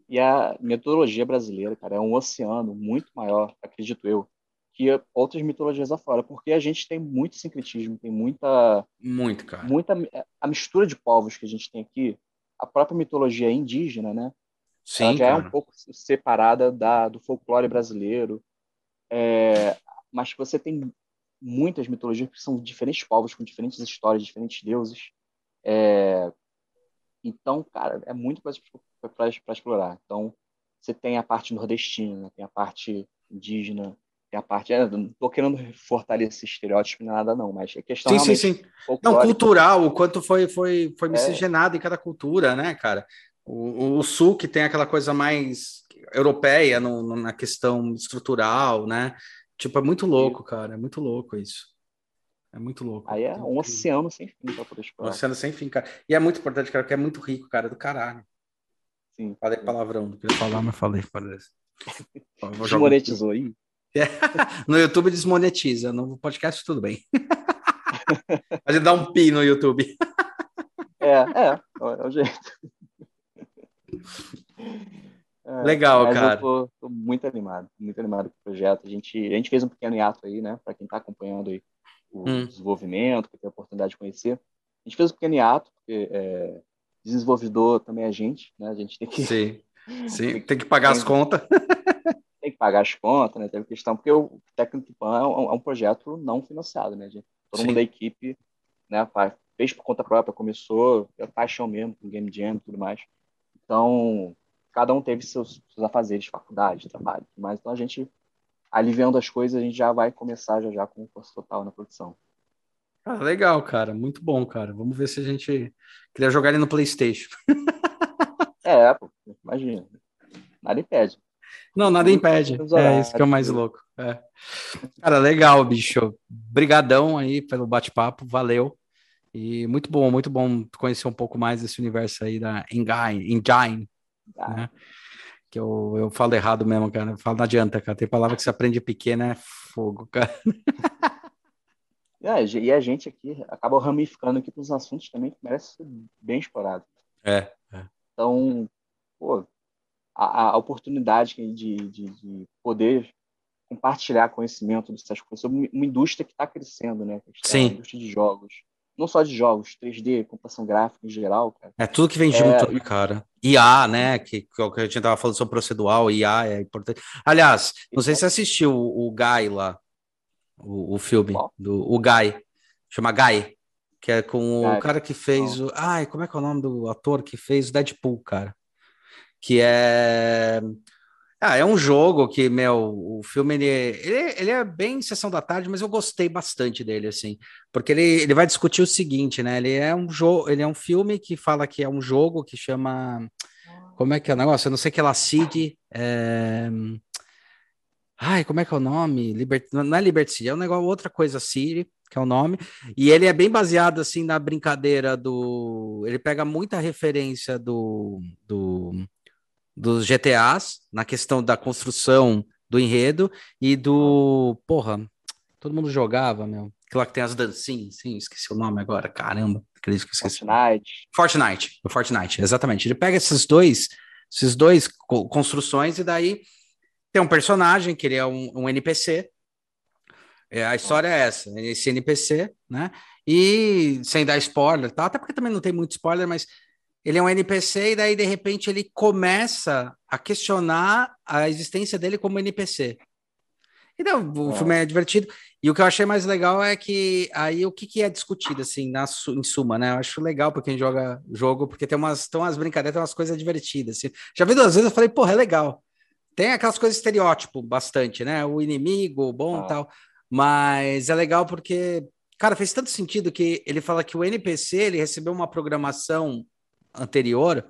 E a mitologia brasileira, cara, é um oceano muito maior, acredito eu, que outras mitologias afora, porque a gente tem muito sincretismo, tem muita. Muito, cara. Muita. A mistura de povos que a gente tem aqui, a própria mitologia indígena, né? Sim, ela já cara. é um pouco separada da, do folclore brasileiro. É, mas você tem muitas mitologias que são diferentes povos com diferentes histórias, diferentes deuses. É... Então, cara, é muito coisa para explorar. Então, você tem a parte nordestina, tem a parte indígena, tem a parte. É, não estou querendo fortalecer estereótipo nada, não, mas é questão. Sim, sim, sim. Não, cultural, o quanto foi, foi, foi é. miscigenado é... em cada cultura, né, cara? O, o, sul, que tem aquela coisa mais europeia no, no, na questão estrutural, né? Tipo, é muito louco, cara. É muito louco isso. É muito louco. Aí é um oceano sem fim pra poder explorar. Um oceano sem fim, cara. E é muito importante, cara, porque é muito rico, cara, do caralho. Sim. Falei palavrão, não queria falar, mas falei. falei. Desmonetizou aí? É. No YouTube desmonetiza, no podcast tudo bem. A gente dá um pi no YouTube. É, é, é o jeito. É, Legal, cara. Eu tô, tô, muito animado, muito animado com o projeto. A gente, a gente fez um pequeno hiato aí, né, para quem está acompanhando aí o hum. desenvolvimento, que tem a oportunidade de conhecer. A gente fez um pequeno hiato, porque é, desenvolvedor também é a gente, né? A gente tem que. Sim, Sim. tem, tem que pagar tem, as contas. Tem que pagar as contas, né? Teve questão, porque o Técnico Pan é um, é um projeto não financiado, né, gente? Todo Sim. mundo da equipe né, fez por conta própria, começou, é paixão mesmo com Game Jam e tudo mais. Então, cada um teve seus, seus afazeres, faculdade, trabalho, mas então a gente aliviando as coisas, a gente já vai começar já já com força total na produção. Ah, legal, cara, muito bom, cara. Vamos ver se a gente queria jogar ele no PlayStation. é, pô, imagina. Nada impede. Não, nada impede. É isso que é o mais louco. É. Cara, legal, bicho. Brigadão aí pelo bate-papo, valeu. E muito bom, muito bom conhecer um pouco mais desse universo aí da Engine, Engine ah. Né? Que eu, eu falo errado mesmo, cara. Eu falo, não adianta, cara. Tem palavra que você aprende pequena, é fogo, cara. É, e a gente aqui acaba ramificando aqui para os assuntos também que merece ser bem explorado. É. é. Então, pô, a, a oportunidade de, de, de, poder compartilhar conhecimento dessas coisas sobre uma indústria que está crescendo, né? Sim. A indústria de jogos. Não só de jogos, 3D, computação gráfica em geral, cara. É tudo que vem é, junto, é, cara. IA, né? Que, que a gente tava falando sobre procedural, IA é importante. Aliás, não sei se você assistiu o, o Guy lá, o, o filme, do, o Guy, chama Guy, que é com Guy. o cara que fez o. Ai, como é que é o nome do ator que fez o Deadpool, cara? Que é. Ah, é um jogo que, meu, o filme ele, ele, ele, é bem sessão da tarde, mas eu gostei bastante dele, assim, porque ele, ele vai discutir o seguinte, né? Ele é um jogo, ele é um filme que fala que é um jogo que chama. Como é que é o negócio? Eu não sei que ela City. É... Ai, como é que é o nome? Libert... Não é Liberty City, é um negócio, outra coisa City, que é o nome. E ele é bem baseado, assim, na brincadeira do. Ele pega muita referência do. do dos GTAs, na questão da construção do enredo e do. Porra, todo mundo jogava, meu. Aquilo que tem as dancinhas, sim, esqueci o nome agora, caramba. Acredito que esqueci. Fortnite. Fortnite, o Fortnite, exatamente. Ele pega esses dois, esses dois construções e daí tem um personagem que ele é um, um NPC. É, a história é essa, esse NPC, né? E sem dar spoiler, tá? até porque também não tem muito spoiler, mas ele é um NPC e daí de repente ele começa a questionar a existência dele como NPC. Então, o é. filme é divertido. E o que eu achei mais legal é que aí o que, que é discutido, assim, na, em suma, né? Eu acho legal para quem joga jogo, porque tem umas, tem umas brincadeiras, tem umas coisas divertidas. Assim. Já vi duas vezes, eu falei, porra, é legal. Tem aquelas coisas estereótipo bastante, né? O inimigo, o bom e tal. Mas é legal porque, cara, fez tanto sentido que ele fala que o NPC ele recebeu uma programação anterior,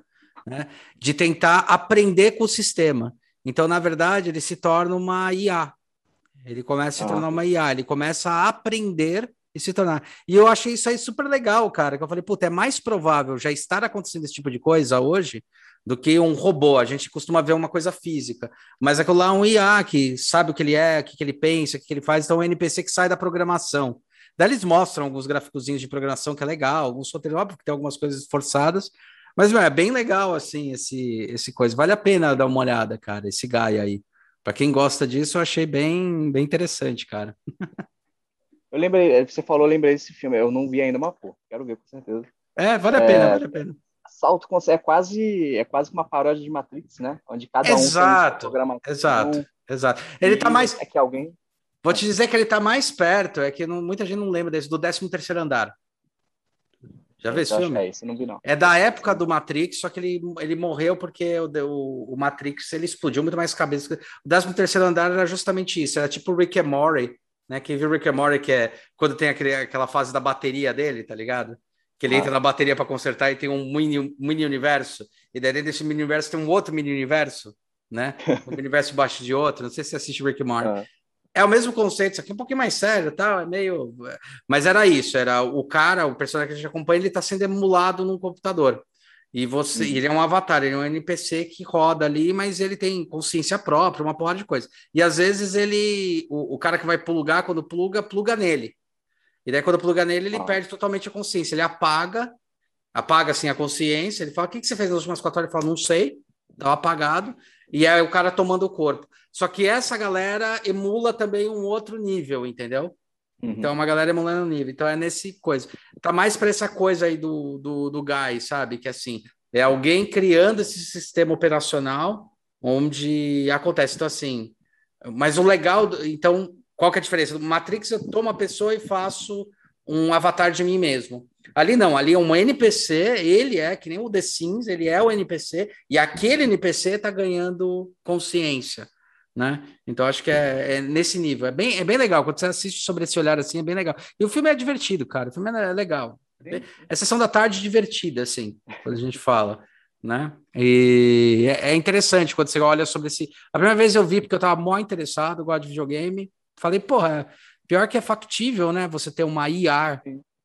né, de tentar aprender com o sistema. Então, na verdade, ele se torna uma IA. Ele começa a se tornar uma IA, ele começa a aprender e se tornar. E eu achei isso aí super legal, cara. Que eu falei, puta, é mais provável já estar acontecendo esse tipo de coisa hoje do que um robô. A gente costuma ver uma coisa física, mas aquilo lá é um IA que sabe o que ele é, o que, ele pensa, o que, ele faz. Então, é um NPC que sai da programação. Daí eles mostram alguns gráficos de programação que é legal, alguns roteiros, óbvio que tem algumas coisas forçadas, mas meu, é bem legal, assim, esse, esse coisa. Vale a pena dar uma olhada, cara, esse Gaia aí. Para quem gosta disso, eu achei bem, bem interessante, cara. eu lembrei, você falou, eu lembrei desse filme. Eu não vi ainda, mas pô, quero ver com certeza. É, vale a é, pena, vale a pena. Salto é quase é quase uma paródia de Matrix, né? Onde cada exato, um tem Exato, exato. Ele tá mais. É que alguém. Vou te dizer que ele tá mais perto, é que não, muita gente não lembra desse, do 13 terceiro andar. Já viu esse filme? É, esse não vi, não. é da época do Matrix, só que ele, ele morreu porque o, o, o Matrix ele explodiu muito mais cabeça. O 13 terceiro andar era justamente isso, era tipo Rick and Morty, né? Quem viu Rick and Morty, que é quando tem aquele, aquela fase da bateria dele, tá ligado? Que ele ah. entra na bateria para consertar e tem um mini, mini universo, e daí dentro desse mini universo tem um outro mini universo, né? Um universo embaixo de outro. Não sei se você assiste Rick and Morty. Ah. É o mesmo conceito, isso aqui é um pouquinho mais sério, tá? É meio. Mas era isso, era o cara, o personagem que a gente acompanha, ele está sendo emulado num computador. E você, uhum. ele é um avatar, ele é um NPC que roda ali, mas ele tem consciência própria, uma porrada de coisa. E às vezes ele, o, o cara que vai plugar, quando pluga, pluga nele. E daí quando pluga nele, ele ah. perde totalmente a consciência. Ele apaga, apaga assim a consciência. Ele fala: O que, que você fez nas últimas quatro horas? Ele fala: Não sei, estava apagado. E é o cara tomando o corpo. Só que essa galera emula também um outro nível, entendeu? Uhum. Então, uma galera emulando o nível. Então, é nesse coisa. Tá mais para essa coisa aí do, do, do Guy, sabe? Que assim, é alguém criando esse sistema operacional onde acontece. Então, assim, mas o legal, então, qual que é a diferença? No Matrix, eu tomo a pessoa e faço um avatar de mim mesmo. Ali não, ali é um NPC, ele é, que nem o The Sims, ele é o NPC, e aquele NPC está ganhando consciência né? Então acho que é, é, nesse nível. É bem, é bem legal. Quando você assiste sobre esse olhar assim, é bem legal. E o filme é divertido, cara. O filme é legal. É sessão da tarde divertida, assim, quando a gente fala, né? E é, é interessante quando você olha sobre esse. A primeira vez eu vi, porque eu tava mó interessado, eu gosto de videogame. Falei, porra, pior que é factível, né? Você ter uma IR,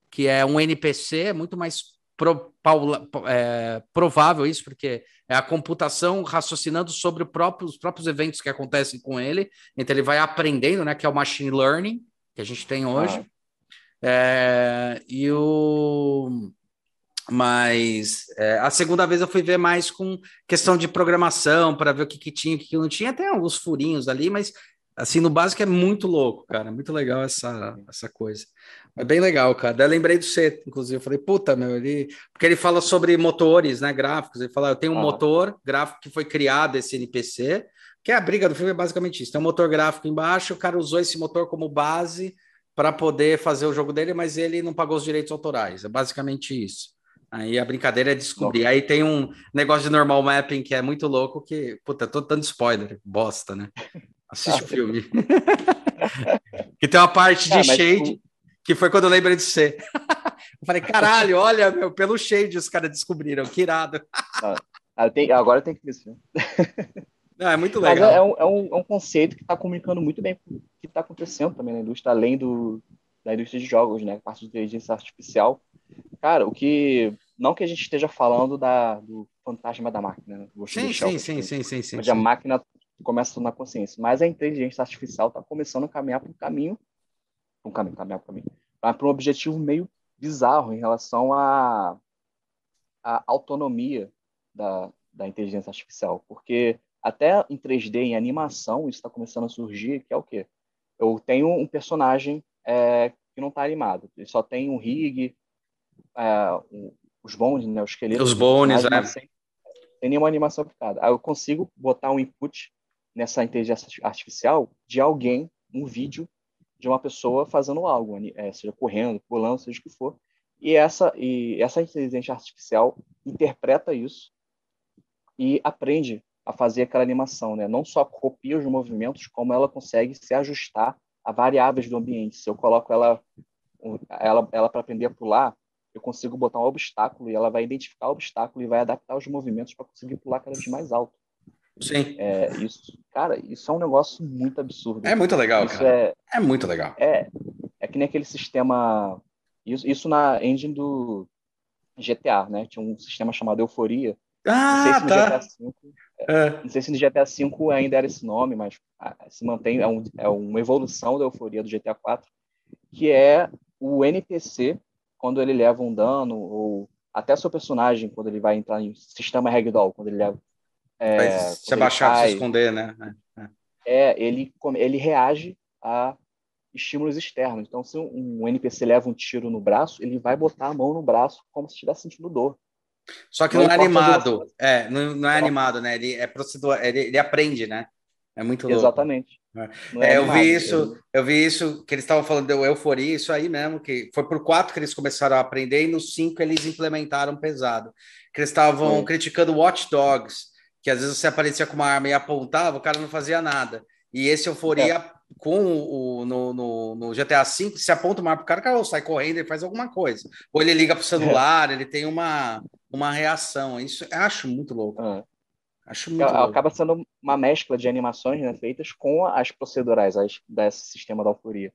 que é um NPC, é muito mais pro, paula, é, provável isso, porque é a computação raciocinando sobre próprio, os próprios eventos que acontecem com ele. Então ele vai aprendendo, né? Que é o machine learning que a gente tem hoje. Ah. É, e o mas é, a segunda vez eu fui ver mais com questão de programação para ver o que, que tinha, o que, que não tinha. Tem alguns furinhos ali, mas Assim, no básico é muito louco, cara. Muito legal essa, essa coisa. É bem legal, cara. Daí eu lembrei do C, inclusive. Eu falei, puta, meu, ele. Porque ele fala sobre motores, né? Gráficos. Ele fala, eu tenho um ah. motor gráfico que foi criado, esse NPC, que é a briga do filme, é basicamente isso. Tem um motor gráfico embaixo, o cara usou esse motor como base para poder fazer o jogo dele, mas ele não pagou os direitos autorais. É basicamente isso. Aí a brincadeira é descobrir. Aí tem um negócio de normal mapping que é muito louco, que, puta, tô dando spoiler, bosta, né? Assiste o filme. que tem uma parte de ah, shade, tu... que foi quando eu lembrei de você. eu falei, caralho, olha, meu, pelo shade os caras descobriram, que irado. ah, tem, agora tem que ver isso. Não, é muito legal. É um, é, um, é um conceito que está comunicando muito bem o que está acontecendo também na indústria, além do, da indústria de jogos, né? A parte de inteligência artificial. Cara, o que. Não que a gente esteja falando da, do fantasma da máquina, né? Sim, sim, sim, sim, sim, sim, Onde a máquina começa a tomar consciência. Mas a inteligência artificial está começando a caminhar para um caminho. Um caminho, caminhar para um caminho. Para um objetivo meio bizarro em relação à, à autonomia da, da inteligência artificial. Porque até em 3D, em animação, isso está começando a surgir, que é o quê? Eu tenho um personagem é, que não está animado. Ele só tem um rig, é, um, os bones, né, os esqueletos. Os bones, é. Sem, sem nenhuma animação aplicada. Aí eu consigo botar um input nessa inteligência artificial de alguém, um vídeo de uma pessoa fazendo algo, é, seja correndo, pulando, seja o que for. E essa, e essa inteligência artificial interpreta isso e aprende a fazer aquela animação, né? Não só copia os movimentos, como ela consegue se ajustar a variáveis do ambiente. Se eu coloco ela ela, ela para aprender a pular, eu consigo botar um obstáculo e ela vai identificar o obstáculo e vai adaptar os movimentos para conseguir pular cada vez mais alto. Sim. É, isso, cara, isso é um negócio muito absurdo. É muito legal, isso cara. É, é muito legal. É, é que nem aquele sistema. Isso, isso na engine do GTA, né? Tinha um sistema chamado Euforia, ah, tá. é. Não sei se no GTA V ainda era esse nome, mas ah, se mantém, é, um, é uma evolução da euforia do GTA 4, que é o NPC, quando ele leva um dano, ou até seu personagem, quando ele vai entrar em sistema ragdoll, quando ele leva. É, se abaixar se esconder, né? É, é, ele, ele reage a estímulos externos. Então, se um, um NPC leva um tiro no braço, ele vai botar a mão no braço como se estivesse sentindo dor. Só que não, não é animado. É, não, não é animado, né? Ele é procedura, ele, ele aprende, né? É muito louco. Exatamente. É. É, eu vi isso, eu vi isso que eles estavam falando de euforia, isso aí mesmo, que foi por quatro que eles começaram a aprender, e no cinco eles implementaram pesado. Que eles estavam criticando Watch Dogs, que às vezes você aparecia com uma arma e apontava, o cara não fazia nada. E esse euforia é. com o no, no, no, GTA V, se aponta uma arma pro cara, o cara sai correndo e faz alguma coisa. Ou ele liga pro celular, é. ele tem uma, uma reação. Isso eu acho muito louco. Ah. Acho muito Acaba louco. sendo uma mescla de animações né, feitas com as procedurais as, desse sistema da alforia.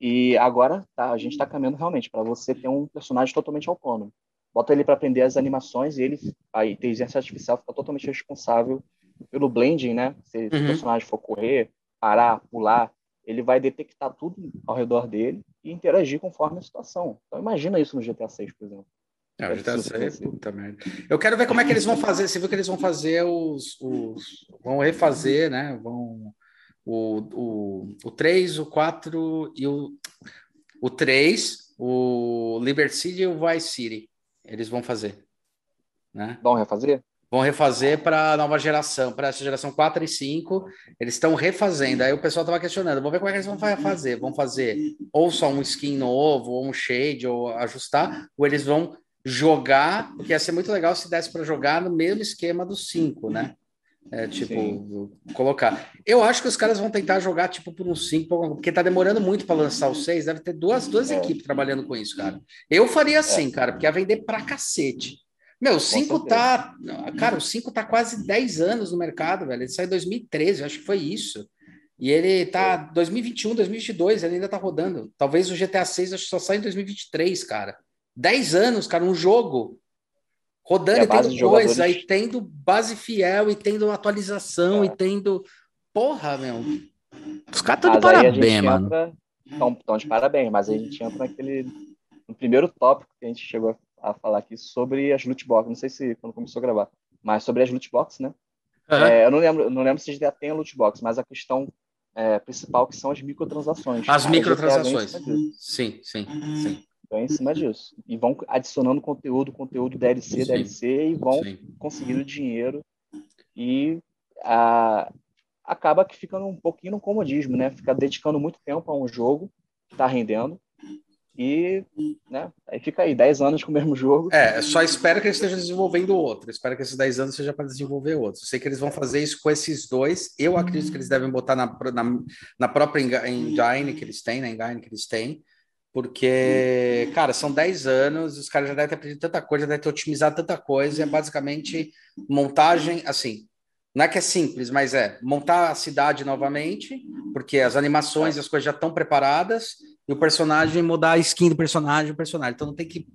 E agora tá, a gente está caminhando realmente para você ter um personagem totalmente autônomo. Bota ele para aprender as animações e ele, a inteligência artificial fica totalmente responsável pelo blending, né? Se uhum. o personagem for correr, parar, pular, ele vai detectar tudo ao redor dele e interagir conforme a situação. Então imagina isso no GTA 6, por exemplo. É, o GTA 6, puta merda. Eu quero ver como é que eles vão fazer. Você viu que eles vão fazer os. os vão refazer, né? Vão. O, o, o 3, o 4 e o. O 3, o Liberty City e o Vice City. Eles vão fazer. Né? Vão refazer? Vão refazer para a nova geração, para essa geração 4 e 5. Eles estão refazendo. Aí o pessoal estava questionando: vamos ver como é que eles vão fazer. Vão fazer ou só um skin novo, ou um shade, ou ajustar, ou eles vão jogar, porque ia ser muito legal se desse para jogar no mesmo esquema do 5, né? É, tipo, Sim. colocar. Eu acho que os caras vão tentar jogar tipo por um 5, porque tá demorando muito para lançar o 6. Deve ter duas, duas é. equipes trabalhando com isso, cara. Eu faria assim, é. cara, porque ia vender pra cacete. Meu, o 5 tá. Cara, o 5 tá quase 10 anos no mercado, velho. Ele saiu em 2013, acho que foi isso. E ele tá 2021, 2022, ele ainda tá rodando. Talvez o GTA 6 acho que só sai em 2023, cara. 10 anos, cara, um jogo rodando e, e tendo coisa, aí tendo base fiel, e tendo atualização, é. e tendo. Porra, meu. Os caras estão de parabéns, mano. Estão de parabéns, mas a gente entra naquele. No primeiro tópico que a gente chegou a falar aqui sobre as loot boxes. Não sei se quando começou a gravar, mas sobre as loot boxes, né? Uhum. É, eu não lembro, não lembro se já tem a loot box, mas a questão é, principal, que são as microtransações. As microtransações. Sim, sim, sim. Então, em cima disso. E vão adicionando conteúdo, conteúdo DLC, sim. DLC, e vão sim. conseguindo dinheiro. E a, acaba que fica um pouquinho no comodismo, né? Fica dedicando muito tempo a um jogo que está rendendo. E, né, aí fica aí, 10 anos com o mesmo jogo. É, só espero que eles estejam desenvolvendo outro. Espero que esses 10 anos seja para desenvolver outro. Eu sei que eles vão fazer isso com esses dois. Eu acredito que eles devem botar na, na, na própria engine que eles têm, na engine que eles têm. Porque, cara, são 10 anos, os caras já devem ter aprendido tanta coisa, já devem ter otimizado tanta coisa. É basicamente montagem, assim, não é que é simples, mas é montar a cidade novamente, porque as animações e as coisas já estão preparadas, e o personagem mudar a skin do personagem, o personagem. Então não tem que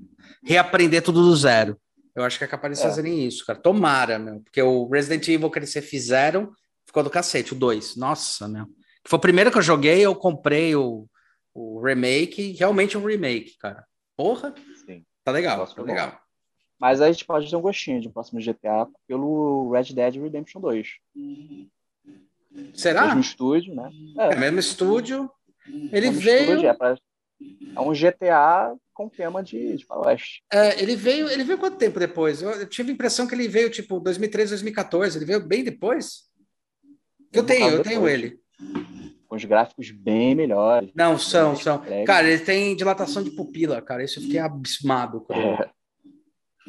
reaprender tudo do zero. Eu acho que é capaz de é. fazerem isso, cara. Tomara, meu. Porque o Resident Evil que eles fizeram ficou do cacete, o 2. Nossa, meu. Foi o primeiro que eu joguei, eu comprei o, o remake, realmente um remake, cara. Porra. Sim. Tá legal, tá legal. Mas a gente pode ter um gostinho de um próximo GTA pelo Red Dead Redemption 2. Será? Mesmo estúdio, né? É, é mesmo estúdio. Ele veio. Estúdio, é, pra... é, um GTA com tema de, de faroeste. É, ele veio. Ele veio quanto tempo depois? Eu, eu, tive a impressão que ele veio tipo 2013, 2014. Ele veio bem depois. Eu tenho, eu tenho ele. Com os gráficos bem melhores. Não, são, são. Cara, ele tem dilatação de pupila, cara. Isso eu fiquei abismado. Cara.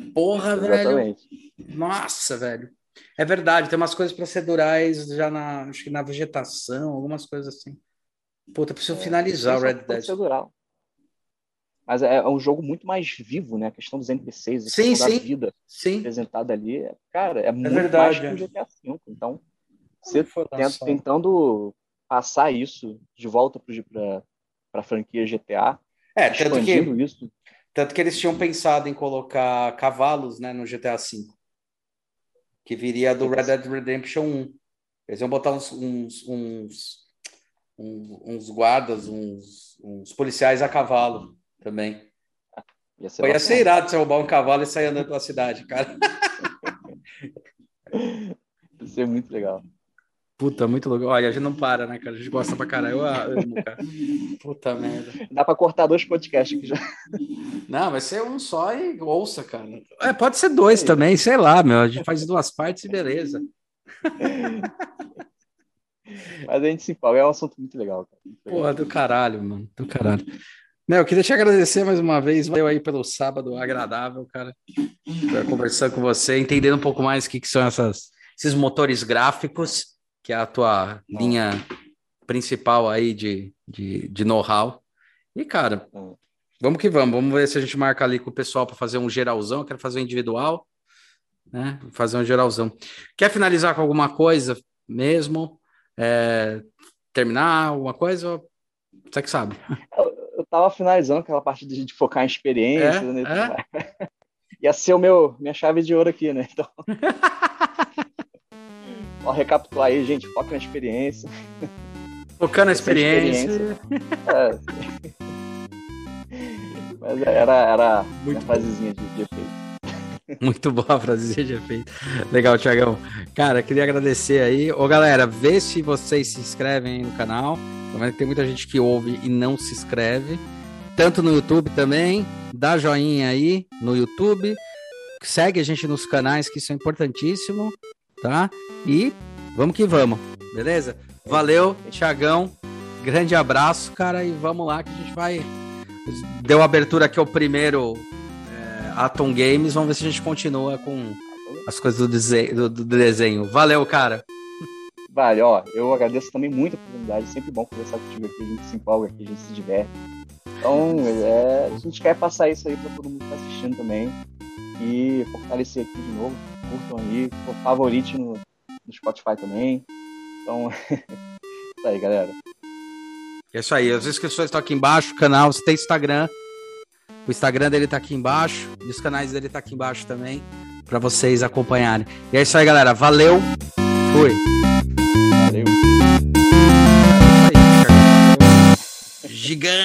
É. Porra, Exatamente. velho. Nossa, velho. É verdade, tem umas coisas procedurais já na, acho que na vegetação, algumas coisas assim. Puta, preciso é, finalizar o Red Dead. Procedural. Mas é, é, um jogo muito mais vivo, né? A questão dos NPCs, a sim, sim, da vida sim. apresentada ali. É, cara, é, é muito verdade, mais que o GTA V. Então, você tenta, tentando passar isso de volta para a franquia GTA, é, tanto que, isso. Tanto que eles tinham pensado em colocar cavalos né, no GTA V, que viria do Red Dead Redemption 1. Eles iam botar uns, uns, uns, uns guardas, uns, uns, policiais a cavalo também. Ia ser, ia ser irado você roubar um cavalo e sair andando pela cidade, cara. Ia ser muito legal. Puta, muito legal. Olha, a gente não para, né, cara? A gente gosta pra caralho. Eu amo, cara. Puta merda. Dá pra cortar dois podcasts aqui já. Não, vai ser um só e ouça, cara. É, pode ser dois é também, sei lá, meu. A gente faz duas partes e beleza. Mas a gente se empolga, é um assunto muito legal. Cara. Porra, do caralho, mano. Do caralho. Meu, eu queria te agradecer mais uma vez. Valeu aí pelo sábado agradável, cara. Conversando com você, entendendo um pouco mais o que, que são essas, esses motores gráficos que é a tua linha principal aí de, de, de know-how. E, cara, vamos que vamos. Vamos ver se a gente marca ali com o pessoal para fazer um geralzão. Eu quero fazer um individual, né? Fazer um geralzão. Quer finalizar com alguma coisa mesmo? É, terminar alguma coisa? Você que sabe. Eu, eu tava finalizando aquela parte de, de focar em experiência, é? né? É? Ia ser o meu, minha chave de ouro aqui, né? Então... Ó, recapitular aí, gente, foca na experiência. Focando na experiência. experiência. É. Mas era, era Muito a frasezinha de, de efeito. Muito boa a frasezinha de efeito. Legal, Tiagão. Cara, queria agradecer aí. Ô, galera, vê se vocês se inscrevem no canal. Tem muita gente que ouve e não se inscreve. Tanto no YouTube também. Dá joinha aí no YouTube. Segue a gente nos canais, que isso é importantíssimo tá? E vamos que vamos, beleza? Valeu, Tiagão. Grande abraço, cara, e vamos lá que a gente vai. Deu abertura aqui ao primeiro é, Atom Games. Vamos ver se a gente continua com as coisas do desenho. Do, do desenho. Valeu, cara. Vale, ó, eu agradeço também muito a oportunidade. Sempre bom conversar contigo aqui. A gente se empolga aqui, a gente se diverte. Então, é, a gente quer passar isso aí para todo mundo que tá assistindo também. E fortalecer aqui de novo curtam aí, favorite no, no Spotify também. Então, isso aí, galera. É isso aí, as inscrições estão aqui embaixo, o canal, você tem Instagram. O Instagram dele tá aqui embaixo, e os canais dele tá aqui embaixo também, para vocês acompanharem. E é isso aí, galera. Valeu. Fui. Valeu. Gigante.